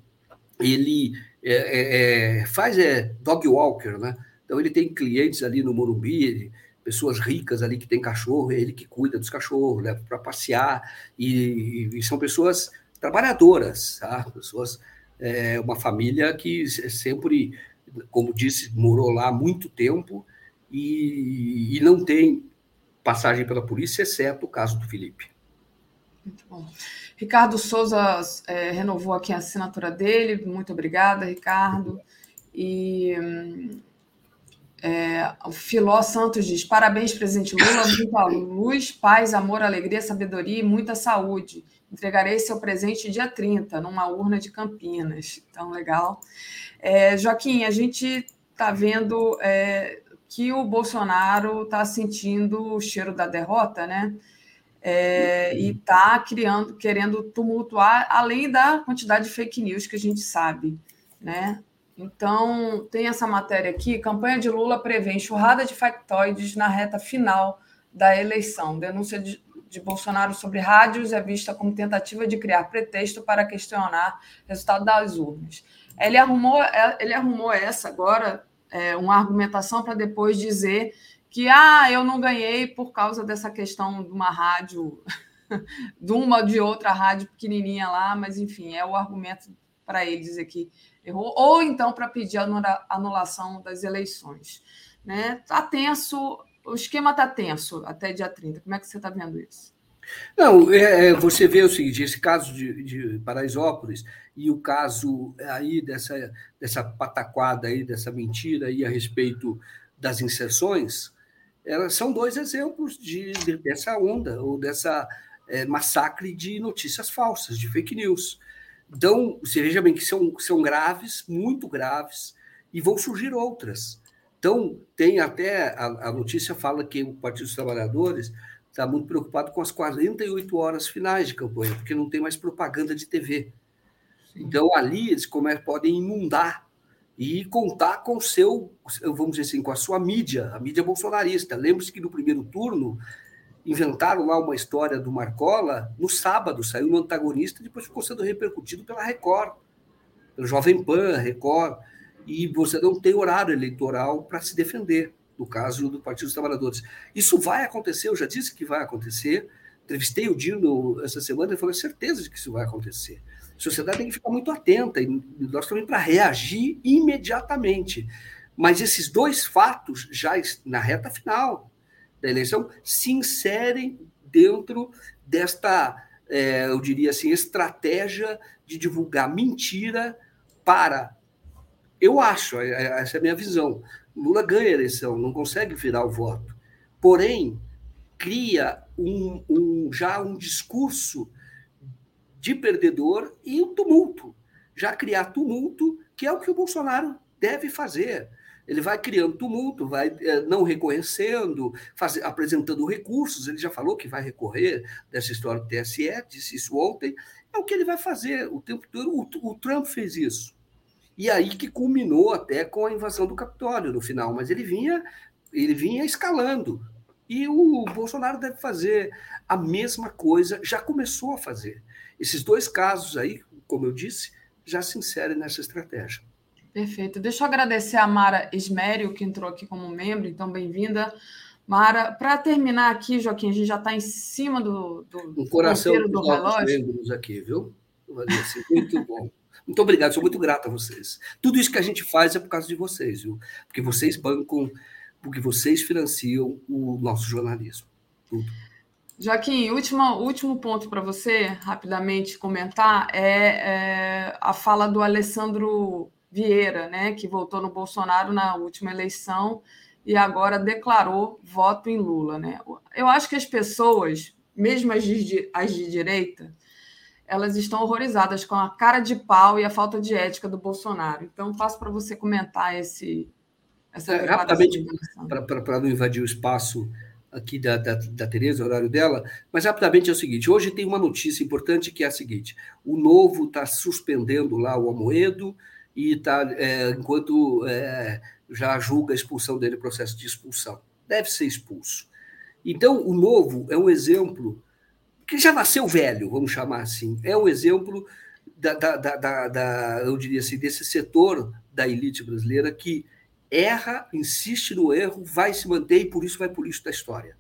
ele é, é, é faz é dog walker, né? Então ele tem clientes ali no Morumbi, pessoas ricas ali que tem cachorro, é ele que cuida dos cachorros, leva para passear e, e, são pessoas trabalhadoras, tá? Pessoas é uma família que sempre, como disse, morou lá há muito tempo e, e não tem passagem pela polícia, exceto o caso do Felipe. Muito bom. Ricardo Souza é, renovou aqui a assinatura dele. Muito obrigada, Ricardo. E é, o Filó Santos diz: parabéns, presidente Lula, muita luz, paz, amor, alegria, sabedoria e muita saúde. Entregarei seu presente dia 30, numa urna de Campinas. Então, legal. É, Joaquim, a gente está vendo é, que o Bolsonaro está sentindo o cheiro da derrota, né? É, e está criando, querendo tumultuar, além da quantidade de fake news que a gente sabe, né? Então, tem essa matéria aqui: campanha de Lula prevê enxurrada de factoides na reta final da eleição. Denúncia de, de Bolsonaro sobre rádios é vista como tentativa de criar pretexto para questionar o resultado das urnas. Ele arrumou, ele arrumou essa agora é, uma argumentação para depois dizer que ah, eu não ganhei por causa dessa questão de uma rádio, (laughs) de uma ou de outra rádio pequenininha lá, mas enfim, é o argumento para ele dizer que errou, ou então para pedir a anulação das eleições. Né? Tá tenso, o esquema está tenso até dia 30. Como é que você está vendo isso? Não, é, é, você vê o seguinte: esse caso de, de Paraisópolis e o caso aí dessa, dessa pataquada aí, dessa mentira aí a respeito das inserções, elas são dois exemplos de, de dessa onda ou dessa é, massacre de notícias falsas, de fake news. Então, você veja bem que são, são graves, muito graves, e vão surgir outras. Então, tem até a, a notícia fala que o Partido dos Trabalhadores está muito preocupado com as 48 horas finais de campanha, porque não tem mais propaganda de TV. Então, ali eles como podem inundar e contar com o seu, vamos dizer assim, com a sua mídia, a mídia bolsonarista. Lembre-se que no primeiro turno inventaram lá uma história do Marcola, no sábado saiu no antagonista, depois ficou sendo repercutido pela Record, pelo Jovem Pan, Record, e você não tem horário eleitoral para se defender no caso do Partido dos Trabalhadores. Isso vai acontecer, eu já disse que vai acontecer. Entrevistei o Dino essa semana e falei certeza de que isso vai acontecer. A sociedade tem que ficar muito atenta e nós também para reagir imediatamente. Mas esses dois fatos, já na reta final da eleição, se inserem dentro desta, é, eu diria assim, estratégia de divulgar mentira para. Eu acho, é, é, essa é a minha visão, Lula ganha a eleição, não consegue virar o voto. Porém, cria um, um, já um discurso de perdedor e um tumulto. Já criar tumulto, que é o que o Bolsonaro deve fazer. Ele vai criando tumulto, vai é, não reconhecendo, faz, apresentando recursos. Ele já falou que vai recorrer dessa história do TSE, disse isso ontem. É o que ele vai fazer o tempo todo. O, o Trump fez isso. E aí que culminou até com a invasão do Capitólio no final, mas ele vinha Ele vinha escalando. E o Bolsonaro deve fazer a mesma coisa, já começou a fazer. Esses dois casos aí, como eu disse, já se inserem nessa estratégia. Perfeito. Deixa eu agradecer a Mara Esmério, que entrou aqui como membro, então bem-vinda. Mara, para terminar aqui, Joaquim, a gente já está em cima do, do um coração do relógio. aqui, viu? Assim, muito bom. Muito obrigado, sou muito grato a vocês. Tudo isso que a gente faz é por causa de vocês, viu? Porque vocês bancam, porque vocês financiam o nosso jornalismo. Tudo. Joaquim, último, último ponto para você, rapidamente comentar, é, é, a fala do Alessandro Vieira, né, que votou no Bolsonaro na última eleição e agora declarou voto em Lula. Né? Eu acho que as pessoas, mesmo as de, as de direita, elas estão horrorizadas com a cara de pau e a falta de ética do Bolsonaro. Então, passo para você comentar esse, essa é, Rapidamente, para não invadir o espaço aqui da, da, da Tereza, o horário dela, mas rapidamente é o seguinte: hoje tem uma notícia importante que é a seguinte: o Novo está suspendendo lá o Amoedo e está, é, enquanto é, já julga a expulsão dele, processo de expulsão. Deve ser expulso. Então, o Novo é um exemplo que já nasceu velho, vamos chamar assim. É um exemplo da, da, da, da eu diria assim, desse setor da elite brasileira que erra, insiste no erro, vai se manter e por isso vai por isso da história.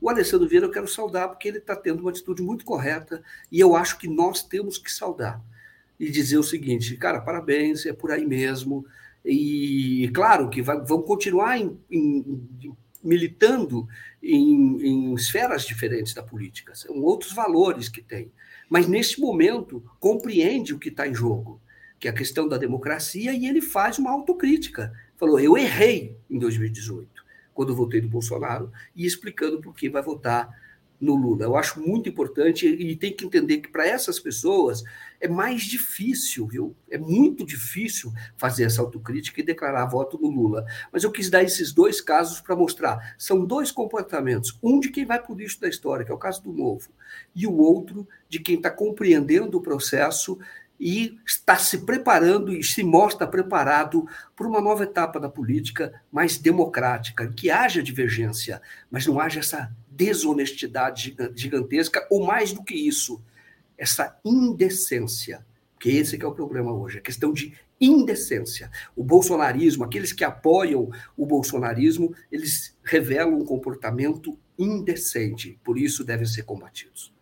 O Alessandro Vieira eu quero saudar porque ele está tendo uma atitude muito correta e eu acho que nós temos que saudar e dizer o seguinte, cara, parabéns, é por aí mesmo. E claro que vai, vão continuar em, em, militando em, em esferas diferentes da política, são outros valores que tem. Mas neste momento compreende o que está em jogo, que é a questão da democracia, e ele faz uma autocrítica falou: eu errei em 2018, quando votei no Bolsonaro, e explicando por que vai votar no Lula. Eu acho muito importante e tem que entender que para essas pessoas é mais difícil, viu? É muito difícil fazer essa autocrítica e declarar voto no Lula. Mas eu quis dar esses dois casos para mostrar. São dois comportamentos. Um de quem vai por isso da história, que é o caso do Novo, e o outro de quem está compreendendo o processo e está se preparando e se mostra preparado para uma nova etapa da política mais democrática, que haja divergência, mas não haja essa desonestidade gigantesca, ou mais do que isso, essa indecência, que esse que é o problema hoje, a questão de indecência. O bolsonarismo, aqueles que apoiam o bolsonarismo, eles revelam um comportamento indecente, por isso devem ser combatidos.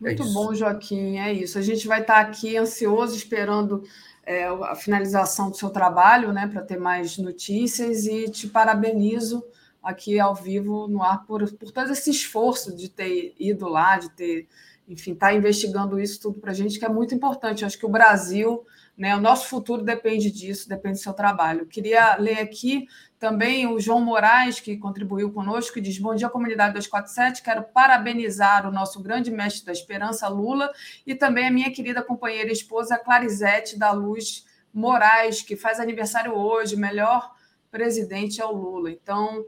É Muito é bom, Joaquim, é isso. A gente vai estar aqui ansioso, esperando é, a finalização do seu trabalho, né, para ter mais notícias, e te parabenizo aqui ao vivo no ar por, por todo esse esforço de ter ido lá, de ter, enfim, estar tá investigando isso tudo para a gente, que é muito importante. Acho que o Brasil, né, o nosso futuro depende disso, depende do seu trabalho. Queria ler aqui também o João Moraes, que contribuiu conosco, e diz: Bom dia, comunidade 247. Quero parabenizar o nosso grande mestre da esperança, Lula, e também a minha querida companheira e esposa, Clarisete da Luz Moraes, que faz aniversário hoje. Melhor presidente é o Lula. Então,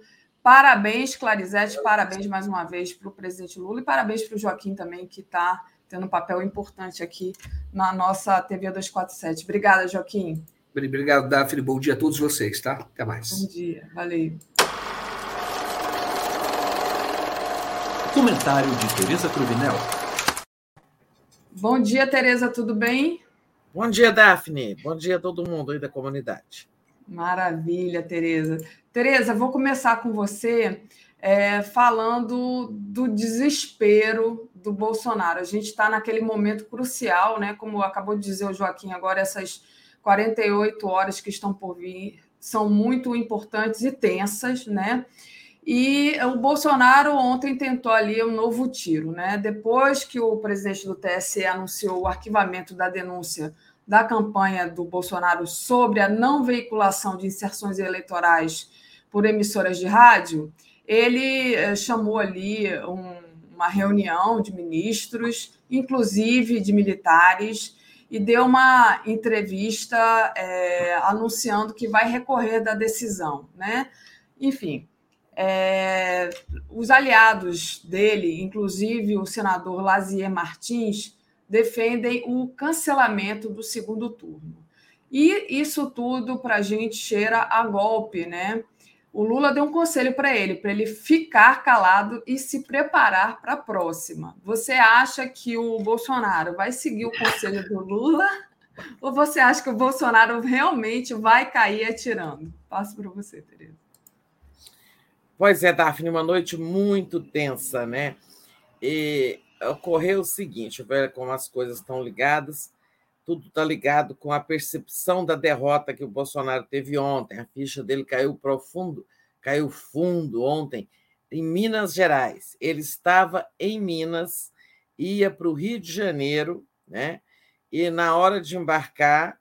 parabéns, Clarisete, parabéns mais uma vez para o presidente Lula e parabéns para o Joaquim também, que está tendo um papel importante aqui na nossa TV 247. Obrigada, Joaquim. Obrigado, Daphne. Bom dia a todos vocês, tá? Até mais. Bom dia. Valeu. Comentário de Tereza Cruvinel. Bom dia, Tereza, tudo bem? Bom dia, Daphne. Bom dia a todo mundo aí da comunidade. Maravilha, Tereza. Tereza, vou começar com você é, falando do desespero do Bolsonaro. A gente está naquele momento crucial, né? Como acabou de dizer o Joaquim, agora essas 48 horas que estão por vir são muito importantes e tensas, né? E o Bolsonaro ontem tentou ali um novo tiro, né? Depois que o presidente do TSE anunciou o arquivamento da denúncia da campanha do Bolsonaro sobre a não veiculação de inserções eleitorais por emissoras de rádio, ele eh, chamou ali um, uma reunião de ministros, inclusive de militares, e deu uma entrevista é, anunciando que vai recorrer da decisão. Né? Enfim, é, os aliados dele, inclusive o senador Lazier Martins, defendem o cancelamento do segundo turno. E isso tudo para a gente cheira a golpe, né? O Lula deu um conselho para ele, para ele ficar calado e se preparar para a próxima. Você acha que o Bolsonaro vai seguir o conselho do Lula? Ou você acha que o Bolsonaro realmente vai cair atirando? Passo para você, Tereza. Pois é, Daphne, uma noite muito tensa, né? E ocorreu o seguinte, como as coisas estão ligadas, tudo está ligado com a percepção da derrota que o Bolsonaro teve ontem. A ficha dele caiu profundo, caiu fundo ontem, em Minas Gerais. Ele estava em Minas, ia para o Rio de Janeiro, né? E na hora de embarcar,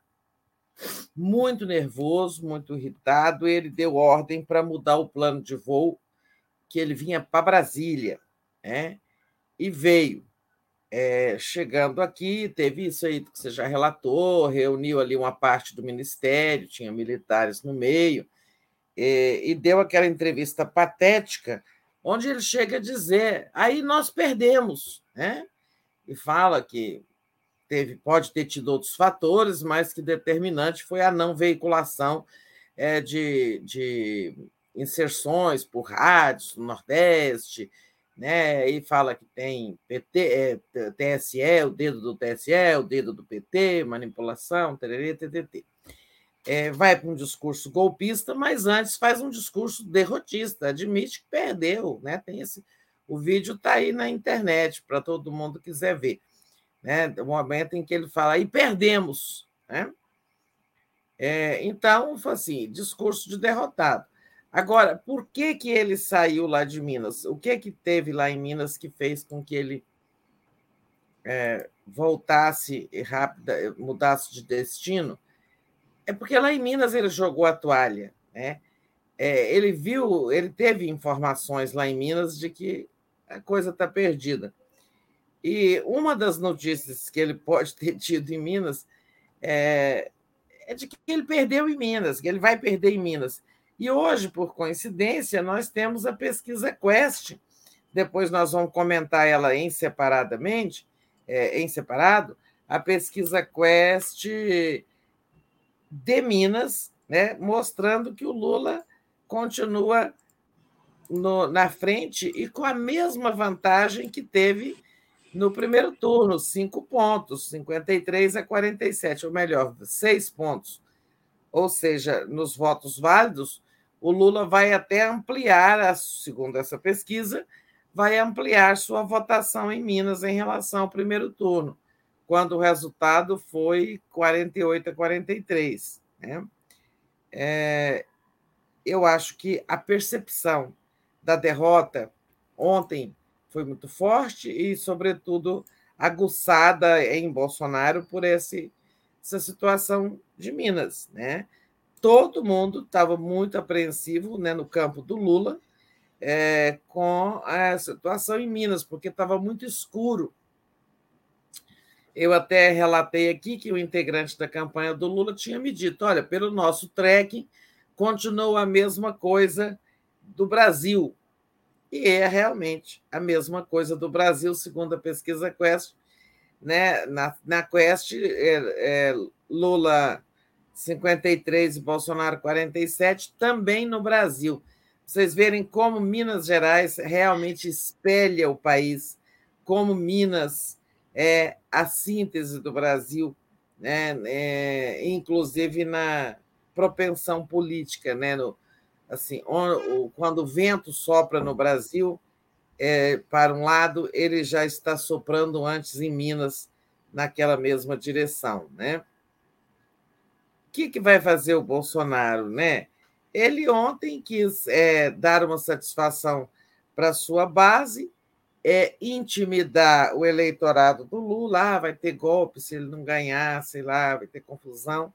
muito nervoso, muito irritado, ele deu ordem para mudar o plano de voo, que ele vinha para Brasília, né? E veio. É, chegando aqui, teve isso aí que você já relatou, reuniu ali uma parte do ministério, tinha militares no meio, e, e deu aquela entrevista patética, onde ele chega a dizer: aí nós perdemos, né? E fala que teve, pode ter tido outros fatores, mas que determinante foi a não veiculação é, de, de inserções por rádios no Nordeste, né? E fala que tem PT, é, TSE, o dedo do TSE, o dedo do PT, manipulação, tererê, ttt. É, vai para um discurso golpista, mas antes faz um discurso derrotista, admite que perdeu, né? Tem esse, o vídeo está aí na internet para todo mundo quiser ver, né? O momento em que ele fala e perdemos, né? É, então, assim, discurso de derrotado. Agora, por que, que ele saiu lá de Minas? O que que teve lá em Minas que fez com que ele é, voltasse rápida, mudasse de destino? É porque lá em Minas ele jogou a toalha, né? É, ele viu, ele teve informações lá em Minas de que a coisa está perdida. E uma das notícias que ele pode (laughs) ter tido em Minas é, é de que ele perdeu em Minas, que ele vai perder em Minas. E hoje, por coincidência, nós temos a pesquisa Quest. Depois nós vamos comentar ela em separadamente, é, em separado, a pesquisa Quest de Minas, né, mostrando que o Lula continua no, na frente e com a mesma vantagem que teve no primeiro turno, cinco pontos, 53 a 47, ou melhor, seis pontos. Ou seja, nos votos válidos, o Lula vai até ampliar, segundo essa pesquisa, vai ampliar sua votação em Minas em relação ao primeiro turno, quando o resultado foi 48 a 43. Né? É, eu acho que a percepção da derrota ontem foi muito forte e, sobretudo, aguçada em Bolsonaro por esse, essa situação de Minas. Né? todo mundo estava muito apreensivo né, no campo do Lula é, com a situação em Minas, porque estava muito escuro. Eu até relatei aqui que o integrante da campanha do Lula tinha me dito: olha, pelo nosso tracking, continua a mesma coisa do Brasil. E é realmente a mesma coisa do Brasil, segundo a pesquisa Quest. Né? Na, na Quest, é, é, Lula 53 e Bolsonaro 47, também no Brasil. Vocês verem como Minas Gerais realmente espelha o país, como Minas é a síntese do Brasil, né? É, inclusive na propensão política, né? No, assim, quando o vento sopra no Brasil é, para um lado, ele já está soprando antes em Minas naquela mesma direção, né? que, que vai fazer o Bolsonaro, né? Ele ontem quis é, dar uma satisfação para sua base, é, intimidar o eleitorado do Lula, ah, vai ter golpe se ele não ganhar, sei lá, vai ter confusão,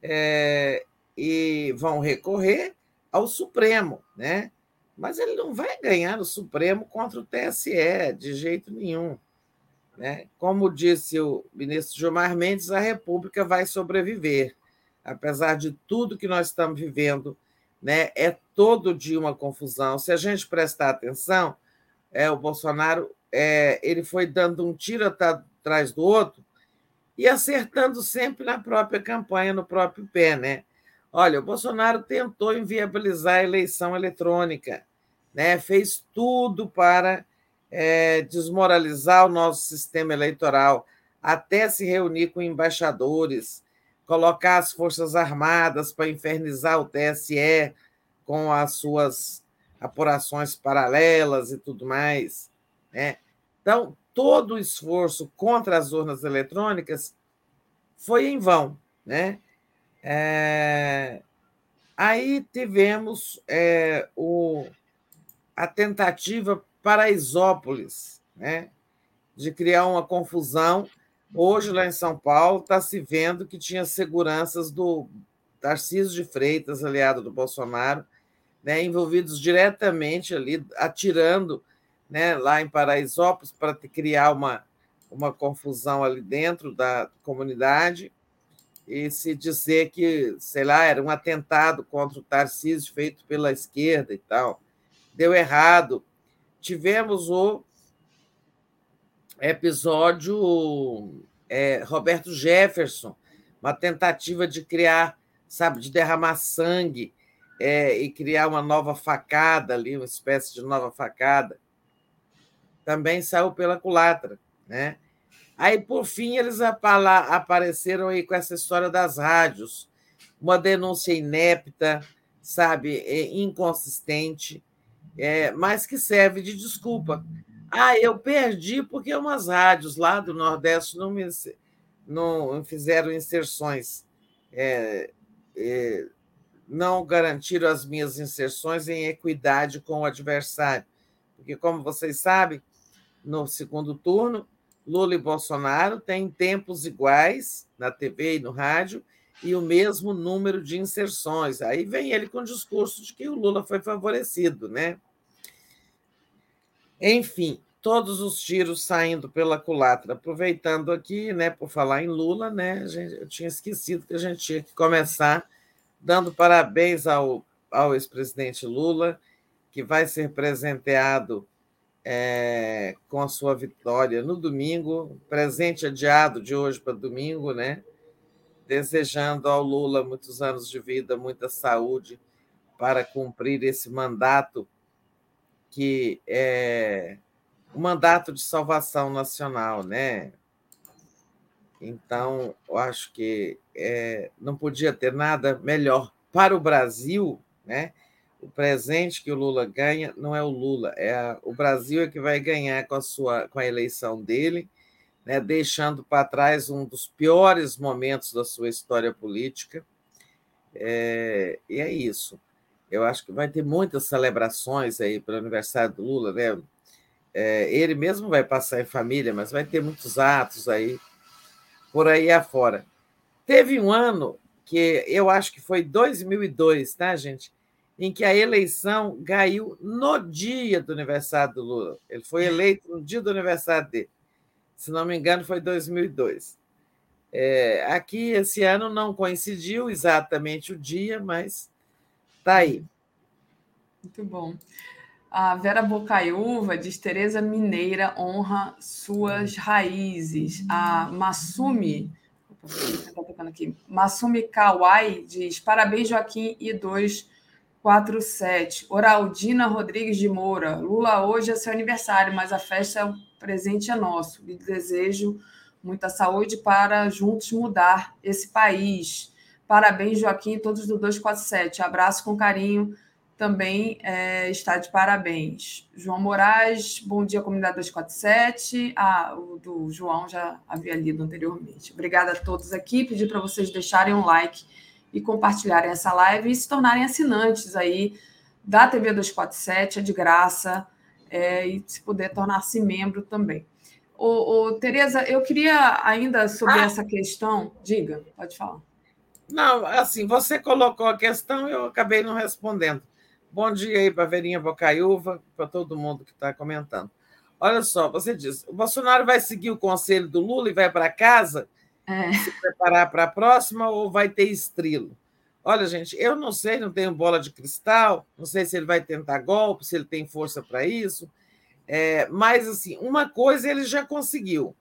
é, e vão recorrer ao Supremo, né? Mas ele não vai ganhar o Supremo contra o TSE, de jeito nenhum. Né? Como disse o ministro Gilmar Mendes, a República vai sobreviver apesar de tudo que nós estamos vivendo, né, é todo dia uma confusão. Se a gente prestar atenção, é, o Bolsonaro é, ele foi dando um tiro atrás do outro e acertando sempre na própria campanha, no próprio pé. Né? Olha, o Bolsonaro tentou inviabilizar a eleição eletrônica, né? fez tudo para é, desmoralizar o nosso sistema eleitoral, até se reunir com embaixadores, colocar as Forças Armadas para infernizar o TSE com as suas apurações paralelas e tudo mais. Né? Então, todo o esforço contra as urnas eletrônicas foi em vão. Né? É... Aí tivemos é, o, a tentativa Paraisópolis, né, de criar uma confusão. Hoje, lá em São Paulo, está se vendo que tinha seguranças do Tarcísio de Freitas, aliado do Bolsonaro, né, envolvidos diretamente ali, atirando né, lá em Paraisópolis para criar uma, uma confusão ali dentro da comunidade e se dizer que, sei lá, era um atentado contra o Tarcísio feito pela esquerda e tal. Deu errado. Tivemos o episódio é, Roberto Jefferson, uma tentativa de criar, sabe, de derramar sangue é, e criar uma nova facada ali, uma espécie de nova facada. Também saiu pela culatra, né? Aí, por fim, eles apareceram aí com essa história das rádios, uma denúncia inepta, sabe, inconsistente, é, mas que serve de desculpa. Ah, eu perdi porque umas rádios lá do Nordeste não me não fizeram inserções, é, é, não garantiram as minhas inserções em equidade com o adversário. Porque, como vocês sabem, no segundo turno, Lula e Bolsonaro têm tempos iguais na TV e no rádio e o mesmo número de inserções. Aí vem ele com o discurso de que o Lula foi favorecido, né? Enfim, todos os tiros saindo pela culatra. Aproveitando aqui, né, por falar em Lula, né, eu tinha esquecido que a gente tinha que começar dando parabéns ao, ao ex-presidente Lula, que vai ser presenteado é, com a sua vitória no domingo, presente adiado de hoje para domingo, né? Desejando ao Lula muitos anos de vida, muita saúde para cumprir esse mandato que é o mandato de salvação nacional, né? Então, eu acho que é, não podia ter nada melhor para o Brasil, né? O presente que o Lula ganha não é o Lula, é a, o Brasil é que vai ganhar com a sua com a eleição dele, né, deixando para trás um dos piores momentos da sua história política. É, e é isso. Eu acho que vai ter muitas celebrações aí para o aniversário do Lula, né? É, ele mesmo vai passar em família, mas vai ter muitos atos aí por aí afora. Teve um ano que eu acho que foi 2002, tá, gente? Em que a eleição caiu no dia do aniversário do Lula. Ele foi eleito no dia do aniversário dele. Se não me engano, foi 2002. É, aqui, esse ano, não coincidiu exatamente o dia, mas está aí. Muito bom. A Vera Bocaiúva diz: Tereza Mineira honra suas raízes. A Masumi, tá aqui, Masumi Kawai diz: parabéns, Joaquim e dois 47. Oraldina Rodrigues de Moura. Lula, hoje é seu aniversário, mas a festa, o presente é nosso. Lhe desejo muita saúde para juntos mudar esse país. Parabéns, Joaquim, todos do 247. Abraço com carinho. Também é, está de parabéns. João Moraes, bom dia, comunidade 247. Ah, o do João já havia lido anteriormente. Obrigada a todos aqui. Pedir para vocês deixarem um like e compartilharem essa live e se tornarem assinantes aí da TV 247, é de graça, é, e se puder tornar-se membro também. Ô, ô, Tereza, eu queria ainda sobre ah. essa questão. Diga, pode falar. Não, assim, você colocou a questão e eu acabei não respondendo. Bom dia aí para a Verinha Bocaiúva, para todo mundo que está comentando. Olha só, você diz, o Bolsonaro vai seguir o conselho do Lula e vai para casa? É. se preparar para a próxima ou vai ter estrilo? Olha, gente, eu não sei, não tenho bola de cristal, não sei se ele vai tentar golpe, se ele tem força para isso, é, mas, assim, uma coisa ele já conseguiu,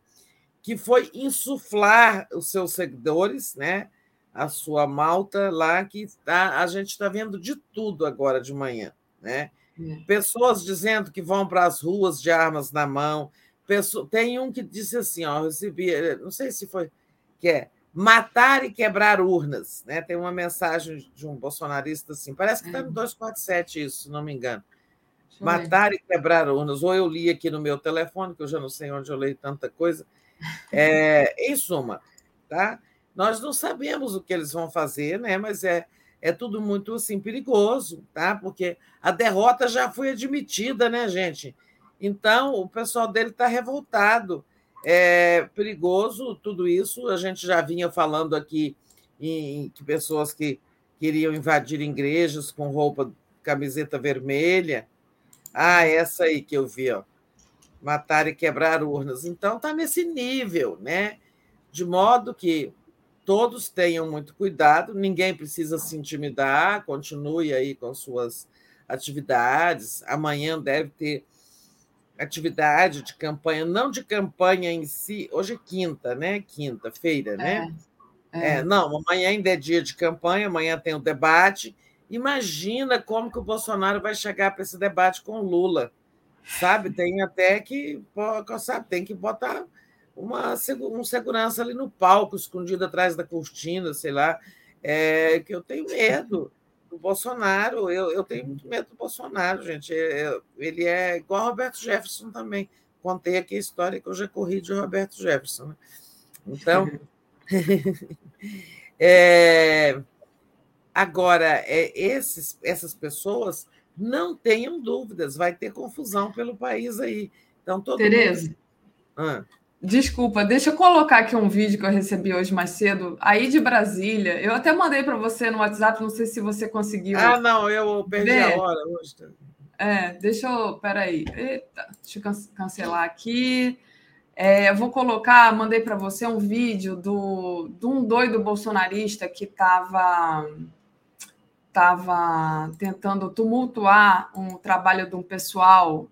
que foi insuflar os seus seguidores, né? a sua malta lá, que tá, a gente está vendo de tudo agora de manhã. Né? É. Pessoas dizendo que vão para as ruas de armas na mão. Pessoa, tem um que disse assim: ó, recebi, não sei se foi, que é matar e quebrar urnas. Né? Tem uma mensagem de um bolsonarista assim, parece que está no 247 isso, se não me engano. Matar e quebrar urnas. Ou eu li aqui no meu telefone, que eu já não sei onde eu leio tanta coisa. É, (laughs) em suma, tá? Nós não sabemos o que eles vão fazer, né? mas é, é tudo muito assim, perigoso, tá? porque a derrota já foi admitida, né, gente? Então, o pessoal dele está revoltado. É perigoso tudo isso. A gente já vinha falando aqui em, em pessoas que queriam invadir igrejas com roupa, camiseta vermelha. Ah, essa aí que eu vi, ó. Matar e quebrar urnas. Então, está nesse nível, né? De modo que todos tenham muito cuidado, ninguém precisa se intimidar, continue aí com suas atividades. Amanhã deve ter atividade de campanha, não de campanha em si, hoje é quinta, né? Quinta-feira, né? É, é. é, não, amanhã ainda é dia de campanha, amanhã tem o debate. Imagina como que o Bolsonaro vai chegar para esse debate com o Lula. Sabe, tem até que, sabe, tem que botar uma um segurança ali no palco, escondido atrás da cortina, sei lá, é, que eu tenho medo do Bolsonaro, eu, eu tenho muito medo do Bolsonaro, gente. É, é ele é igual Roberto Jefferson também. Contei aqui a história que eu já corri de Roberto Jefferson. Né? Então, (laughs) é, agora, é, esses, essas pessoas não tenham dúvidas, vai ter confusão pelo país aí. Então, todo Tereza, mundo... ah. Desculpa, deixa eu colocar aqui um vídeo que eu recebi hoje mais cedo, aí de Brasília. Eu até mandei para você no WhatsApp, não sei se você conseguiu. Ah, não, eu perdi ver. a hora hoje. É, deixa eu. Peraí. Eita, deixa eu cancelar aqui. É, eu vou colocar, mandei para você um vídeo do, de um doido bolsonarista que estava tava tentando tumultuar um trabalho de um pessoal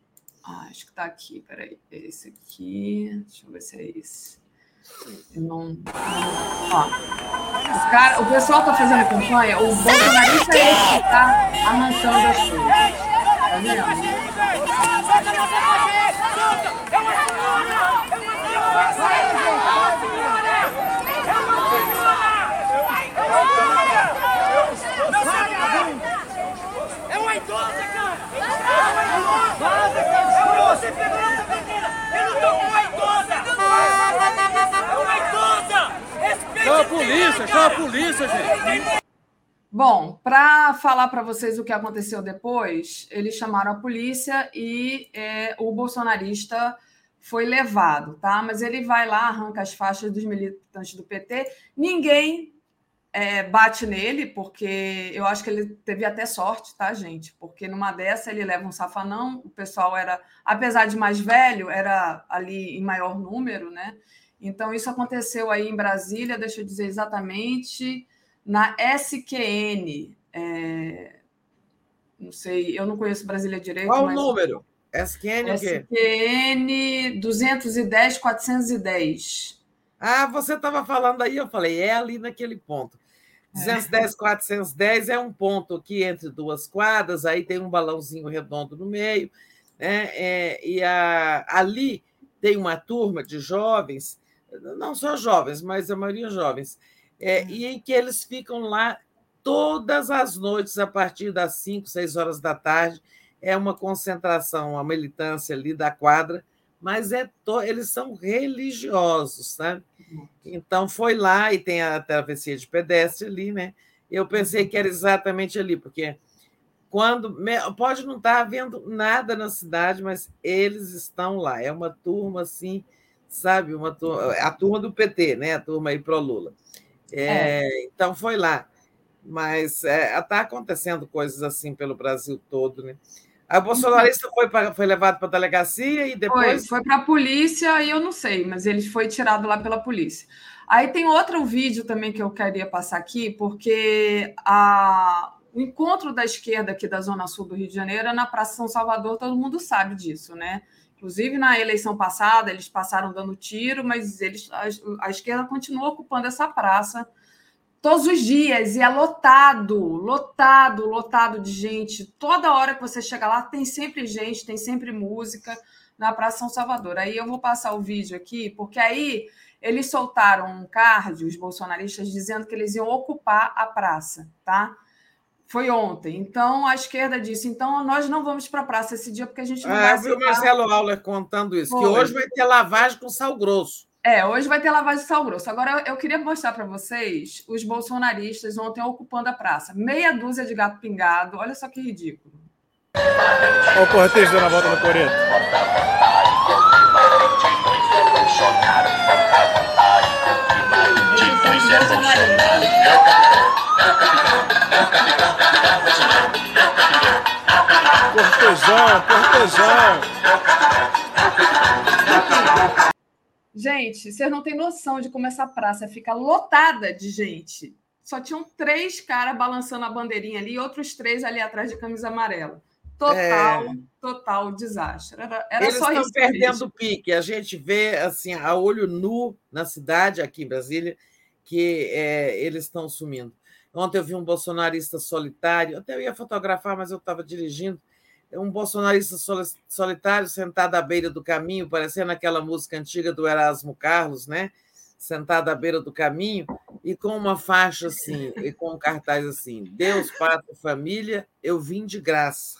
ah, acho que está aqui, peraí. É esse aqui. Deixa eu ver se é esse. Eu não. Ó. Os cara, o pessoal está fazendo campanha, o bolsonarista é esse que está arrancando as coisas. Tá vendo? É uma idosa, cara! É uma idosa, cara! Você pegou nossa menina! Eu não tô com uma idosa! É uma idosa! Respeite chama a polícia, chama a polícia, gente! Bom, para falar para vocês o que aconteceu depois, eles chamaram a polícia e é, o bolsonarista foi levado, tá? Mas ele vai lá, arranca as faixas dos militantes do PT. Ninguém é, bate nele, porque eu acho que ele teve até sorte, tá, gente? Porque numa dessa ele leva um safanão, o pessoal era, apesar de mais velho, era ali em maior número, né? Então, isso aconteceu aí em Brasília, deixa eu dizer exatamente, na SQN. É... Não sei, eu não conheço Brasília direito. Qual mas... o número? SQN o quê? SQN 210 410. Ah, você estava falando aí, eu falei, é ali naquele ponto. 210, é. 410 é um ponto aqui entre duas quadras, aí tem um balãozinho redondo no meio, né? É, e a, ali tem uma turma de jovens, não só jovens, mas a maioria jovens, é, e em que eles ficam lá todas as noites, a partir das 5, 6 horas da tarde, é uma concentração, uma militância ali da quadra, mas é to... eles são religiosos, sabe? Então foi lá e tem a travessia de pedestre ali, né? Eu pensei que era exatamente ali, porque quando pode não estar havendo nada na cidade, mas eles estão lá. É uma turma assim, sabe? Uma turma, a turma do PT, né? A turma aí pro Lula. É, é. Então foi lá, mas está é, tá acontecendo coisas assim pelo Brasil todo, né? A bolsonarista foi, pra, foi levado para a delegacia e depois. Foi, foi para a polícia e eu não sei, mas ele foi tirado lá pela polícia. Aí tem outro vídeo também que eu queria passar aqui, porque a, o encontro da esquerda aqui da Zona Sul do Rio de Janeiro é na Praça São Salvador, todo mundo sabe disso, né? Inclusive, na eleição passada, eles passaram dando tiro, mas eles, a, a esquerda continua ocupando essa praça todos os dias e é lotado, lotado, lotado de gente. Toda hora que você chega lá tem sempre gente, tem sempre música na Praça São Salvador. Aí eu vou passar o vídeo aqui, porque aí eles soltaram um card, os bolsonaristas, dizendo que eles iam ocupar a praça, tá? Foi ontem. Então a esquerda disse: então nós não vamos para a praça esse dia porque a gente não ah, vai. Eu vi o Marcelo Auler contando isso, Foi. que hoje vai ter lavagem com sal grosso. É, hoje vai ter lavagem de sal grosso. Agora, eu queria mostrar para vocês os bolsonaristas ontem ocupando a praça. Meia dúzia de gato pingado. Olha só que ridículo. Olha o cortejo dando a volta no Coreto. Cortesão, cortesão. Gente, vocês não têm noção de como essa praça fica lotada de gente. Só tinham três caras balançando a bandeirinha ali e outros três ali atrás de camisa amarela. Total, é... total desastre. Era, era Eles só estão perdendo o pique. A gente vê assim a olho nu na cidade, aqui em Brasília, que é, eles estão sumindo. Ontem eu vi um bolsonarista solitário, até eu ia fotografar, mas eu estava dirigindo um bolsonarista solitário sentado à beira do caminho, parecendo aquela música antiga do Erasmo Carlos, né? Sentado à beira do caminho e com uma faixa assim, e com um cartaz assim: Deus, pátria, família, eu vim de graça.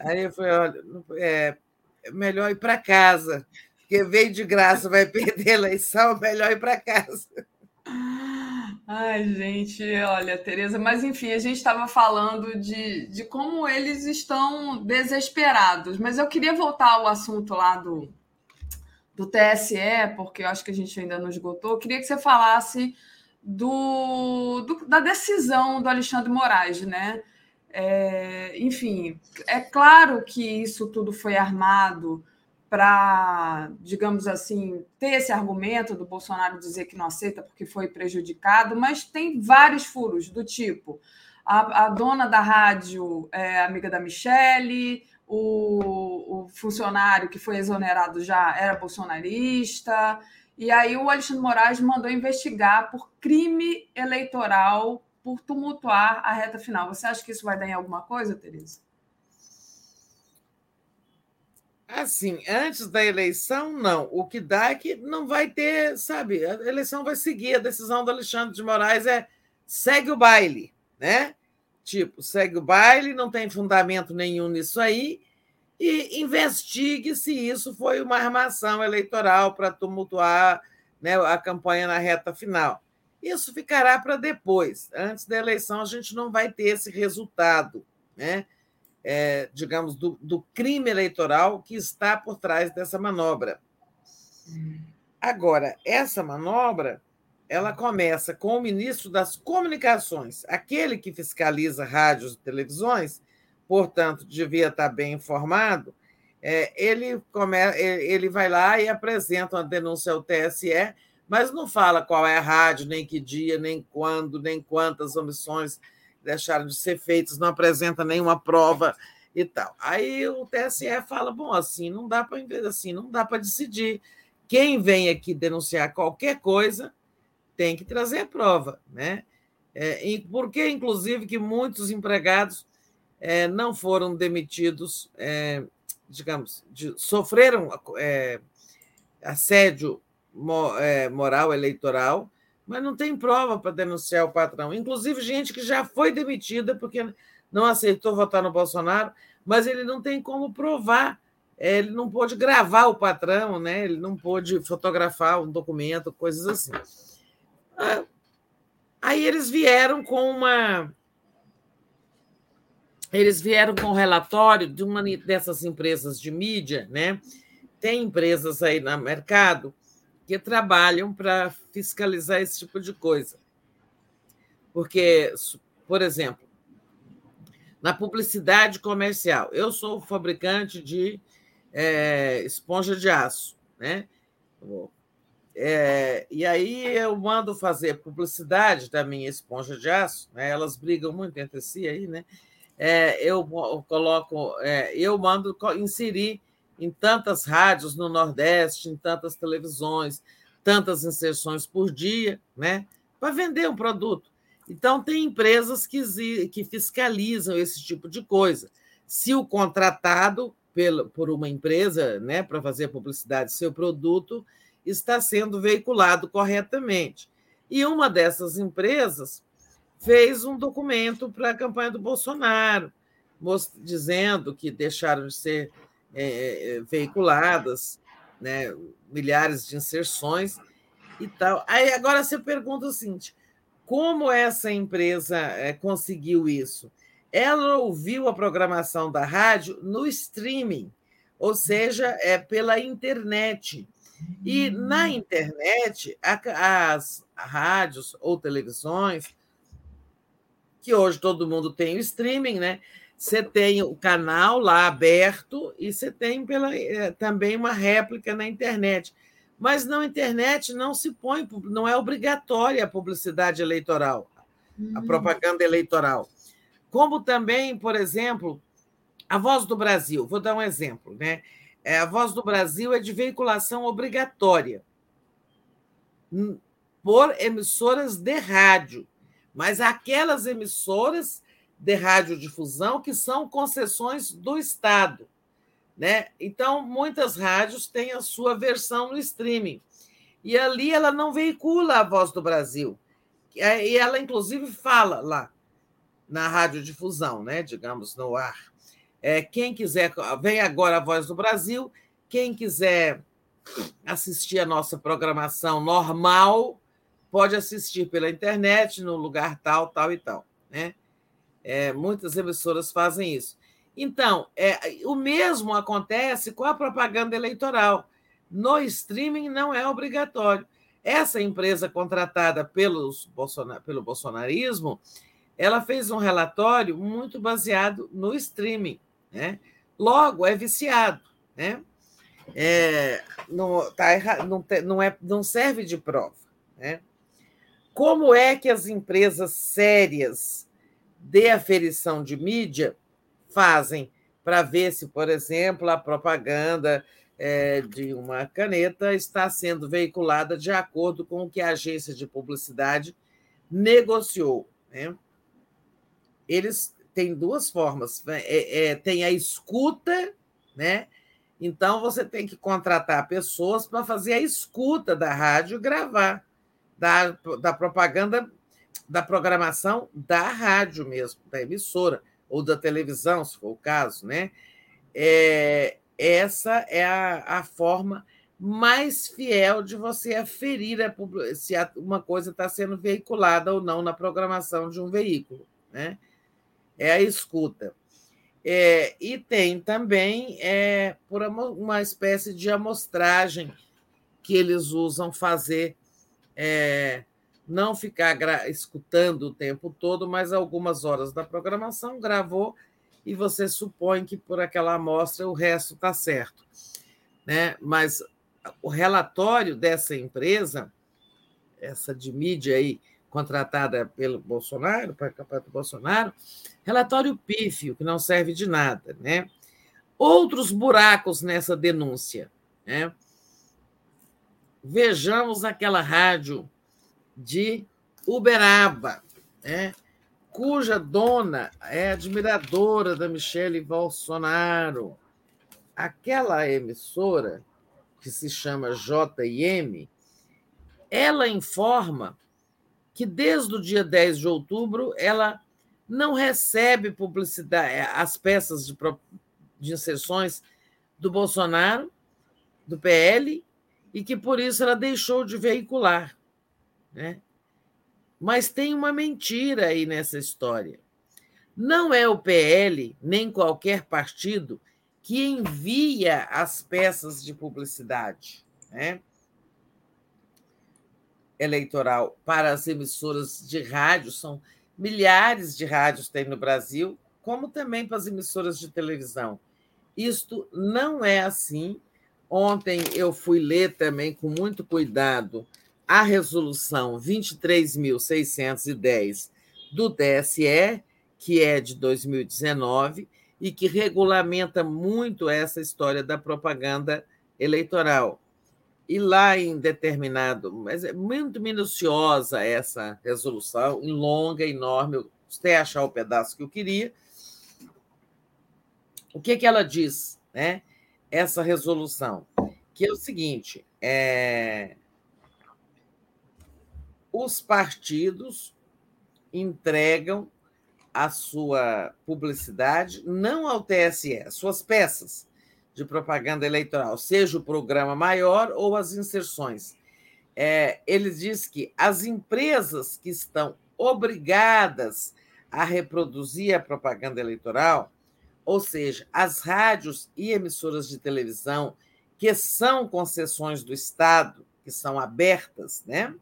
Aí eu falei: olha, é, é melhor ir para casa, porque veio de graça, vai (laughs) perder a eleição, melhor ir para casa. Ai, gente, olha, Tereza, mas enfim, a gente estava falando de, de como eles estão desesperados, mas eu queria voltar ao assunto lá do, do TSE, porque eu acho que a gente ainda não esgotou. Eu queria que você falasse do, do da decisão do Alexandre Moraes, né? É, enfim, é claro que isso tudo foi armado para, digamos assim, ter esse argumento do Bolsonaro dizer que não aceita porque foi prejudicado, mas tem vários furos do tipo a, a dona da rádio é amiga da Michelle, o, o, funcionário que foi exonerado já era bolsonarista, e aí o Alexandre Moraes mandou investigar por crime eleitoral por tumultuar a reta final. Você acha que isso vai dar em alguma coisa, Tereza? Assim, antes da eleição, não. O que dá é que não vai ter, sabe? A eleição vai seguir. A decisão do Alexandre de Moraes é segue o baile, né? Tipo, segue o baile, não tem fundamento nenhum nisso aí, e investigue se isso foi uma armação eleitoral para tumultuar né, a campanha na reta final. Isso ficará para depois. Antes da eleição, a gente não vai ter esse resultado, né? É, digamos, do, do, crime eleitoral que está por trás dessa manobra. Agora, essa manobra ela começa com o ministro das Comunicações, aquele que fiscaliza rádios e televisões, portanto, devia estar bem informado. É, ele, come, ele vai lá e apresenta uma denúncia ao TSE, mas não fala qual é a rádio, nem que dia, nem quando, nem quantas omissões deixaram de ser feitos, não apresenta nenhuma prova e tal. Aí o TSE fala: bom, assim não dá para assim, não dá para decidir. Quem vem aqui denunciar qualquer coisa tem que trazer prova, né? É, porque, inclusive, que muitos empregados é, não foram demitidos, é, digamos, de, sofreram é, assédio é, moral eleitoral mas não tem prova para denunciar o patrão. Inclusive, gente que já foi demitida porque não aceitou votar no Bolsonaro, mas ele não tem como provar. É, ele não pôde gravar o patrão, né? ele não pôde fotografar um documento, coisas assim. Ah, aí eles vieram com uma. Eles vieram com um relatório de uma dessas empresas de mídia, né? Tem empresas aí no mercado que trabalham para fiscalizar esse tipo de coisa. Porque, por exemplo, na publicidade comercial, eu sou fabricante de é, esponja de aço, né? É, e aí eu mando fazer publicidade da minha esponja de aço, né? elas brigam muito entre si aí, né? É, eu coloco, é, eu mando inserir em tantas rádios no Nordeste, em tantas televisões, tantas inserções por dia, né? para vender um produto. Então, tem empresas que, que fiscalizam esse tipo de coisa. Se o contratado pelo, por uma empresa né, para fazer publicidade do seu produto está sendo veiculado corretamente. E uma dessas empresas fez um documento para a campanha do Bolsonaro, dizendo que deixaram de ser é, é, veiculadas né, milhares de inserções e tal. Aí agora você pergunta o seguinte: como essa empresa é, conseguiu isso? Ela ouviu a programação da rádio no streaming, ou seja, é pela internet. E na internet, as rádios ou televisões, que hoje todo mundo tem o streaming, né? Você tem o canal lá aberto e você tem pela, é, também uma réplica na internet. Mas na internet não se põe, não é obrigatória a publicidade eleitoral, a hum. propaganda eleitoral. Como também, por exemplo, a Voz do Brasil, vou dar um exemplo, né? É, a Voz do Brasil é de veiculação obrigatória hum, por emissoras de rádio, mas aquelas emissoras de radiodifusão que são concessões do Estado. Né? Então, muitas rádios têm a sua versão no streaming. E ali ela não veicula a voz do Brasil. E ela, inclusive, fala lá na radiodifusão, né? digamos, no ar. É, quem quiser, vem agora a Voz do Brasil. Quem quiser assistir a nossa programação normal, pode assistir pela internet, no lugar tal, tal e tal. Né? É, muitas emissoras fazem isso. Então, é, o mesmo acontece com a propaganda eleitoral. No streaming não é obrigatório. Essa empresa contratada pelos pelo bolsonarismo, ela fez um relatório muito baseado no streaming. Né? Logo, é viciado. Né? É, não, tá não, não, é, não serve de prova. Né? Como é que as empresas sérias de aferição de mídia fazem para ver se, por exemplo, a propaganda é, de uma caneta está sendo veiculada de acordo com o que a agência de publicidade negociou. Né? Eles tem duas formas. Né? É, é, tem a escuta, né? Então você tem que contratar pessoas para fazer a escuta da rádio, gravar da, da propaganda, da programação da rádio mesmo, da emissora, ou da televisão, se for o caso, né? É, essa é a, a forma mais fiel de você aferir a, se uma coisa está sendo veiculada ou não na programação de um veículo, né? é a escuta. É, e tem também é, por uma espécie de amostragem que eles usam fazer, é, não ficar escutando o tempo todo, mas algumas horas da programação gravou e você supõe que por aquela amostra o resto está certo. Né? Mas o relatório dessa empresa, essa de mídia aí, contratada pelo Bolsonaro, para a do Bolsonaro, relatório pífio, que não serve de nada. Né? Outros buracos nessa denúncia. Né? Vejamos aquela rádio de Uberaba, né? cuja dona é admiradora da Michele Bolsonaro. Aquela emissora, que se chama JM, ela informa que desde o dia 10 de outubro ela não recebe publicidade, eh, as peças de, de inserções do Bolsonaro, do PL, e que por isso ela deixou de veicular. Né? Mas tem uma mentira aí nessa história. Não é o PL, nem qualquer partido, que envia as peças de publicidade. Né? eleitoral para as emissoras de rádio, são milhares de rádios tem no Brasil, como também para as emissoras de televisão. Isto não é assim. Ontem eu fui ler também com muito cuidado a resolução 23.610 do TSE, que é de 2019 e que regulamenta muito essa história da propaganda eleitoral. e lá em determinado, mas é muito minuciosa essa resolução, longa, enorme, até achar o pedaço que eu queria. O que, que ela diz, né? Essa resolução, que é o seguinte: é... os partidos entregam a sua publicidade não ao TSE, suas peças de propaganda eleitoral, seja o programa maior ou as inserções. É, ele diz que as empresas que estão obrigadas a reproduzir a propaganda eleitoral, ou seja, as rádios e emissoras de televisão que são concessões do Estado, que são abertas, né?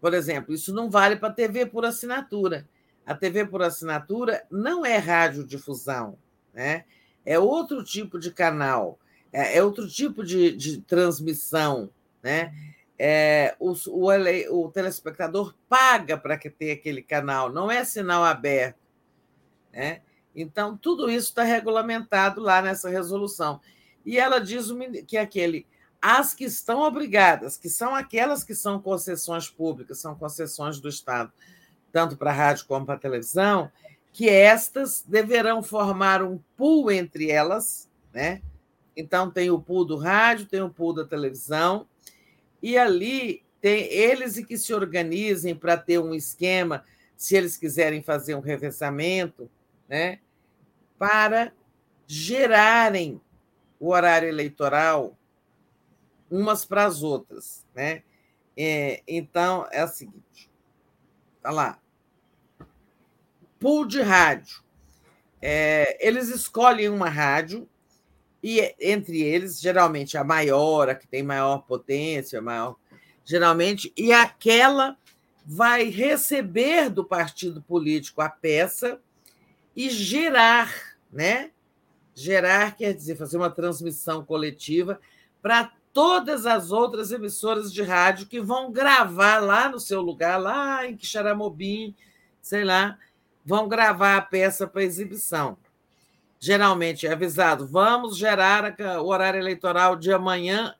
Por exemplo, isso não vale para a TV por assinatura. A TV por assinatura não é radiodifusão, né? é outro tipo de canal, é, é outro tipo de, de transmissão. Né? É, o, o, o telespectador paga para ter aquele canal, não é sinal aberto. Né? Então, tudo isso está regulamentado lá nessa resolução. E ela diz que aquele as que estão obrigadas, que são aquelas que são concessões públicas, são concessões do Estado, tanto para a rádio como para a televisão, que estas deverão formar um pool entre elas, né? Então tem o pool do rádio, tem o pool da televisão, e ali tem eles e que se organizem para ter um esquema, se eles quiserem fazer um revezamento, né? Para gerarem o horário eleitoral umas para as outras, né? É, então é o seguinte, tá lá, pool de rádio. É, eles escolhem uma rádio e entre eles, geralmente a maior, a que tem maior potência, maior, geralmente, e aquela vai receber do partido político a peça e gerar, né? Gerar quer dizer fazer uma transmissão coletiva para todas as outras emissoras de rádio que vão gravar lá no seu lugar, lá em Quixaramobim, sei lá, vão gravar a peça para exibição. Geralmente é avisado, vamos gerar o horário eleitoral de amanhã,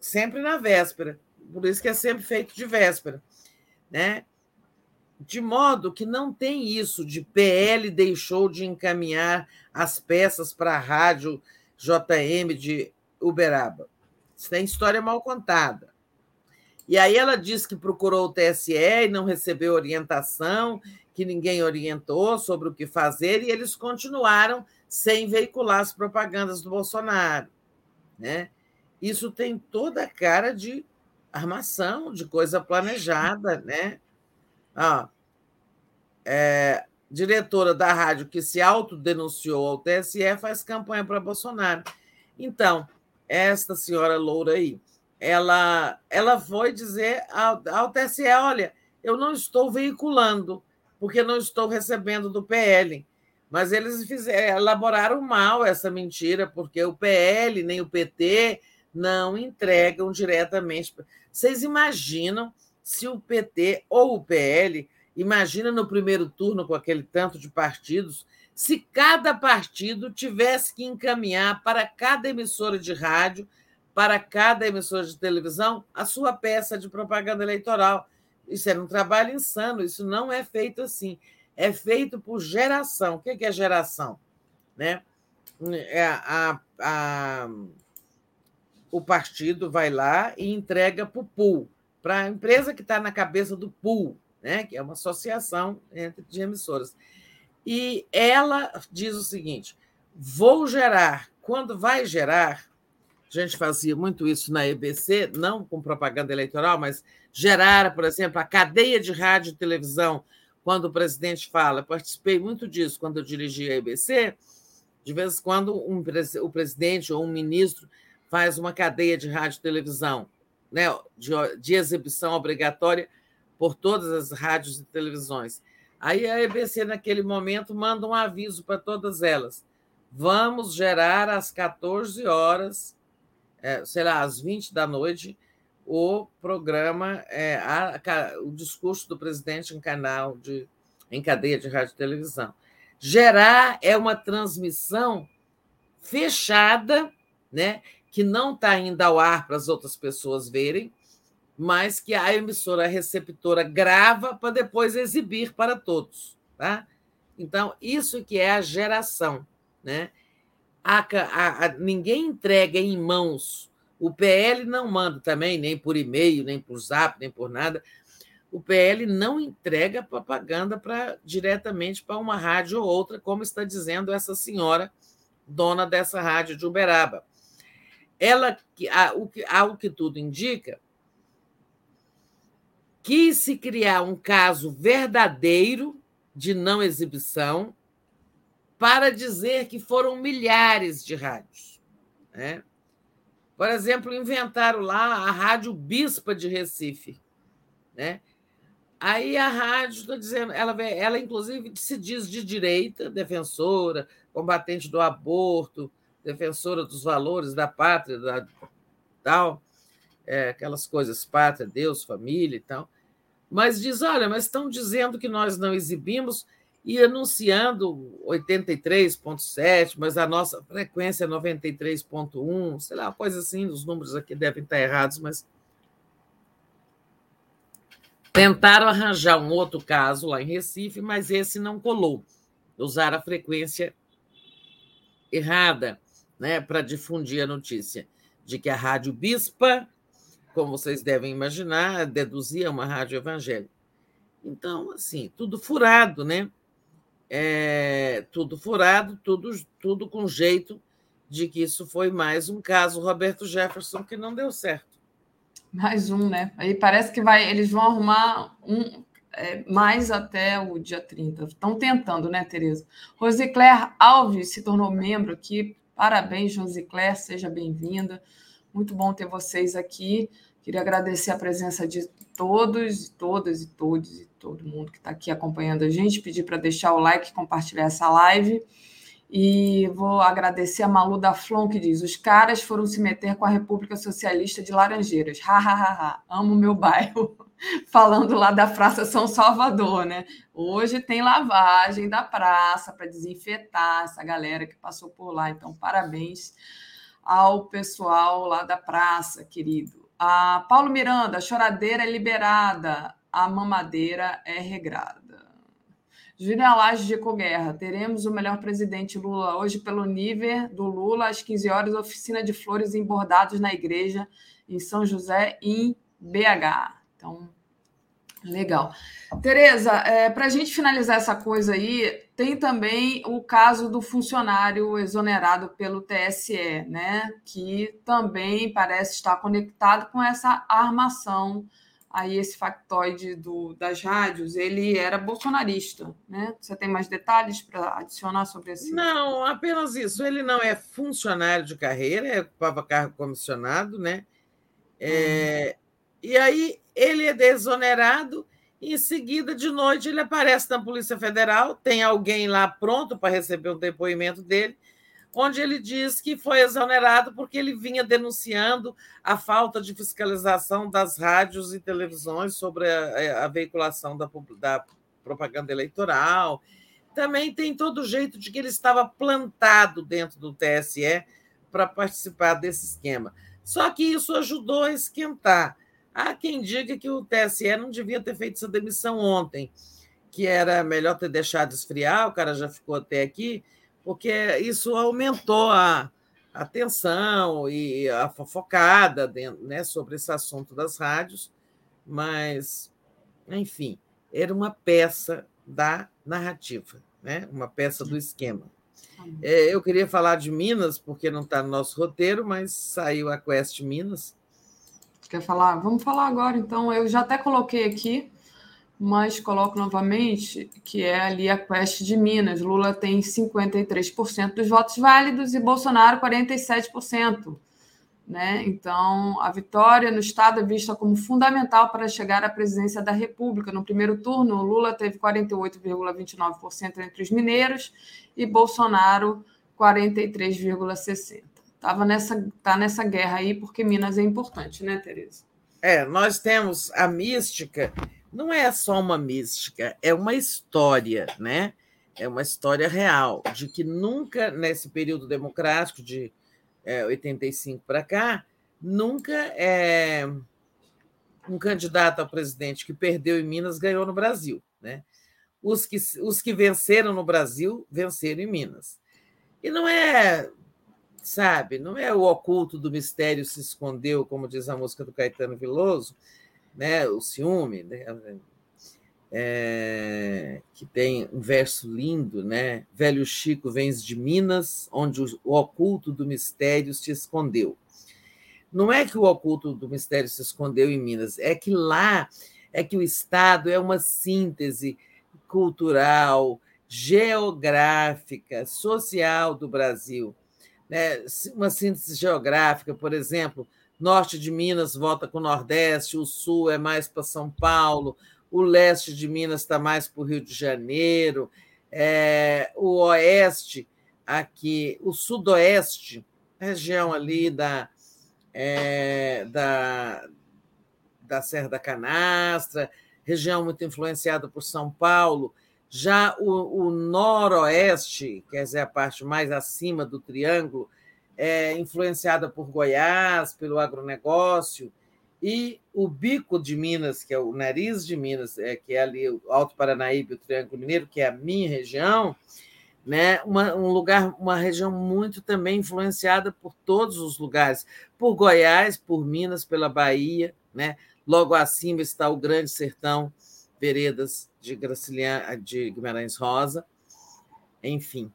sempre na véspera. Por isso que é sempre feito de véspera. Né? De modo que não tem isso de PL deixou de encaminhar as peças para a rádio JM de Uberaba. Isso tem história mal contada. E aí ela disse que procurou o TSE e não recebeu orientação, que ninguém orientou sobre o que fazer, e eles continuaram sem veicular as propagandas do Bolsonaro. Né? Isso tem toda a cara de armação, de coisa planejada. Né? Ah, é, diretora da rádio que se autodenunciou ao TSE faz campanha para Bolsonaro. Então, esta senhora loura aí, ela, ela foi dizer ao, ao TSE: olha, eu não estou veiculando, porque não estou recebendo do PL. Mas eles fizeram, elaboraram mal essa mentira, porque o PL nem o PT não entregam diretamente. Vocês imaginam se o PT ou o PL, imagina no primeiro turno com aquele tanto de partidos, se cada partido tivesse que encaminhar para cada emissora de rádio para cada emissora de televisão a sua peça de propaganda eleitoral. Isso era um trabalho insano, isso não é feito assim. É feito por geração. O que é geração? Né? É a, a, o partido vai lá e entrega para o pool, para a empresa que está na cabeça do pool, né? que é uma associação entre de emissoras. E ela diz o seguinte: vou gerar, quando vai gerar, a gente fazia muito isso na EBC, não com propaganda eleitoral, mas gerar, por exemplo, a cadeia de rádio e televisão, quando o presidente fala. Participei muito disso quando eu dirigi a EBC. De vez em quando, um, o presidente ou um ministro faz uma cadeia de rádio e televisão, né, de, de exibição obrigatória por todas as rádios e televisões. Aí a EBC, naquele momento, manda um aviso para todas elas. Vamos gerar às 14 horas é, sei lá, às 20 da noite, o programa, é, a, a, o discurso do presidente em canal de em cadeia de rádio e televisão. Gerar é uma transmissão fechada, né, que não está ainda ao ar para as outras pessoas verem, mas que a emissora receptora grava para depois exibir para todos. Tá? Então, isso que é a geração. Né? A, a, a, ninguém entrega em mãos. O PL não manda também, nem por e-mail, nem por zap, nem por nada. O PL não entrega propaganda pra, diretamente para uma rádio ou outra, como está dizendo essa senhora, dona dessa rádio de Uberaba. Ela, ao que, que tudo indica, quis se criar um caso verdadeiro de não exibição para dizer que foram milhares de rádios. Né? Por exemplo, inventaram lá a Rádio Bispa de Recife. Né? Aí a rádio está dizendo, ela, ela inclusive se diz de direita, defensora, combatente do aborto, defensora dos valores da pátria, da, tal, é, aquelas coisas, pátria, Deus, família e tal. Mas diz, olha, mas estão dizendo que nós não exibimos e anunciando 83,7, mas a nossa frequência é 93,1, sei lá, coisa assim, os números aqui devem estar errados, mas. Tentaram arranjar um outro caso lá em Recife, mas esse não colou. Usaram a frequência errada né, para difundir a notícia de que a Rádio Bispa, como vocês devem imaginar, deduzia uma rádio evangélica. Então, assim, tudo furado, né? é, tudo furado, tudo, tudo com jeito de que isso foi mais um caso Roberto Jefferson que não deu certo. Mais um, né? Aí parece que vai, eles vão arrumar um é, mais até o dia 30. Estão tentando, né, Tereza? Rosicler Alves se tornou membro aqui. Parabéns, Rosicler, seja bem-vinda. Muito bom ter vocês aqui. Queria agradecer a presença de todos, todas e todos todo mundo que está aqui acompanhando a gente, pedir para deixar o like, compartilhar essa live. E vou agradecer a Malu da Flon, que diz: os caras foram se meter com a República Socialista de Laranjeiras. Ha, ha, ha, ha. amo meu bairro. (laughs) Falando lá da Praça São Salvador, né? Hoje tem lavagem da praça para desinfetar essa galera que passou por lá. Então, parabéns ao pessoal lá da praça, querido. A Paulo Miranda, choradeira é liberada a mamadeira é regrada. Genealagem de Ecoguerra. Teremos o melhor presidente Lula hoje pelo nível do Lula, às 15 horas, oficina de flores embordados na igreja em São José, em BH. Então, legal. Tereza, é, para a gente finalizar essa coisa aí, tem também o caso do funcionário exonerado pelo TSE, né? Que também parece estar conectado com essa armação aí esse factoide do, das rádios, ele era bolsonarista, né? Você tem mais detalhes para adicionar sobre esse? Não, apenas isso. Ele não é funcionário de carreira, é cargo comissionado, né? É, hum. E aí ele é desonerado e em seguida, de noite, ele aparece na Polícia Federal, tem alguém lá pronto para receber o depoimento dele, onde ele diz que foi exonerado porque ele vinha denunciando a falta de fiscalização das rádios e televisões sobre a, a veiculação da, da propaganda eleitoral. Também tem todo o jeito de que ele estava plantado dentro do TSE para participar desse esquema. Só que isso ajudou a esquentar. Há quem diga que o TSE não devia ter feito essa demissão ontem, que era melhor ter deixado esfriar, o cara já ficou até aqui, porque isso aumentou a, a tensão e a fofocada dentro, né, sobre esse assunto das rádios, mas, enfim, era uma peça da narrativa, né, uma peça do esquema. É, eu queria falar de Minas, porque não está no nosso roteiro, mas saiu a Quest Minas. Quer falar? Vamos falar agora, então. Eu já até coloquei aqui mas coloco novamente que é ali a Quest de Minas. Lula tem 53% dos votos válidos e Bolsonaro 47%. Né? Então, a vitória no Estado é vista como fundamental para chegar à presidência da República. No primeiro turno, Lula teve 48,29% entre os mineiros e Bolsonaro 43,60%. Estava nessa, tá nessa guerra aí, porque Minas é importante, né, Tereza? É, nós temos a mística não é só uma mística, é uma história, né? É uma história real de que nunca nesse período democrático de é, 85 para cá, nunca é um candidato a presidente que perdeu em Minas ganhou no Brasil. Né? Os, que, os que venceram no Brasil venceram em Minas. E não é, sabe, não é o oculto do mistério se escondeu, como diz a música do Caetano Veloso, né? o ciúme, né? É, que tem um verso lindo, né? Velho Chico vens de Minas, onde o, o oculto do mistério se escondeu. Não é que o oculto do mistério se escondeu em Minas, é que lá é que o Estado é uma síntese cultural, geográfica, social do Brasil. Né? Uma síntese geográfica, por exemplo, norte de Minas volta com o Nordeste, o sul é mais para São Paulo, o leste de Minas está mais para o Rio de Janeiro, é, o oeste aqui, o sudoeste, região ali da, é, da, da Serra da Canastra, região muito influenciada por São Paulo. Já o, o noroeste, quer dizer, a parte mais acima do triângulo, é influenciada por Goiás, pelo agronegócio, e o bico de Minas, que é o nariz de Minas, é, que é ali o Alto Paranaíba o Triângulo Mineiro, que é a minha região, né? Uma, um lugar, uma região muito também influenciada por todos os lugares, por Goiás, por Minas, pela Bahia, né? Logo acima está o Grande Sertão, Veredas de Gracilian, de Guimarães Rosa, enfim.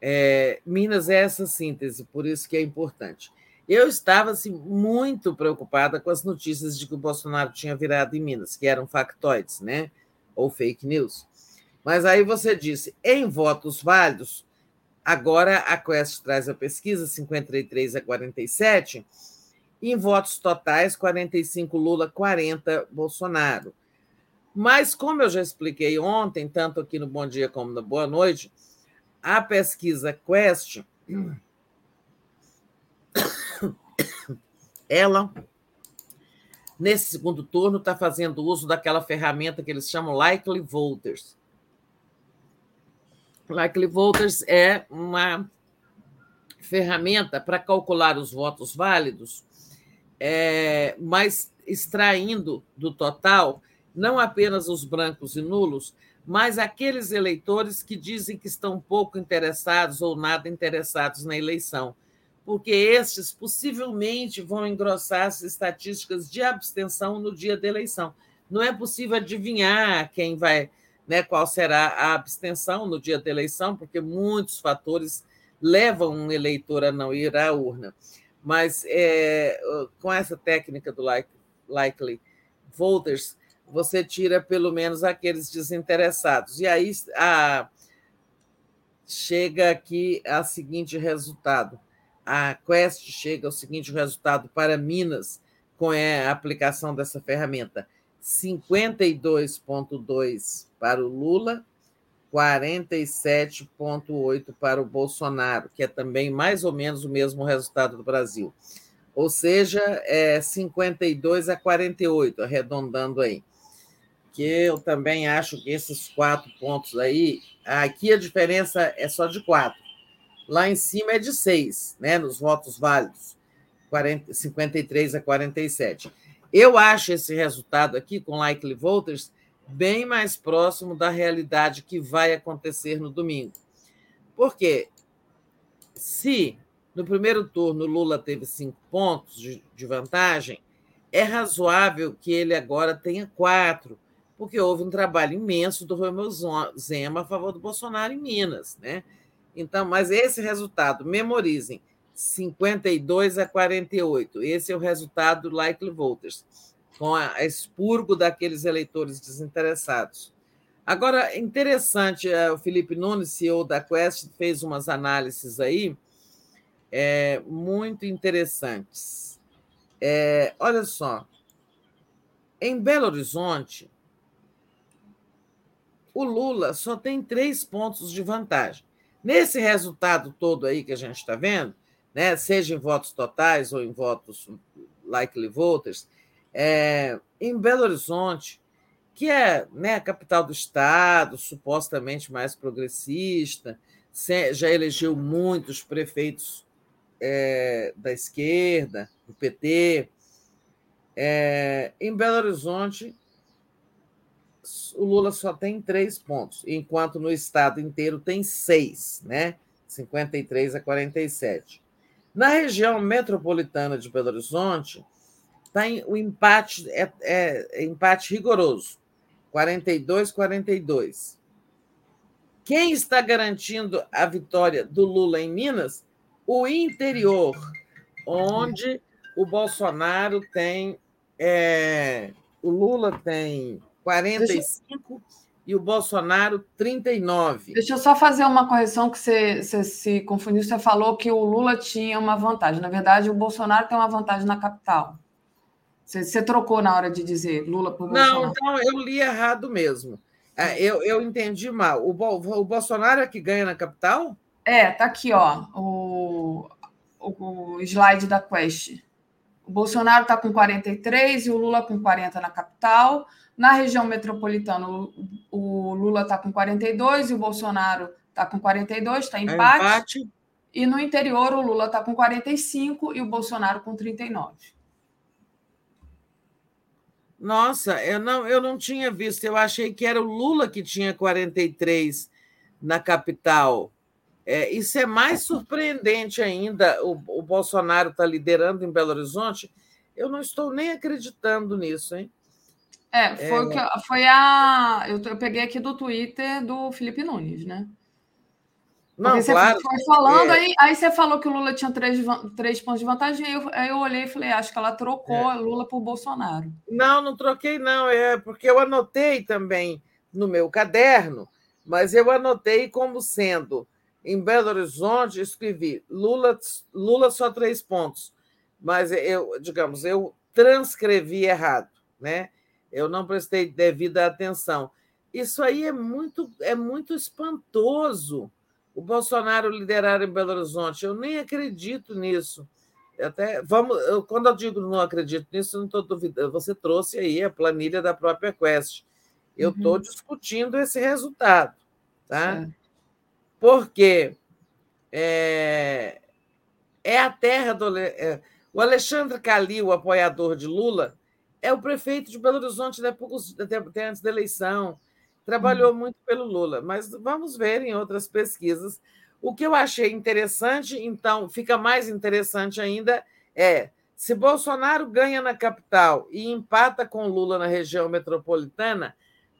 É, Minas é essa síntese, por isso que é importante. Eu estava assim, muito preocupada com as notícias de que o Bolsonaro tinha virado em Minas, que eram factoides, né? ou fake news. Mas aí você disse, em votos válidos, agora a Quest traz a pesquisa, 53 a 47, em votos totais, 45 Lula, 40 Bolsonaro. Mas, como eu já expliquei ontem, tanto aqui no Bom Dia como no Boa Noite, a pesquisa Quest, (coughs) ela, nesse segundo turno, está fazendo uso daquela ferramenta que eles chamam Likely Voters. Likely Voters é uma ferramenta para calcular os votos válidos, é, mas extraindo do total não apenas os brancos e nulos, mas aqueles eleitores que dizem que estão pouco interessados ou nada interessados na eleição, porque estes possivelmente vão engrossar as estatísticas de abstenção no dia da eleição. Não é possível adivinhar quem vai né, qual será a abstenção no dia da eleição, porque muitos fatores levam um eleitor a não ir à urna. Mas é, com essa técnica do like, likely voters, você tira pelo menos aqueles desinteressados. E aí a, chega aqui a seguinte resultado. A Quest chega ao seguinte resultado para Minas com a aplicação dessa ferramenta. 52,2 para o Lula, 47,8 para o Bolsonaro, que é também mais ou menos o mesmo resultado do Brasil. Ou seja, é 52 a 48, arredondando aí. Que eu também acho que esses quatro pontos aí, aqui a diferença é só de quatro. Lá em cima é de seis, né, nos votos válidos, 40, 53 a 47. Eu acho esse resultado aqui, com likely voters, bem mais próximo da realidade que vai acontecer no domingo. Porque se no primeiro turno Lula teve cinco pontos de, de vantagem, é razoável que ele agora tenha quatro, porque houve um trabalho imenso do Romeu Zema a favor do Bolsonaro em Minas. Né? Então, mas esse resultado, memorizem, 52 a 48. Esse é o resultado do Likely Voters, com a expurgo daqueles eleitores desinteressados. Agora, interessante, é, o Felipe Nunes, CEO da Quest, fez umas análises aí é, muito interessantes. É, olha só, em Belo Horizonte, o Lula só tem três pontos de vantagem. Nesse resultado todo aí que a gente está vendo, né, seja em votos totais ou em votos likely voters, é, em Belo Horizonte, que é né, a capital do Estado, supostamente mais progressista, já elegeu muitos prefeitos é, da esquerda, do PT. É, em Belo Horizonte, o Lula só tem três pontos, enquanto no estado inteiro tem seis, né? 53 a 47. Na região metropolitana de Belo Horizonte, tá em, o empate é, é, é empate rigoroso, 42 42. Quem está garantindo a vitória do Lula em Minas? O interior, onde o Bolsonaro tem. É, o Lula tem 45 e o Bolsonaro 39. Deixa eu só fazer uma correção que você, você se confundiu. Você falou que o Lula tinha uma vantagem. Na verdade, o Bolsonaro tem uma vantagem na capital. Você, você trocou na hora de dizer Lula por Bolsonaro. Não, então eu li errado mesmo. É, eu, eu entendi mal. O, o Bolsonaro é que ganha na capital? É, tá aqui, ó, o, o, o slide da Quest. O Bolsonaro está com 43 e o Lula com 40 na capital. Na região metropolitana, o, o Lula está com 42 e o Bolsonaro está com 42, está empate. É empate. E no interior, o Lula está com 45 e o Bolsonaro com 39. Nossa, eu não, eu não tinha visto. Eu achei que era o Lula que tinha 43 na capital. É, isso é mais surpreendente ainda. O, o Bolsonaro está liderando em Belo Horizonte. Eu não estou nem acreditando nisso, hein? É, foi, é... Que, foi a. Eu, eu peguei aqui do Twitter do Felipe Nunes, né? Não, você claro. foi falando, é... aí, aí você falou que o Lula tinha três, três pontos de vantagem, aí eu, aí eu olhei e falei, acho que ela trocou é. Lula por Bolsonaro. Não, não troquei, não. É porque eu anotei também no meu caderno, mas eu anotei como sendo em Belo Horizonte, escrevi Lula, Lula só três pontos. Mas eu, digamos, eu transcrevi errado, né? Eu não prestei devida atenção. Isso aí é muito, é muito espantoso o Bolsonaro liderar em Belo Horizonte. Eu nem acredito nisso. Até vamos, eu, quando eu digo não acredito nisso, não estou duvidando. Você trouxe aí a planilha da própria Quest. Eu estou uhum. discutindo esse resultado, tá? É. Porque é, é a terra do é, o Alexandre Calil, o apoiador de Lula, é o prefeito de Belo Horizonte até, até antes da eleição trabalhou muito pelo Lula, mas vamos ver em outras pesquisas. O que eu achei interessante, então, fica mais interessante ainda, é se Bolsonaro ganha na capital e empata com Lula na região metropolitana,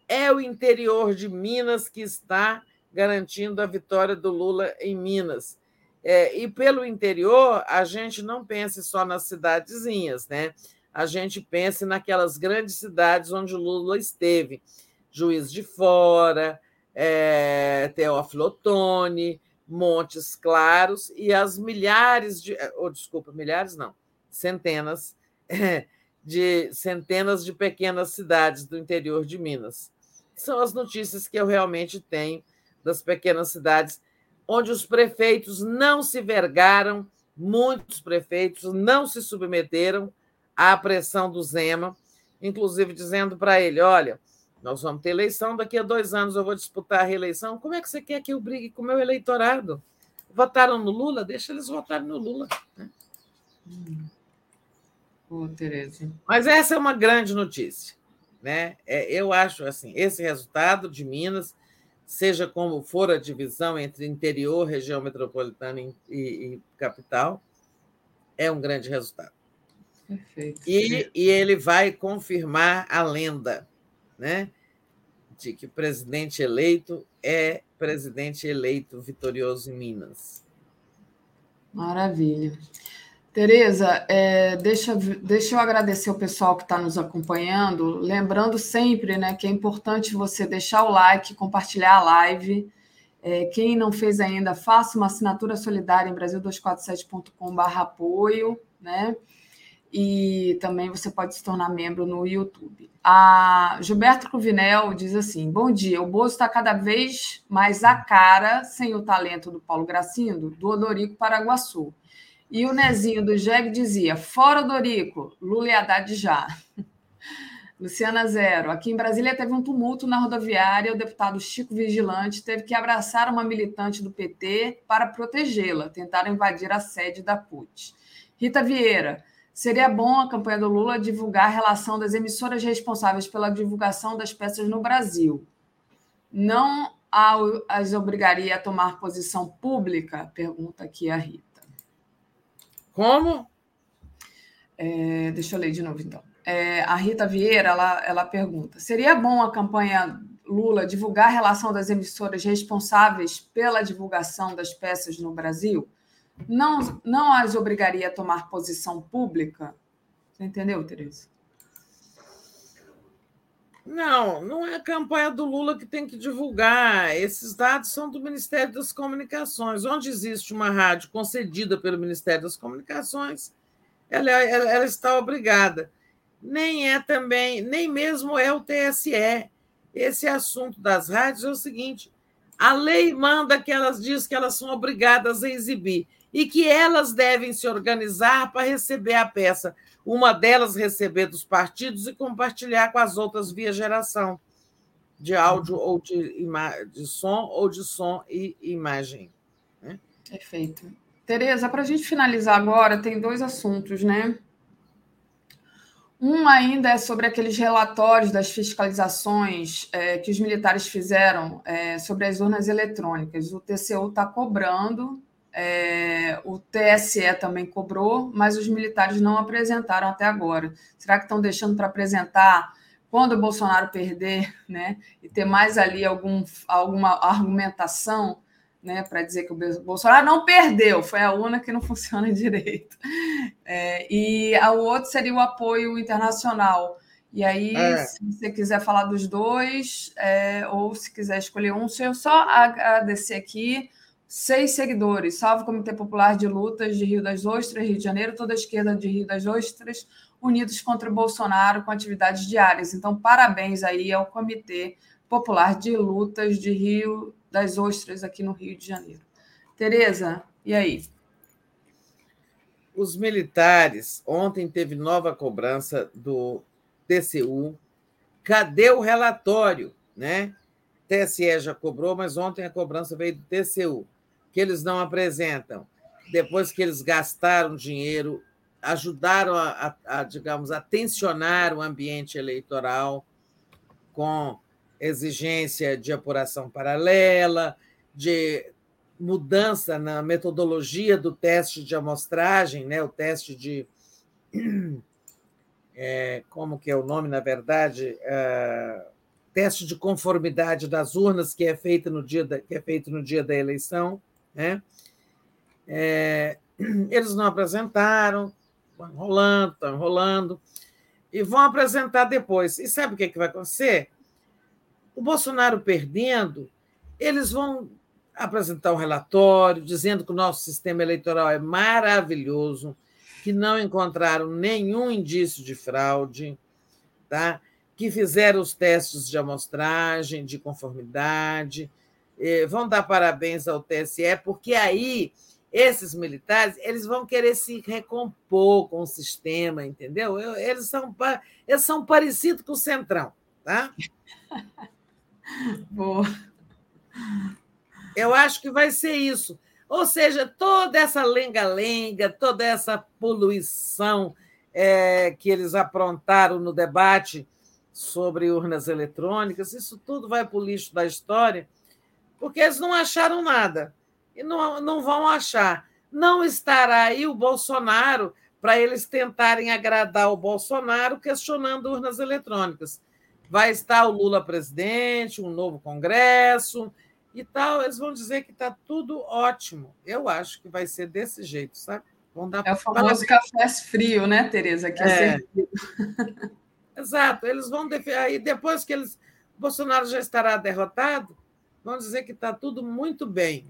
é o interior de Minas que está garantindo a vitória do Lula em Minas. É, e pelo interior, a gente não pense só nas cidadezinhas, né? A gente pense naquelas grandes cidades onde Lula esteve. Juiz de Fora, é, Teófilo Otoni, Montes Claros e as milhares de. Oh, desculpa, milhares não, centenas (laughs) de centenas de pequenas cidades do interior de Minas. São as notícias que eu realmente tenho das pequenas cidades, onde os prefeitos não se vergaram, muitos prefeitos não se submeteram à pressão do Zema, inclusive dizendo para ele: olha, nós vamos ter eleição daqui a dois anos, eu vou disputar a reeleição. Como é que você quer que eu brigue com o meu eleitorado? Votaram no Lula? Deixa eles votarem no Lula. Né? Hum. Tereza. Mas essa é uma grande notícia. Né? É, eu acho assim, esse resultado de Minas, seja como for a divisão entre interior, região metropolitana e, e, e capital, é um grande resultado. Perfeito. E, e ele vai confirmar a lenda né, de que o presidente eleito é presidente eleito vitorioso em Minas. Maravilha. Tereza, é, deixa, deixa eu agradecer o pessoal que está nos acompanhando. Lembrando sempre né, que é importante você deixar o like, compartilhar a live. É, quem não fez ainda, faça uma assinatura solidária em brasil247.com.br apoio, né? E também você pode se tornar membro no YouTube. A Gilberto Cruvinel diz assim: Bom dia, o Bozo está cada vez mais a cara, sem o talento do Paulo Gracindo, do Odorico Paraguaçu. E o Nezinho do Jeg dizia: Fora Odorico, Lula e Haddad já. (laughs) Luciana Zero. Aqui em Brasília teve um tumulto na rodoviária. O deputado Chico Vigilante teve que abraçar uma militante do PT para protegê-la. Tentaram invadir a sede da PUT. Rita Vieira. Seria bom a campanha do Lula divulgar a relação das emissoras responsáveis pela divulgação das peças no Brasil. Não as obrigaria a tomar posição pública? Pergunta aqui a Rita. Como? É, deixa eu ler de novo, então é, a Rita Vieira ela, ela pergunta: seria bom a campanha Lula divulgar a relação das emissoras responsáveis pela divulgação das peças no Brasil? Não, não as obrigaria a tomar posição pública? Você entendeu, Tereza? Não, não é a campanha do Lula que tem que divulgar. Esses dados são do Ministério das Comunicações. Onde existe uma rádio concedida pelo Ministério das Comunicações, ela, ela, ela está obrigada nem é também, nem mesmo é o TSE. Esse assunto das rádios é o seguinte: a lei manda que elas diz que elas são obrigadas a exibir e que elas devem se organizar para receber a peça. Uma delas receber dos partidos e compartilhar com as outras via geração de áudio ou de, de som ou de som e imagem. Né? Perfeito. Tereza, para a gente finalizar agora, tem dois assuntos, né? Um ainda é sobre aqueles relatórios das fiscalizações é, que os militares fizeram é, sobre as urnas eletrônicas. O TCU está cobrando, é, o TSE também cobrou, mas os militares não apresentaram até agora. Será que estão deixando para apresentar quando o Bolsonaro perder, né? E ter mais ali algum, alguma argumentação? né, para dizer que o Bolsonaro não perdeu, foi a UNA que não (laughs) funciona direito. É, e o outro seria o apoio internacional. E aí, é. se você quiser falar dos dois, é, ou se quiser escolher um, eu só agradecer aqui, seis seguidores, salve Comitê Popular de Lutas de Rio das Ostras, Rio de Janeiro, toda a esquerda de Rio das Ostras, unidos contra o Bolsonaro com atividades diárias. Então, parabéns aí ao Comitê Popular de Lutas de Rio das ostras aqui no Rio de Janeiro. Tereza, e aí? Os militares, ontem teve nova cobrança do TCU. Cadê o relatório? Né? TSE já cobrou, mas ontem a cobrança veio do TCU, que eles não apresentam. Depois que eles gastaram dinheiro, ajudaram a, a, a digamos, a tensionar o ambiente eleitoral com exigência de apuração paralela, de mudança na metodologia do teste de amostragem, né? o teste de. (clears throat) É, como que é o nome, na verdade? É, teste de conformidade das urnas que é feito no dia da, que é feito no dia da eleição. Né? É, eles não apresentaram, estão enrolando, estão enrolando, e vão apresentar depois. E sabe o que, é que vai acontecer? O Bolsonaro perdendo, eles vão apresentar um relatório dizendo que o nosso sistema eleitoral é maravilhoso, que não encontraram nenhum indício de fraude, tá? que fizeram os testes de amostragem, de conformidade, vão dar parabéns ao TSE, porque aí esses militares eles vão querer se recompor com o sistema, entendeu? Eles são, eles são parecidos com o Centrão, tá? (laughs) Boa. Eu acho que vai ser isso. Ou seja, toda essa lenga-lenga, toda essa poluição é, que eles aprontaram no debate sobre urnas eletrônicas, isso tudo vai para o lixo da história, porque eles não acharam nada e não, não vão achar. Não estará aí o Bolsonaro para eles tentarem agradar o Bolsonaro questionando urnas eletrônicas vai estar o Lula presidente, um novo Congresso e tal. Eles vão dizer que está tudo ótimo. Eu acho que vai ser desse jeito, sabe? Vão dar é o famoso café frio, né, Tereza? Que é, é. Exato. Eles vão defender. Aí depois que eles. Bolsonaro já estará derrotado, vão dizer que está tudo muito bem.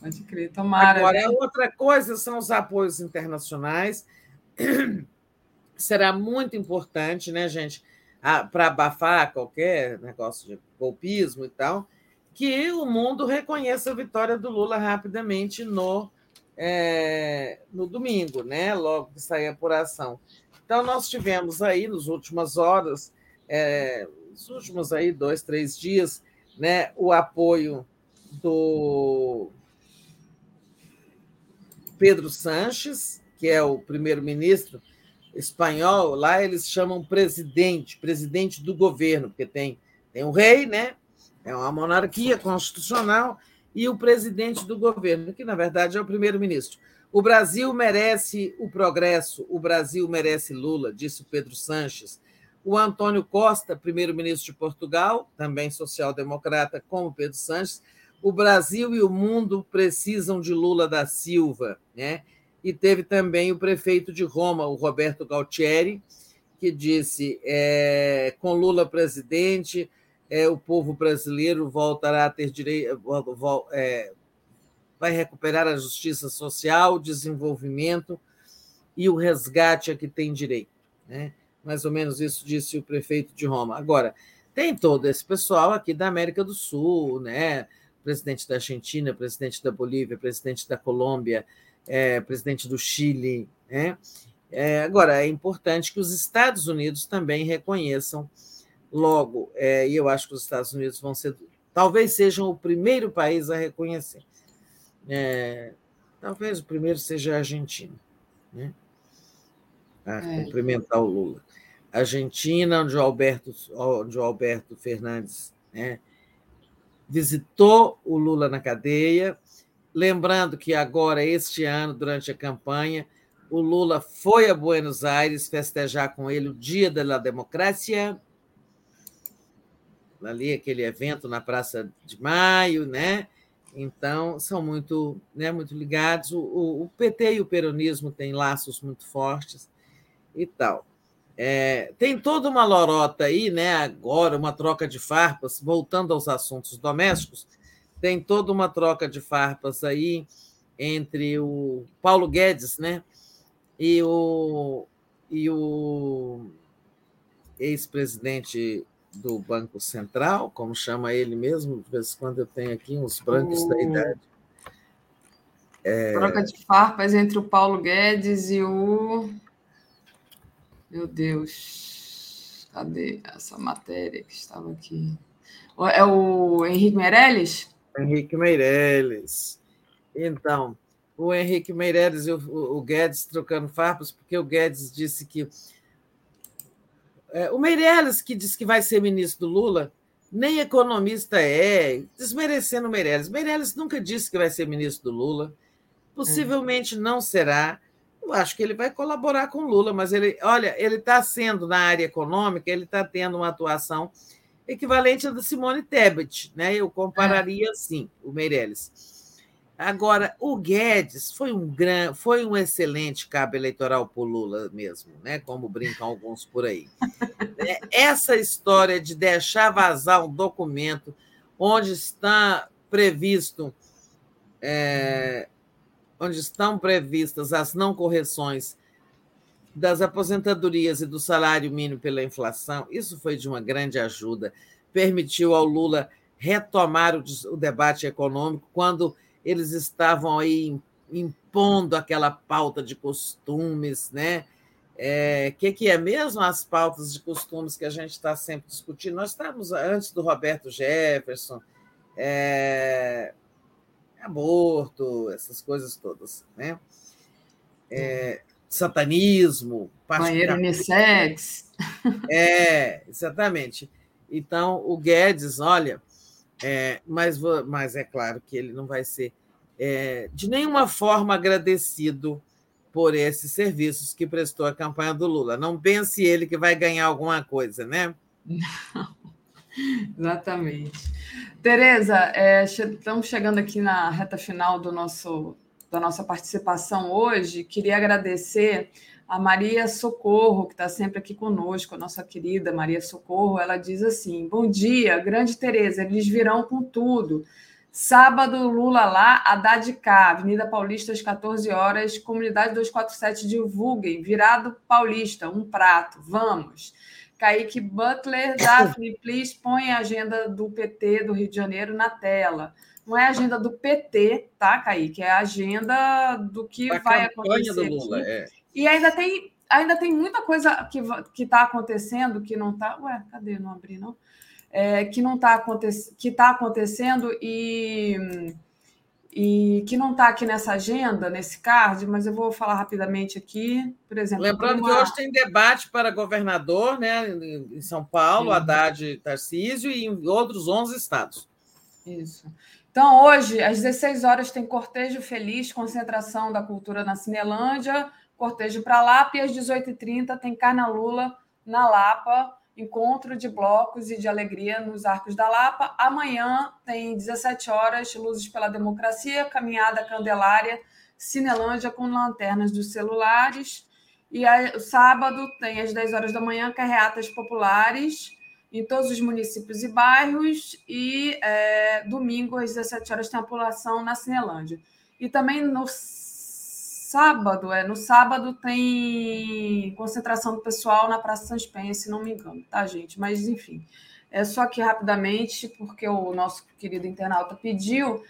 Pode crer, tomara. Agora, né? outra coisa são os apoios internacionais. (clears throat) Será muito importante, né, gente? para abafar qualquer negócio de golpismo e tal, que o mundo reconheça a vitória do Lula rapidamente no, é, no domingo, né? logo que sair a apuração. Então, nós tivemos aí, nas últimas horas, é, nos últimos aí dois, três dias, né, o apoio do Pedro Sanches, que é o primeiro-ministro espanhol, lá eles chamam presidente, presidente do governo, porque tem, tem o rei, né? É uma monarquia constitucional, e o presidente do governo, que na verdade é o primeiro-ministro. O Brasil merece o progresso, o Brasil merece Lula, disse o Pedro Sanches. O Antônio Costa, primeiro-ministro de Portugal, também social-democrata, como Pedro Sanches. O Brasil e o mundo precisam de Lula da Silva. Né? E teve também o prefeito de Roma, o Roberto Galtieri, que disse: é, com Lula presidente, é, o povo brasileiro voltará a ter direito, é, vai recuperar a justiça social, o desenvolvimento e o resgate a que tem direito. Né? Mais ou menos isso disse o prefeito de Roma. Agora, tem todo esse pessoal aqui da América do Sul, né? presidente da Argentina, presidente da Bolívia, presidente da Colômbia, é, presidente do Chile. Né? É, agora, é importante que os Estados Unidos também reconheçam logo, é, e eu acho que os Estados Unidos vão ser, talvez sejam o primeiro país a reconhecer. É, talvez o primeiro seja a Argentina, né? a é. cumprimentar o Lula. Argentina, onde o Alberto, onde o Alberto Fernandes né, visitou o Lula na cadeia. Lembrando que agora, este ano, durante a campanha, o Lula foi a Buenos Aires festejar com ele o Dia da Democracia, ali aquele evento na Praça de Maio, né? Então, são muito, né, muito ligados. O, o, o PT e o peronismo têm laços muito fortes e tal. É, tem toda uma lorota aí, né? Agora, uma troca de farpas, voltando aos assuntos domésticos, tem toda uma troca de farpas aí entre o Paulo Guedes, né? E o, e o ex-presidente do Banco Central, como chama ele mesmo, de vez em quando eu tenho aqui uns brancos o... da idade. É... Troca de farpas entre o Paulo Guedes e o. Meu Deus, cadê essa matéria que estava aqui? É o Henrique Meirelles? Henrique Meirelles. Então, o Henrique Meirelles e o Guedes trocando farpas, porque o Guedes disse que é, o Meirelles, que diz que vai ser ministro do Lula, nem economista é, desmerecendo o Meirelles. Meirelles nunca disse que vai ser ministro do Lula, possivelmente não será. Eu acho que ele vai colaborar com Lula, mas ele, olha, ele está sendo na área econômica, ele está tendo uma atuação equivalente à da Simone Tebet, né? Eu compararia é. assim, o Meirelles. Agora, o Guedes foi um gran, foi um excelente cabo eleitoral por Lula mesmo, né? Como brincam alguns por aí. (laughs) É, essa história de deixar vazar um documento onde está previsto, é, onde estão previstas as não correções das aposentadorias e do salário mínimo pela inflação, isso foi de uma grande ajuda. Permitiu ao Lula retomar o, debate econômico quando eles estavam aí impondo aquela pauta de costumes, né? O é, que, que é mesmo as pautas de costumes que a gente está sempre discutindo? Nós estávamos antes do Roberto Jefferson, é, aborto, essas coisas todas, né? É, satanismo, banheiro unissex. É, exatamente. Então, o Guedes, olha, é, mas, mas é claro que ele não vai ser é, de nenhuma forma agradecido por esses serviços que prestou a campanha do Lula. Não pense ele que vai ganhar alguma coisa, né? (laughs) Não, (laughs) exatamente. Tereza, é, estamos chegando aqui na reta final do nosso, da nossa participação hoje. Queria agradecer a Maria Socorro, que está sempre aqui conosco, a nossa querida Maria Socorro, ela diz assim: Bom dia, grande Tereza, eles virão com tudo. Sábado, Lula lá, Haddad cá, Avenida Paulista, às 14 horas, Comunidade 247, divulguem, virado paulista, um prato, vamos. Kaique Butler, Daphne, (coughs) please, põe a agenda do PT do Rio de Janeiro na tela. Não é a agenda do PT, tá, Kaique? É a agenda do que vai acontecer. Do Lula. É. E ainda tem ainda tem muita coisa que está acontecendo que não está. Ué, cadê? Não abri, não? É, que não está acontecendo, que tá acontecendo e, e que não está aqui nessa agenda, nesse card, mas eu vou falar rapidamente aqui. Por exemplo. Lembrando uma... que hoje tem debate para governador, né? Em São Paulo, Sim. Haddad Tarcísio e em outros 11 estados. Isso. Então, hoje, às 16 horas, tem cortejo feliz, concentração da cultura na Cinelândia, cortejo para Lapa, e às 18h30 tem Carna Lula na Lapa, encontro de blocos e de alegria nos Arcos da Lapa. Amanhã tem 17 horas, Luzes pela Democracia, caminhada Candelária, Cinelândia com lanternas dos celulares. E aí, sábado tem às 10 horas da manhã carreatas populares em todos os municípios e bairros, e é, domingo, às 17 horas, tem a população na Cinelândia. E também no sábado, é, no sábado tem concentração do pessoal na Praça São Penha, se não me engano, tá, gente? Mas, enfim, é só aqui rapidamente, porque o nosso querido internauta pediu,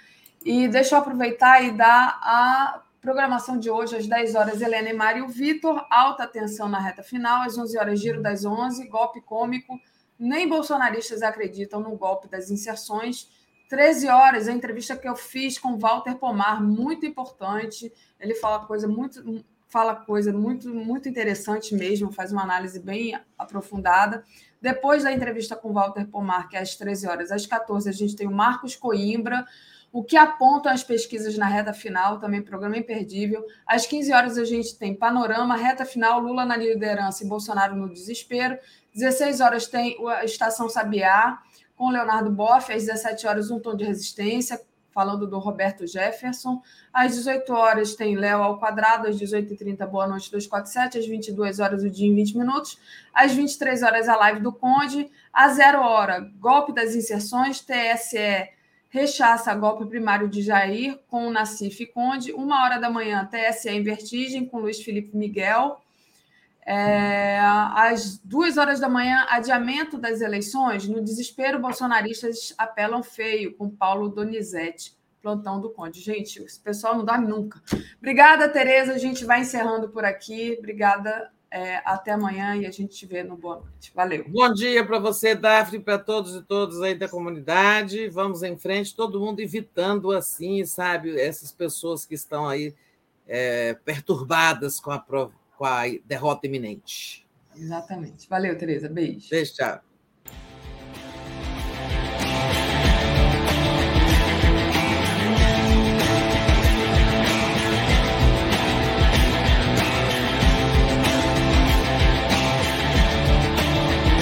e deixa eu aproveitar e dar a programação de hoje, às 10 horas, Helena e Mário Vitor, alta atenção na reta final, às 11 horas, Giro das 11, golpe cômico, nem bolsonaristas acreditam no golpe das inserções. 13 horas, a entrevista que eu fiz com Walter Pomar, muito importante. Ele fala coisa muito fala coisa muito muito interessante mesmo, faz uma análise bem aprofundada. Depois da entrevista com Walter Pomar, que é às 13 horas, às 14 a gente tem o Marcos Coimbra, o que apontam as pesquisas na reta final, também programa imperdível. Às 15 horas a gente tem panorama, reta final, Lula na liderança e Bolsonaro no desespero. 16 horas tem a Estação Sabiá, com Leonardo Boff. Às 17 horas, um tom de resistência, falando do Roberto Jefferson. Às 18 horas tem Léo ao quadrado, às 18h30, Boa Noite 247, às 22 horas, o dia em 20 minutos. Às 23 horas, a live do Conde. Às 0 hora, golpe das inserções, TSE rechaça golpe primário de Jair com o Nassif Conde. Uma hora da manhã, TSE em vertigem com Luiz Felipe Miguel. É, às duas horas da manhã, adiamento das eleições. No desespero, bolsonaristas apelam feio com Paulo Donizete, plantão do Conde. Gente, esse pessoal não dorme nunca. Obrigada, Tereza. A gente vai encerrando por aqui. Obrigada. É, até amanhã e a gente te vê no Boa Noite. Valeu. Bom dia para você, Daphne, para todos e todas aí da comunidade. Vamos em frente, todo mundo evitando assim, sabe, essas pessoas que estão aí é, perturbadas com a prova com a derrota iminente. Exatamente. Valeu, Tereza. Beijo. Beijo, tchau.